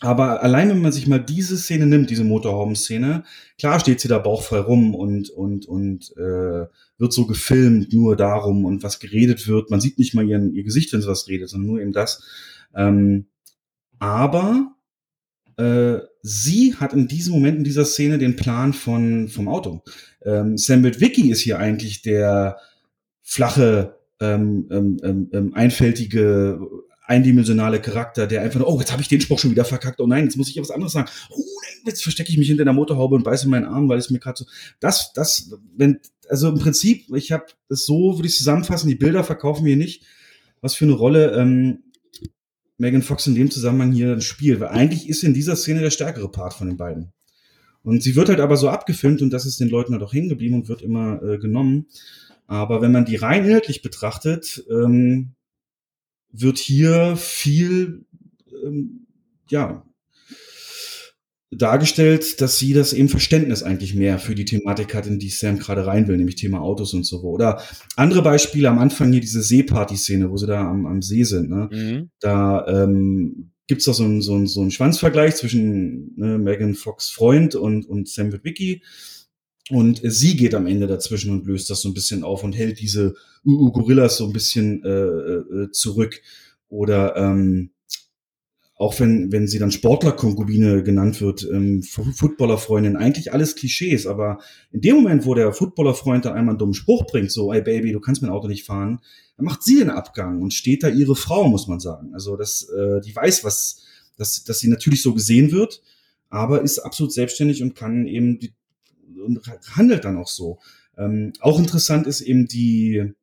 Aber allein wenn man sich mal diese Szene nimmt, diese Motorhauben-Szene, klar steht sie da bauchfrei rum und und und äh, wird so gefilmt, nur darum und was geredet wird. Man sieht nicht mal ihren, ihr Gesicht, wenn sie was redet, sondern nur eben das. Ähm, aber äh, sie hat in diesem Moment in dieser Szene den Plan von vom Auto. Ähm, Sam Witwicky ist hier eigentlich der flache, ähm, ähm, ähm, ähm, einfältige, eindimensionale Charakter, der einfach oh, jetzt habe ich den Spruch schon wieder verkackt, oh nein, jetzt muss ich ja was anderes sagen. Oh, jetzt verstecke ich mich hinter der Motorhaube und beiße meinen Arm, weil es mir gerade so. Das, das, wenn, also im Prinzip, ich habe das so, würde ich zusammenfassen, die Bilder verkaufen wir nicht, was für eine Rolle ähm, Megan Fox in dem Zusammenhang hier spielt. Weil eigentlich ist in dieser Szene der stärkere Part von den beiden. Und sie wird halt aber so abgefilmt und das ist den Leuten halt auch hängen geblieben und wird immer äh, genommen. Aber wenn man die rein inhaltlich betrachtet, ähm, wird hier viel, ähm, ja, dargestellt, dass sie das eben Verständnis eigentlich mehr für die Thematik hat, in die Sam gerade rein will, nämlich Thema Autos und so. Oder andere Beispiele am Anfang hier diese Seeparty-Szene, wo sie da am, am See sind. Ne? Mhm. Da ähm, gibt's doch so einen so einen so einen Schwanzvergleich zwischen ne, Megan Fox Freund und, und Sam Witwicky. Und sie geht am Ende dazwischen und löst das so ein bisschen auf und hält diese uh, uh, Gorillas so ein bisschen äh, äh, zurück. Oder ähm, auch wenn, wenn sie dann Sportlerkonkubine genannt wird, ähm, Footballerfreundin, eigentlich alles Klischees, aber in dem Moment, wo der Footballerfreund dann einmal einen dummen Spruch bringt, so, ey Baby, du kannst mein Auto nicht fahren, dann macht sie den Abgang und steht da ihre Frau, muss man sagen. Also, das, äh, die weiß, was, dass, dass sie natürlich so gesehen wird, aber ist absolut selbstständig und kann eben die, und handelt dann auch so. Ähm, auch interessant ist eben die,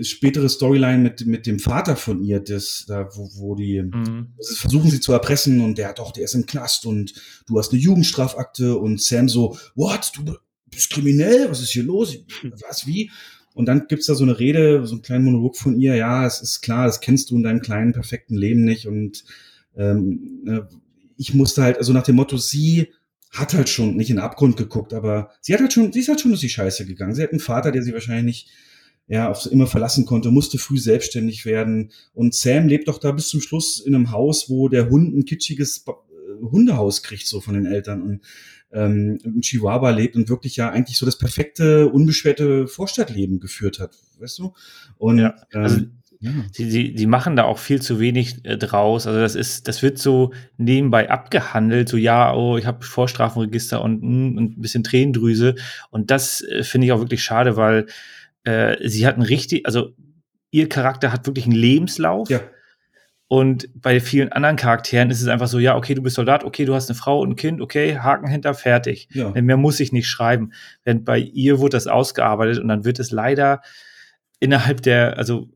spätere Storyline mit, mit dem Vater von ihr, das, da, wo, wo die Mhm. versuchen sie zu erpressen und der hat doch, der ist im Knast und du hast eine Jugendstrafakte und Sam so, what, du bist kriminell, was ist hier los? Was, wie? Und dann gibt's da so eine Rede, so einen kleinen Monolog von ihr, ja, es ist klar, das kennst du in deinem kleinen, perfekten Leben nicht und ähm, ne, ich musste halt, also nach dem Motto, sie hat halt schon nicht in den Abgrund geguckt, aber sie hat halt schon, sie ist halt schon durch die Scheiße gegangen. Sie hat einen Vater, der sie wahrscheinlich nicht ja, auf immer verlassen konnte, musste früh selbstständig werden. Und Sam lebt doch da bis zum Schluss in einem Haus, wo der Hund ein kitschiges äh, Hundehaus kriegt, so von den Eltern. Und ähm, in Chihuahua lebt und wirklich ja eigentlich so das perfekte, unbeschwerte Vorstadtleben geführt hat, weißt du? Und Ja, also ähm, ja. Die, die, die machen da auch viel zu wenig äh, draus. Also das ist, das wird so nebenbei abgehandelt, so ja, oh, ich habe Vorstrafenregister und, mm, und ein bisschen Tränendrüse. Und das äh, finde ich auch wirklich schade, weil äh, sie hat ein richtig, also ihr Charakter hat wirklich einen Lebenslauf. ja, Und bei vielen anderen Charakteren ist es einfach so, ja, okay, du bist Soldat, okay, du hast eine Frau und ein Kind, okay, Haken hinter, fertig. ja. Denn mehr muss ich nicht schreiben. Während bei ihr wurde das ausgearbeitet und dann wird es leider innerhalb der, also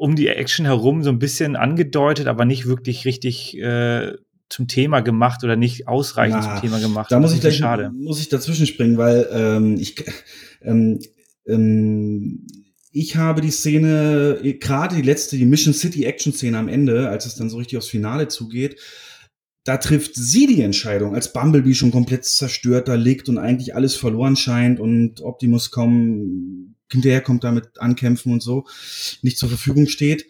um die Action herum so ein bisschen angedeutet, aber nicht wirklich richtig äh, zum Thema gemacht oder nicht ausreichend Na, zum Thema gemacht. Da muss ich gleich schade. muss ich dazwischen springen, weil ähm, ich ähm, ähm, ich habe die Szene gerade die letzte die Mission City Action Szene am Ende, als es dann so richtig aufs Finale zugeht, da trifft sie die Entscheidung, als Bumblebee schon komplett zerstört da liegt und eigentlich alles verloren scheint und Optimus kaum hinterher kommt damit ankämpfen und so nicht zur Verfügung steht.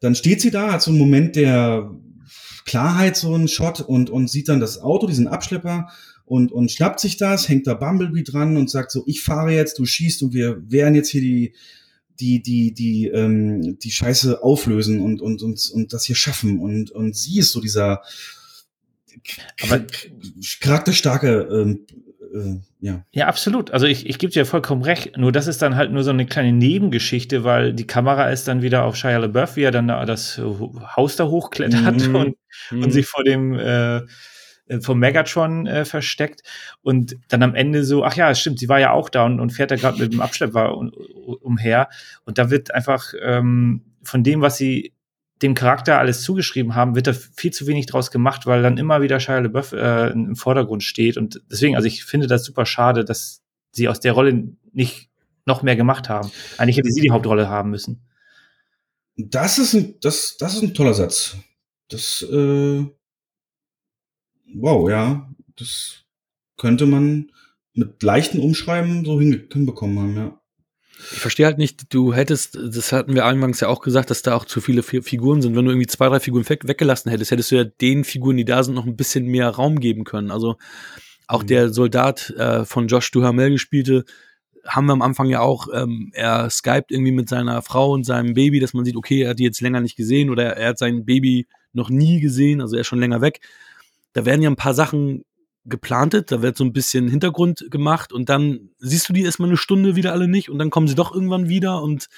Dann steht sie da, hat so einen Moment der Klarheit, so einen Shot und, und sieht dann das Auto, diesen Abschlepper und, und schnappt sich das, hängt da Bumblebee dran und sagt so, ich fahre jetzt, du schießt und wir werden jetzt hier die, die, die, die, ähm, die Scheiße auflösen und, und, und, und das hier schaffen. Und, und sie ist so dieser Aber- charakterstarke, ähm, äh, ja. Ja, absolut. Also ich, ich gebe dir vollkommen recht. Nur das ist dann halt nur so eine kleine Nebengeschichte, weil die Kamera ist dann wieder auf Shia LaBeouf, wie er dann da das Haus da hochklettert Mhm. und, Mhm. und sich vor dem äh, äh, vom Megatron äh, versteckt und dann am Ende so, ach ja, stimmt, sie war ja auch da und, und fährt da gerade mit dem Abschlepper un, umher und da wird einfach ähm, von dem, was sie dem Charakter alles zugeschrieben haben, wird da viel zu wenig draus gemacht, weil dann immer wieder Shia LaBeouf äh, im Vordergrund steht und deswegen, also ich finde das super schade, dass sie aus der Rolle nicht noch mehr gemacht haben. Eigentlich hätte sie die Hauptrolle haben müssen. Das ist ein, das, das ist ein toller Satz. Das, äh, wow, ja, das könnte man mit leichten Umschreiben so hin, hinbekommen haben, ja. Ich verstehe halt nicht, du hättest, das hatten wir eingangs ja auch gesagt, dass da auch zu viele Fi- Figuren sind. Wenn du irgendwie zwei, drei Figuren weg, weggelassen hättest, hättest du ja den Figuren, die da sind, noch ein bisschen mehr Raum geben können. Also auch Mhm. der Soldat äh, von Josh Duhamel gespielte, haben wir am Anfang ja auch, ähm, er skypt irgendwie mit seiner Frau und seinem Baby, dass man sieht, okay, er hat die jetzt länger nicht gesehen oder er hat sein Baby noch nie gesehen, also er ist schon länger weg. Da werden ja ein paar Sachen geplantet, da wird so ein bisschen Hintergrund gemacht und dann siehst du die erstmal eine Stunde wieder alle nicht und dann kommen sie doch irgendwann wieder und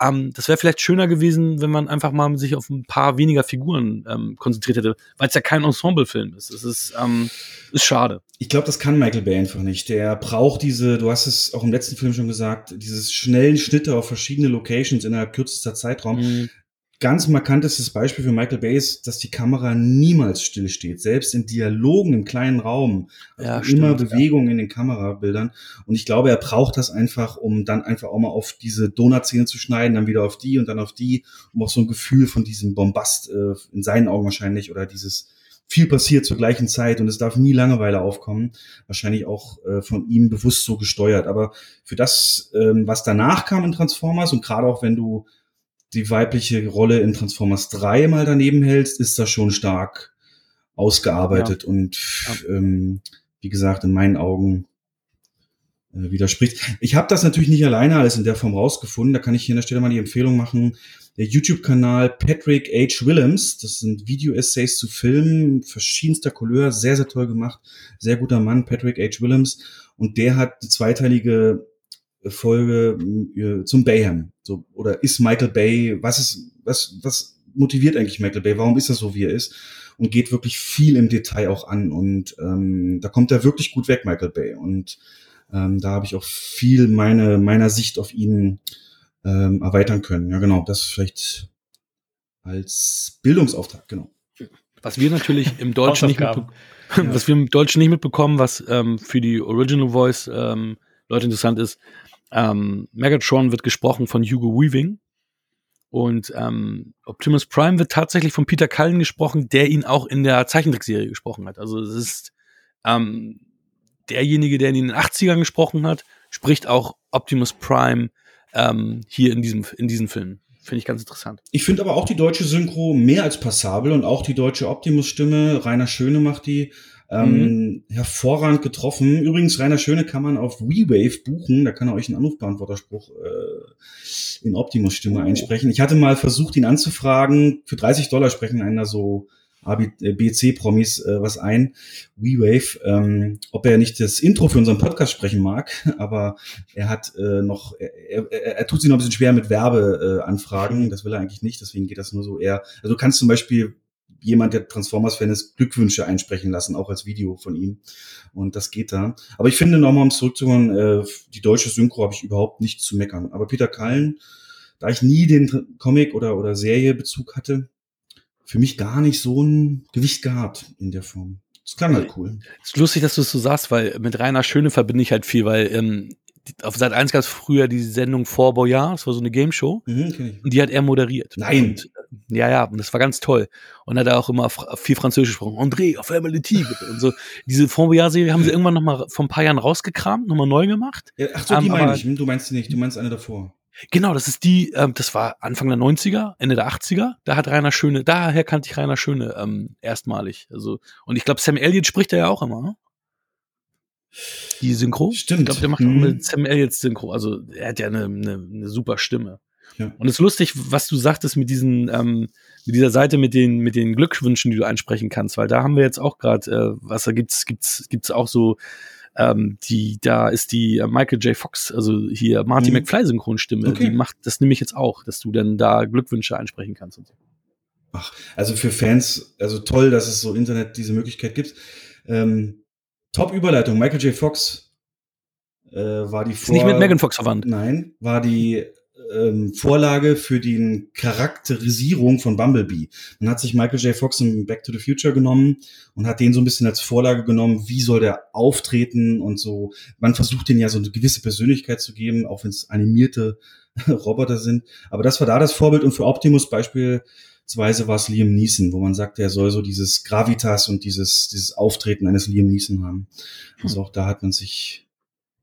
ähm, das wäre vielleicht schöner gewesen, wenn man einfach mal sich auf ein paar weniger Figuren ähm, konzentriert hätte, weil es ja kein Ensemble-Film ist. Es ist, ähm, ist schade. Ich glaube, das kann Michael Bay einfach nicht. Der braucht diese, du hast es auch im letzten Film schon gesagt, dieses schnellen Schnitte auf verschiedene Locations innerhalb kürzester Zeitraum. Mhm. Ganz markantestes Beispiel für Michael Bay ist, dass die Kamera niemals stillsteht. Selbst in Dialogen im kleinen Raum. Ja, Also immer stimmt, ja. Bewegung in den Kamerabildern. Und ich glaube, er braucht das einfach, um dann einfach auch mal auf diese Donutszene zu schneiden, dann wieder auf die und dann auf die, um auch so ein Gefühl von diesem Bombast, äh, in seinen Augen wahrscheinlich, oder dieses, viel passiert zur gleichen Zeit und es darf nie Langeweile aufkommen. Wahrscheinlich auch äh, von ihm bewusst so gesteuert. Aber für das, ähm, was danach kam in Transformers und gerade auch wenn du die weibliche Rolle in Transformers 3 mal daneben hältst, ist das schon stark ausgearbeitet ja. und ja. Ähm, wie gesagt, in meinen Augen äh, widerspricht. Ich habe das natürlich nicht alleine alles in der Form rausgefunden. Da kann ich hier an der Stelle mal die Empfehlung machen. Der YouTube-Kanal Patrick H. Willems, das sind Video-Essays zu Filmen verschiedenster Couleur, sehr, sehr toll gemacht. Sehr guter Mann, Patrick H. Willems. Und der hat eine zweiteilige Folge äh, zum Bayham. So, oder ist Michael Bay, was ist, was, was motiviert eigentlich Michael Bay? Warum ist er so, wie er ist? Und geht wirklich viel im Detail auch an. Und ähm, da kommt er wirklich gut weg, Michael Bay. Und ähm, da habe ich auch viel meine, meiner Sicht auf ihn ähm, erweitern können. Ja, genau, das vielleicht als Bildungsauftrag, genau. Was wir natürlich im Deutschen nicht mitbekommen, ja. was wir im Deutschen nicht mitbekommen, was ähm, für die Original Voice ähm, Leute interessant ist, ähm, Megatron wird gesprochen von Hugo Weaving und ähm, Optimus Prime wird tatsächlich von Peter Cullen gesprochen, der ihn auch in der Zeichentrickserie gesprochen hat. Also es ist ähm, derjenige, der ihn in den 80ern gesprochen hat, spricht auch Optimus Prime ähm, hier in diesem, in diesem Film. Finde ich ganz interessant. Ich finde aber auch die deutsche Synchro mehr als passabel und auch die deutsche Optimus-Stimme. Rainer Schöne macht die ähm, mhm. hervorragend getroffen. Übrigens, Rainer Schöne kann man auf WeWave buchen. Da kann er euch einen Anrufbeantworterspruch äh, in Optimus-Stimme oh. einsprechen. Ich hatte mal versucht, ihn anzufragen. Für 30 Dollar sprechen einer so BC-Promis äh, was ein, WeWave, ähm, ob er nicht das Intro für unseren Podcast sprechen mag, aber er hat äh, noch, er, er, er tut sich noch ein bisschen schwer mit Werbeanfragen, äh, das will er eigentlich nicht, deswegen geht das nur so eher, also du kannst zum Beispiel jemand, der Transformers-Fan ist, Glückwünsche einsprechen lassen, auch als Video von ihm. Und das geht da. Aber ich finde, nochmal um zurückzukommen, äh, die deutsche Synchro habe ich überhaupt nicht zu meckern. Aber Peter Kallen, da ich nie den Comic oder, oder Serie Bezug hatte, für mich gar nicht so ein Gewicht gehabt in der Form. Das klang halt cool. ist lustig, dass du es so sagst, weil mit Rainer Schöne verbinde ich halt viel, weil ähm, auf Seit 1 gab es früher die Sendung Fort Boyard, das war so eine Game Show. Mhm, und die hat er moderiert. Nein. Und, ja, ja, und das war ganz toll. Und hat er auch immer viel Französisch gesprochen. André, auf einmal Tigre. Und so. Diese Fort Boyard-Serie haben sie irgendwann noch mal vor ein paar Jahren rausgekramt, noch mal neu gemacht. Ja, ach so, die um, meine ich. Du meinst die nicht, du meinst eine davor. Genau, das ist die, ähm, das war Anfang der 90er, Ende der 80er. Da hat Rainer Schöne, daher kannte ich Rainer Schöne ähm, erstmalig. Also, und ich glaube, Sam Elliott spricht er ja auch immer. Die Synchro. Stimmt. Ich glaube, der macht mhm. auch mit Sam Elliott Synchro. Also, er hat ja eine, eine, eine super Stimme. Ja. Und es ist lustig, was du sagtest mit diesen, ähm, mit dieser Seite mit den, mit den Glückwünschen, die du einsprechen kannst, weil da haben wir jetzt auch gerade, äh, was da gibt's, gibt's, gibt's auch so ähm, die, da ist die äh, Michael J. Fox, also hier Marty mhm. McFly Synchronstimme, okay. die macht, das nehme ich jetzt auch, dass du dann da Glückwünsche einsprechen kannst und so. Ach, also für Fans, also toll, dass es so Internet diese Möglichkeit gibt. Ähm, Top Überleitung, Michael J. Fox äh, war die Vor Ist nicht mit Megan Fox verwandt. Nein, war die ähm, Vorlage für die Charakterisierung von Bumblebee. Man hat sich Michael J. Fox in Back to the Future genommen und hat den so ein bisschen als Vorlage genommen, wie soll der auftreten und so. Man versucht den ja so eine gewisse Persönlichkeit zu geben, auch wenn es animierte Roboter sind. Aber das war da das Vorbild und für Optimus beispielsweise war es Liam Neeson, wo man sagt, er soll so dieses Gravitas und dieses, dieses Auftreten eines Liam Neeson haben. Also auch da hat man sich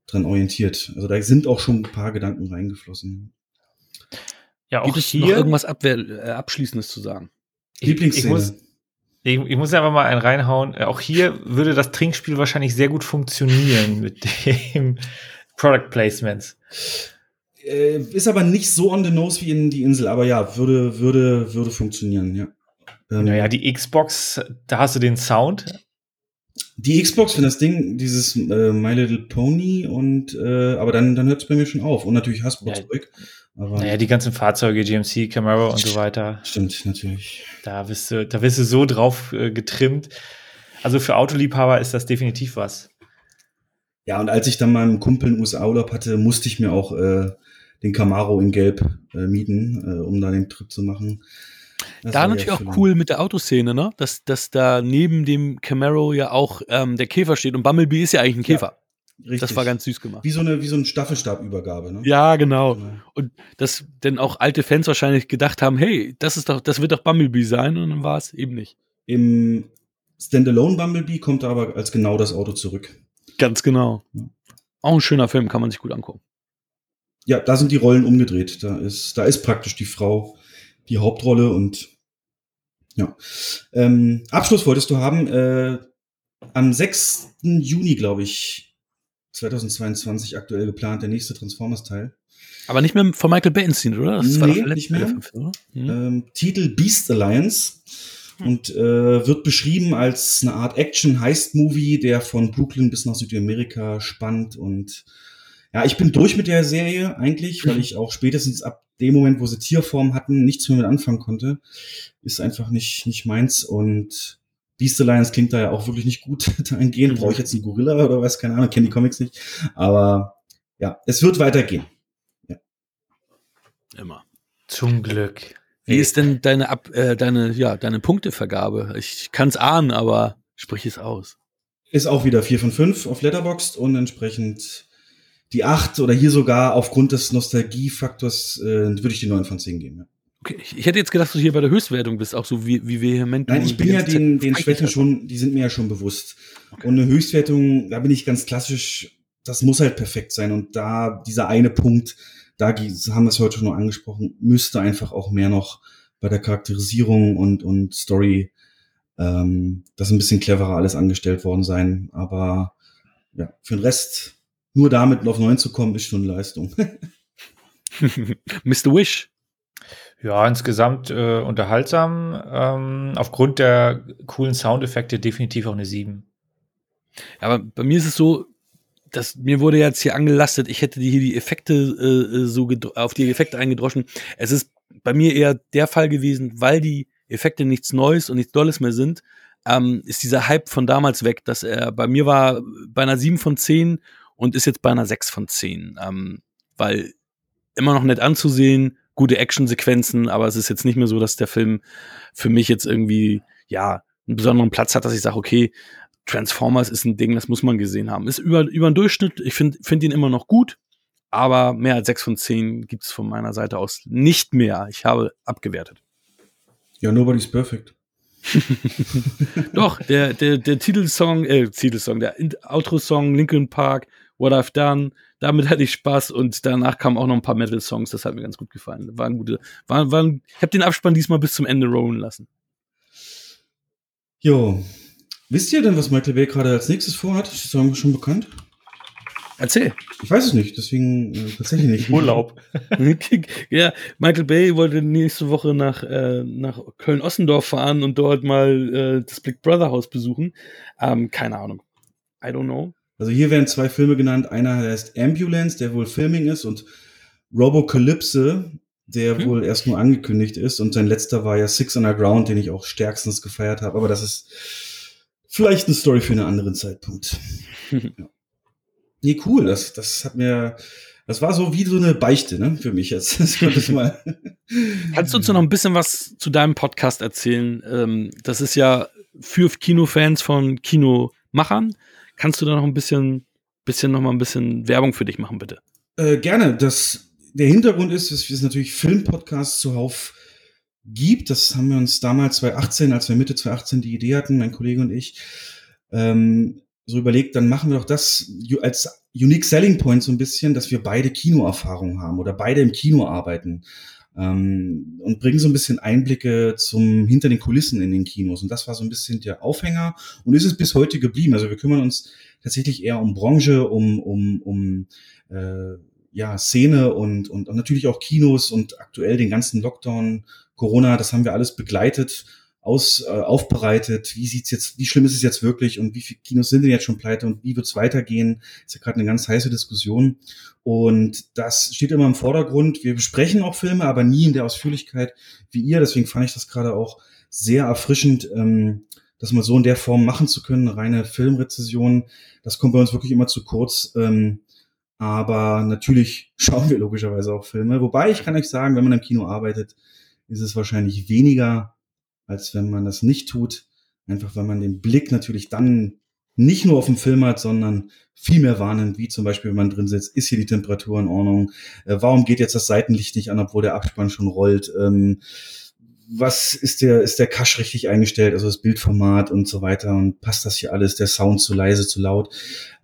dran orientiert. Also da sind auch schon ein paar Gedanken reingeflossen. Ja, auch Gibt es hier noch irgendwas Abwehr, äh, Abschließendes zu sagen? Lieblingsszene. Ich, muss, ich, ich muss einfach mal einen reinhauen. Äh, auch hier würde das Trinkspiel wahrscheinlich sehr gut funktionieren mit dem Product Placements. Äh, ist aber nicht so on the nose wie in die Insel, aber ja, würde, würde, würde funktionieren, ja. Ähm, naja, die Xbox, da hast du den Sound. Die Xbox, wenn das Ding, dieses äh, My Little Pony und äh, aber dann, dann hört es bei mir schon auf. Und natürlich Hasbro ja, naja, die ganzen Fahrzeuge, GMC, Camaro und so weiter. Stimmt, natürlich. Da bist du, da bist du so drauf äh, getrimmt. Also für Autoliebhaber ist das definitiv was. Ja, und als ich dann meinen Kumpel in USA Urlaub hatte, musste ich mir auch äh, den Camaro in Gelb äh, mieten, äh, um da den Trip zu machen. Das da natürlich auch cool mit der Autoszene, ne? Dass, dass da neben dem Camaro ja auch ähm, der Käfer steht und Bumblebee ist ja eigentlich ein Käfer. Ja. Richtig. Das war ganz süß gemacht. Wie so eine, wie so eine Staffelstabübergabe, ne? Ja, genau. genau. Und dass denn auch alte Fans wahrscheinlich gedacht haben, hey, das ist doch, das wird doch Bumblebee sein und dann war es eben nicht. Im Standalone Bumblebee kommt aber als genau das Auto zurück. Ganz genau. Ja. Auch ein schöner Film, kann man sich gut angucken. Ja, da sind die Rollen umgedreht. Da ist, da ist praktisch die Frau die Hauptrolle und ja. Ähm, Abschluss wolltest du haben. Äh, am 6. Juni, glaube ich, 2022 aktuell geplant, der nächste Transformers-Teil. Aber nicht mehr von Michael Bay inszeniert, oder? Das war nee, doch der nicht mehr. Film, oder? Mhm. Ähm, Titel Beast Alliance und äh, wird beschrieben als eine Art Action-Heist-Movie, der von Brooklyn bis nach Südamerika spannt und ja, ich bin durch mit der Serie eigentlich, weil ich auch spätestens ab dem Moment, wo sie Tierform hatten, nichts mehr mit anfangen konnte. Ist einfach nicht, nicht meins und Beast Alliance klingt da ja auch wirklich nicht gut dahingehend. Brauche ich jetzt einen Gorilla oder was? Keine Ahnung, kenne die Comics nicht. Aber ja, es wird weitergehen. Immer. Zum Glück. Wie ist denn deine, Ab äh, deine, ja, deine Punktevergabe? Ich kann es ahnen, aber sprich es aus. Ist auch wieder 4 von 5 auf Letterboxd und entsprechend die 8 oder hier sogar aufgrund des Nostalgiefaktors äh, würde ich die 9 von 10 geben. Ja. Okay, ich, hätte jetzt gedacht, dass du hier bei der Höchstwertung bist, auch so wie, wie vehement. Nein, ich bin ja den, den Schwächen schon, die sind mir ja schon bewusst. Okay. Und eine Höchstwertung, da bin ich ganz klassisch, das muss halt perfekt sein. Und da dieser eine Punkt, da haben wir es heute schon angesprochen, müsste einfach auch mehr noch bei der Charakterisierung und, und Story, ähm, das ein bisschen cleverer alles angestellt worden sein. Aber ja, für den Rest, nur damit auf 9 zu kommen, ist schon eine Leistung. Mr. Wish. Ja, insgesamt äh, unterhaltsam. Ähm, aufgrund der coolen Soundeffekte definitiv auch eine 7. Aber bei mir ist es so, dass mir wurde jetzt hier angelastet, ich hätte hier die Effekte äh, so auf die Effekte eingedroschen. Es ist bei mir eher der Fall gewesen, weil die Effekte nichts Neues und nichts Dolles mehr sind, ähm, ist dieser Hype von damals weg, dass er bei mir war bei einer 7 von 10 und ist jetzt bei einer 6 von 10. Ähm, weil immer noch nett anzusehen, gute Actionsequenzen, aber es ist jetzt nicht mehr so, dass der Film für mich jetzt irgendwie, ja, einen besonderen Platz hat, dass ich sage, okay, Transformers ist ein Ding, das muss man gesehen haben. Ist über, über den Durchschnitt, ich finde find ihn immer noch gut, aber mehr als 6 von 10 gibt's von meiner Seite aus nicht mehr. Ich habe abgewertet. ja, nobody's perfect. Doch, der, der, der Titelsong, äh, Titelsong, der Outro-Song Linkin Park, What I've Done, damit hatte ich Spaß und danach kamen auch noch ein paar Metal-Songs, das hat mir ganz gut gefallen. Waren gute, waren, waren, ich habe den Abspann diesmal bis zum Ende rollen lassen. Jo. Wisst ihr denn, was Michael Bay gerade als nächstes vorhat? Ist das schon bekannt? Erzähl. Ich weiß es nicht, deswegen äh, tatsächlich nicht. Urlaub. ja, Michael Bay wollte nächste Woche nach, äh, nach Köln-Ossendorf fahren und dort mal äh, das Big Brother Haus besuchen. Ähm, keine Ahnung. I don't know. Also hier werden zwei Filme genannt. Einer heißt Ambulance, der wohl Filming ist, und Robocalypse, der Hm. wohl erst nur angekündigt ist. Und sein letzter war ja Six Underground, den ich auch stärkstens gefeiert habe. Aber das ist vielleicht eine Story für einen anderen Zeitpunkt. ja. Nee, cool. Das, das hat mir, das war so wie so eine Beichte, ne, für mich jetzt. Das konnte ich mal. Kannst du uns noch ein bisschen was zu deinem Podcast erzählen? Ähm, das ist ja für Kinofans von Kinomachern. Kannst du da noch ein bisschen, bisschen noch mal ein bisschen Werbung für dich machen, bitte? Äh, gerne. Das, der Hintergrund ist, dass es natürlich Filmpodcasts zuhauf gibt. Das haben wir uns damals 2018, als wir Mitte 2018 die Idee hatten, mein Kollege und ich, ähm, so überlegt, dann machen wir doch das als Unique Selling Point so ein bisschen, dass wir beide Kinoerfahrung haben oder beide im Kino arbeiten ähm, und bringen so ein bisschen Einblicke zum hinter den Kulissen in den Kinos. Und das war so ein bisschen der Aufhänger und ist es bis heute geblieben. Also wir kümmern uns tatsächlich eher um Branche, um, um, um äh, ja, Szene und, und, und natürlich auch Kinos und aktuell den ganzen Lockdown, Corona, das haben wir alles begleitet, aus, äh, aufbereitet. Wie sieht's jetzt, wie schlimm ist es jetzt wirklich und wie viele Kinos sind denn jetzt schon pleite und wie wird's weitergehen? ist ja gerade eine ganz heiße Diskussion. Und das steht immer im Vordergrund. Wir besprechen auch Filme, aber nie in der Ausführlichkeit wie ihr. Deswegen fand ich das gerade auch sehr erfrischend, ähm, das mal so in der Form machen zu können, eine reine Filmrezession. Das kommt bei uns wirklich immer zu kurz. Ähm, aber natürlich schauen wir logischerweise auch Filme. Wobei ich kann euch sagen, wenn man im Kino arbeitet, ist es wahrscheinlich weniger, als wenn man das nicht tut. Einfach weil man den Blick natürlich dann nicht nur auf den Film hat, sondern viel mehr wahrnimmt, wie zum Beispiel, wenn man drin sitzt, ist hier die Temperatur in Ordnung? Äh, warum geht jetzt das Seitenlicht nicht an, obwohl der Abspann schon rollt? Ähm, was ist der, ist der Cache richtig eingestellt, also das Bildformat und so weiter und passt das hier alles, der Sound zu leise, zu laut.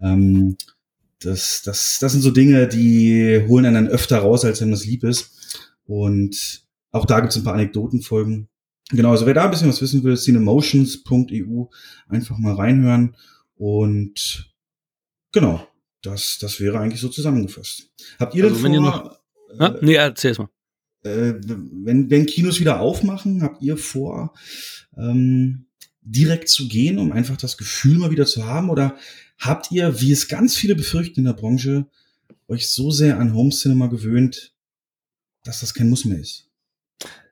Ähm, das, das, das sind so Dinge, die holen einen dann öfter raus, als wenn das lieb ist. Und auch da gibt es ein paar Anekdotenfolgen. Genau, also wer da ein bisschen was wissen will, cinemotions.eu, einfach mal reinhören. Und genau, das, das wäre eigentlich so zusammengefasst. Habt ihr Also denn wenn ihr vor, Ja? Nee, erzähl's mal. äh, wenn, wenn Kinos wieder aufmachen, habt ihr vor, ähm, direkt zu gehen, um einfach das Gefühl mal wieder zu haben? Oder habt ihr, wie es ganz viele befürchten in der Branche, euch so sehr an Home Cinema gewöhnt, dass das kein Muss mehr ist?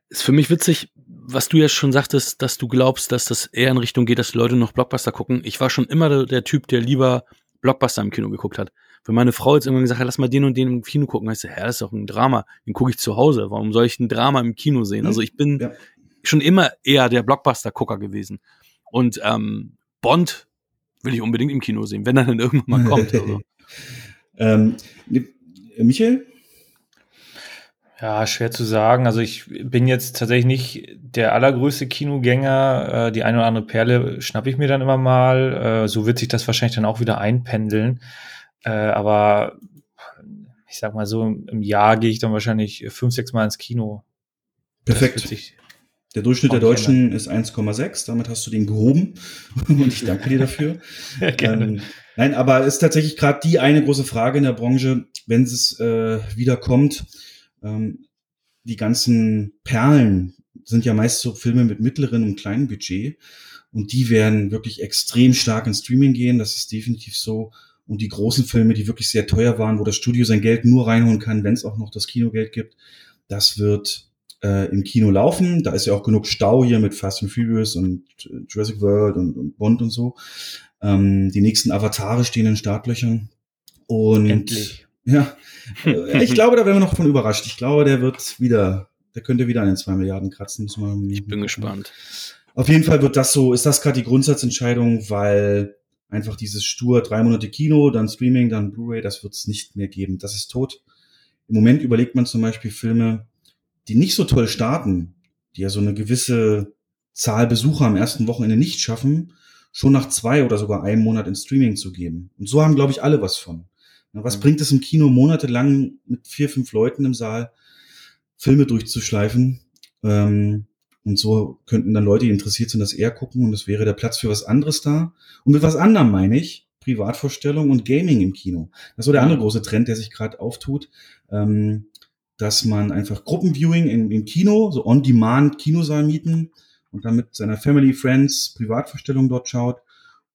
Ist für mich witzig, was du ja schon sagtest, dass du glaubst, dass das eher in Richtung geht, dass die Leute noch Blockbuster gucken. Ich war schon immer der, Typ, der lieber Blockbuster im Kino geguckt hat. Wenn meine Frau jetzt irgendwann gesagt hat, lass mal den und den im Kino gucken, heißt ja, das ist doch ein Drama. Den gucke ich zu Hause. Warum soll ich ein Drama im Kino sehen? Also ich bin Ja. schon immer eher der Blockbuster-Gucker gewesen. Und ähm, Bond will ich unbedingt im Kino sehen, wenn er dann irgendwann mal kommt. Also. ähm, Michael? Ja, schwer zu sagen. Also ich bin jetzt tatsächlich nicht der allergrößte Kinogänger. Äh, die eine oder andere Perle schnappe ich mir dann immer mal. Äh, so wird sich das wahrscheinlich dann auch wieder einpendeln. Äh, aber ich sag mal so, im Jahr gehe ich dann wahrscheinlich fünf, sechs Mal ins Kino. Perfekt. Der Durchschnitt der Deutschen ist 1,6. Damit hast du den gehoben. Und ich danke dir dafür. Gerne. Ähm, nein, aber ist tatsächlich gerade die eine große Frage in der Branche, wenn es äh, wieder kommt. Ähm, die ganzen Perlen sind ja meist so Filme mit mittleren und kleinen Budget. Und die werden wirklich extrem stark ins Streaming gehen. Das ist definitiv so. Und die großen Filme, die wirklich sehr teuer waren, wo das Studio sein Geld nur reinholen kann, wenn es auch noch das Kinogeld gibt, das wird äh, im Kino laufen. Da ist ja auch genug Stau hier mit Fast and Furious und äh, Jurassic World und, und Bond und so. Ähm, die nächsten Avatare stehen in Startlöchern. Und Endlich. Ja, äh, ich glaube, da werden wir noch von überrascht. Ich glaube, der wird wieder, der könnte wieder an den zwei Milliarden kratzen. Müssen wir, Ich bin gespannt. Auf jeden Fall wird das so, ist das gerade die Grundsatzentscheidung, weil einfach dieses stur drei Monate Kino, dann Streaming, dann Blu-ray, das wird es nicht mehr geben. Das ist tot. Im Moment überlegt man zum Beispiel Filme, die nicht so toll starten, die ja so eine gewisse Zahl Besucher am ersten Wochenende nicht schaffen, schon nach zwei oder sogar einem Monat ins Streaming zu geben. Und so haben, glaube ich, alle was von. Na, was Mhm. bringt es im Kino monatelang mit vier, fünf Leuten im Saal Filme durchzuschleifen? Ähm, und so könnten dann Leute, die interessiert sind, das eher gucken und es wäre der Platz für was anderes da. Und mit was anderem meine ich Privatvorstellung und Gaming im Kino. Das ist so der andere große Trend, der sich gerade auftut, ähm, dass man einfach Gruppenviewing im, im Kino, so on-demand Kinosaal mieten und dann mit seiner Family, Friends Privatvorstellung dort schaut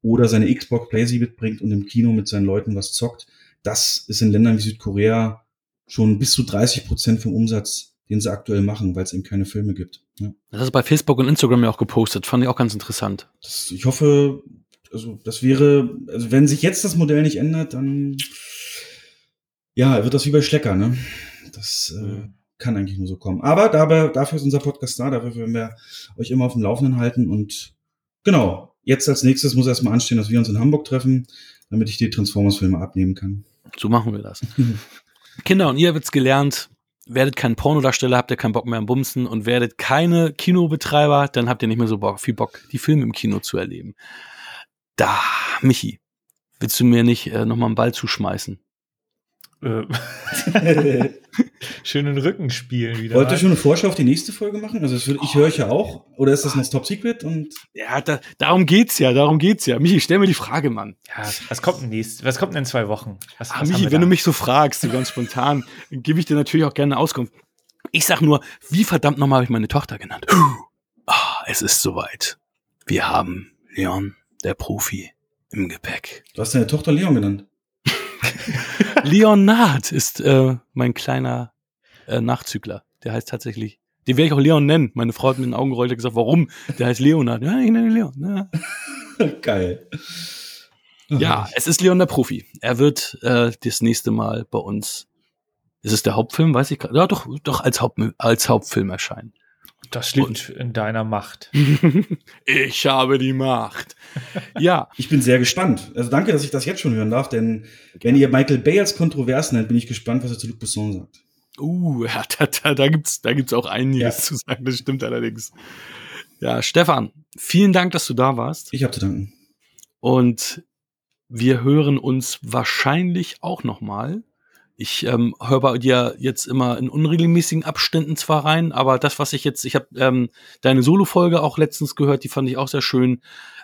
oder seine Xbox Playsee mitbringt und im Kino mit seinen Leuten was zockt. Das ist in Ländern wie Südkorea schon bis zu 30 Prozent vom Umsatz, den sie aktuell machen, weil es eben keine Filme gibt. Ja. Das ist bei Facebook und Instagram ja auch gepostet. Fand ich auch ganz interessant. Das, ich hoffe, also das wäre, also wenn sich jetzt das Modell nicht ändert, dann ja, wird das wie bei Schlecker, ne? Das äh, kann eigentlich nur so kommen. Aber dabei, dafür ist unser Podcast da, dafür werden wir euch immer auf dem Laufenden halten und genau, jetzt als nächstes muss erstmal anstehen, dass wir uns in Hamburg treffen, damit ich die Transformers-Filme abnehmen kann. So machen wir das. Kinder, und ihr habt's gelernt, werdet kein Pornodarsteller, habt ihr keinen Bock mehr am Bumsen und werdet keine Kinobetreiber, dann habt ihr nicht mehr so Bock, viel Bock, die Filme im Kino zu erleben. Da, Michi, willst du mir nicht äh, nochmal einen Ball zuschmeißen? Äh, schönen Rücken spielen wieder. Wollt ihr schon eine Vorschau auf die nächste Folge machen? Also ich höre euch ja auch. Oder ist das noch Top Secret? Und Ja, da, darum geht's ja, darum geht's ja. Michi, stell mir die Frage, Mann. Ja, was kommt denn nächst? Was kommt denn in zwei Wochen? Was, Ah, was Michi, wenn da? du mich so fragst, so ganz spontan, gebe ich dir natürlich auch gerne eine Auskunft. Ich sag nur, wie verdammt nochmal habe ich meine Tochter genannt? Ah, es ist soweit. Wir haben Leon, der Profi, im Gepäck. du hast deine Tochter Leon genannt. Leonard ist äh, mein kleiner äh, Nachzügler. Der heißt tatsächlich, den werde ich auch Leon nennen. Meine Frau hat mir in den Augen gerollt und gesagt, warum? Der heißt Leonard. Ja, ich nenne ihn Leon. Ja. Geil. Ja, es ist Leon der Profi. Er wird äh, das nächste Mal bei uns. Ist es der Hauptfilm? Weiß ich gerade. Ja, doch, doch als, Haupt, als Hauptfilm erscheinen. Das liegt in deiner Macht. ich habe die Macht. Ja, Ich bin sehr gespannt. Also danke, dass ich das jetzt schon hören darf, denn wenn ihr Michael Bay als kontrovers nennt, bin ich gespannt, was er zu Luc Besson sagt. Uh, ja, da, da, da gibt's, da gibt's auch einiges Ja. zu sagen. Das stimmt allerdings. Ja, Stefan, vielen Dank, dass du da warst. Ich habe zu danken. Und wir hören uns wahrscheinlich auch noch mal. Ich ähm, höre bei dir jetzt immer in unregelmäßigen Abständen zwar rein, aber das, was ich jetzt, ich habe ähm, deine Solo-Folge auch letztens gehört, die fand ich auch sehr schön.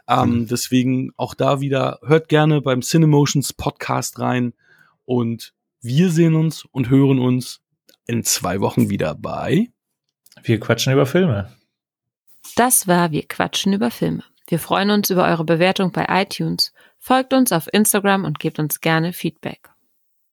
Ähm, Mhm. Deswegen auch da wieder, hört gerne beim Cinemotions Podcast rein und wir sehen uns und hören uns in zwei Wochen wieder bei. Wir quatschen über Filme. Das war Wir quatschen über Filme. Wir freuen uns über eure Bewertung bei iTunes. Folgt uns auf Instagram und gebt uns gerne Feedback.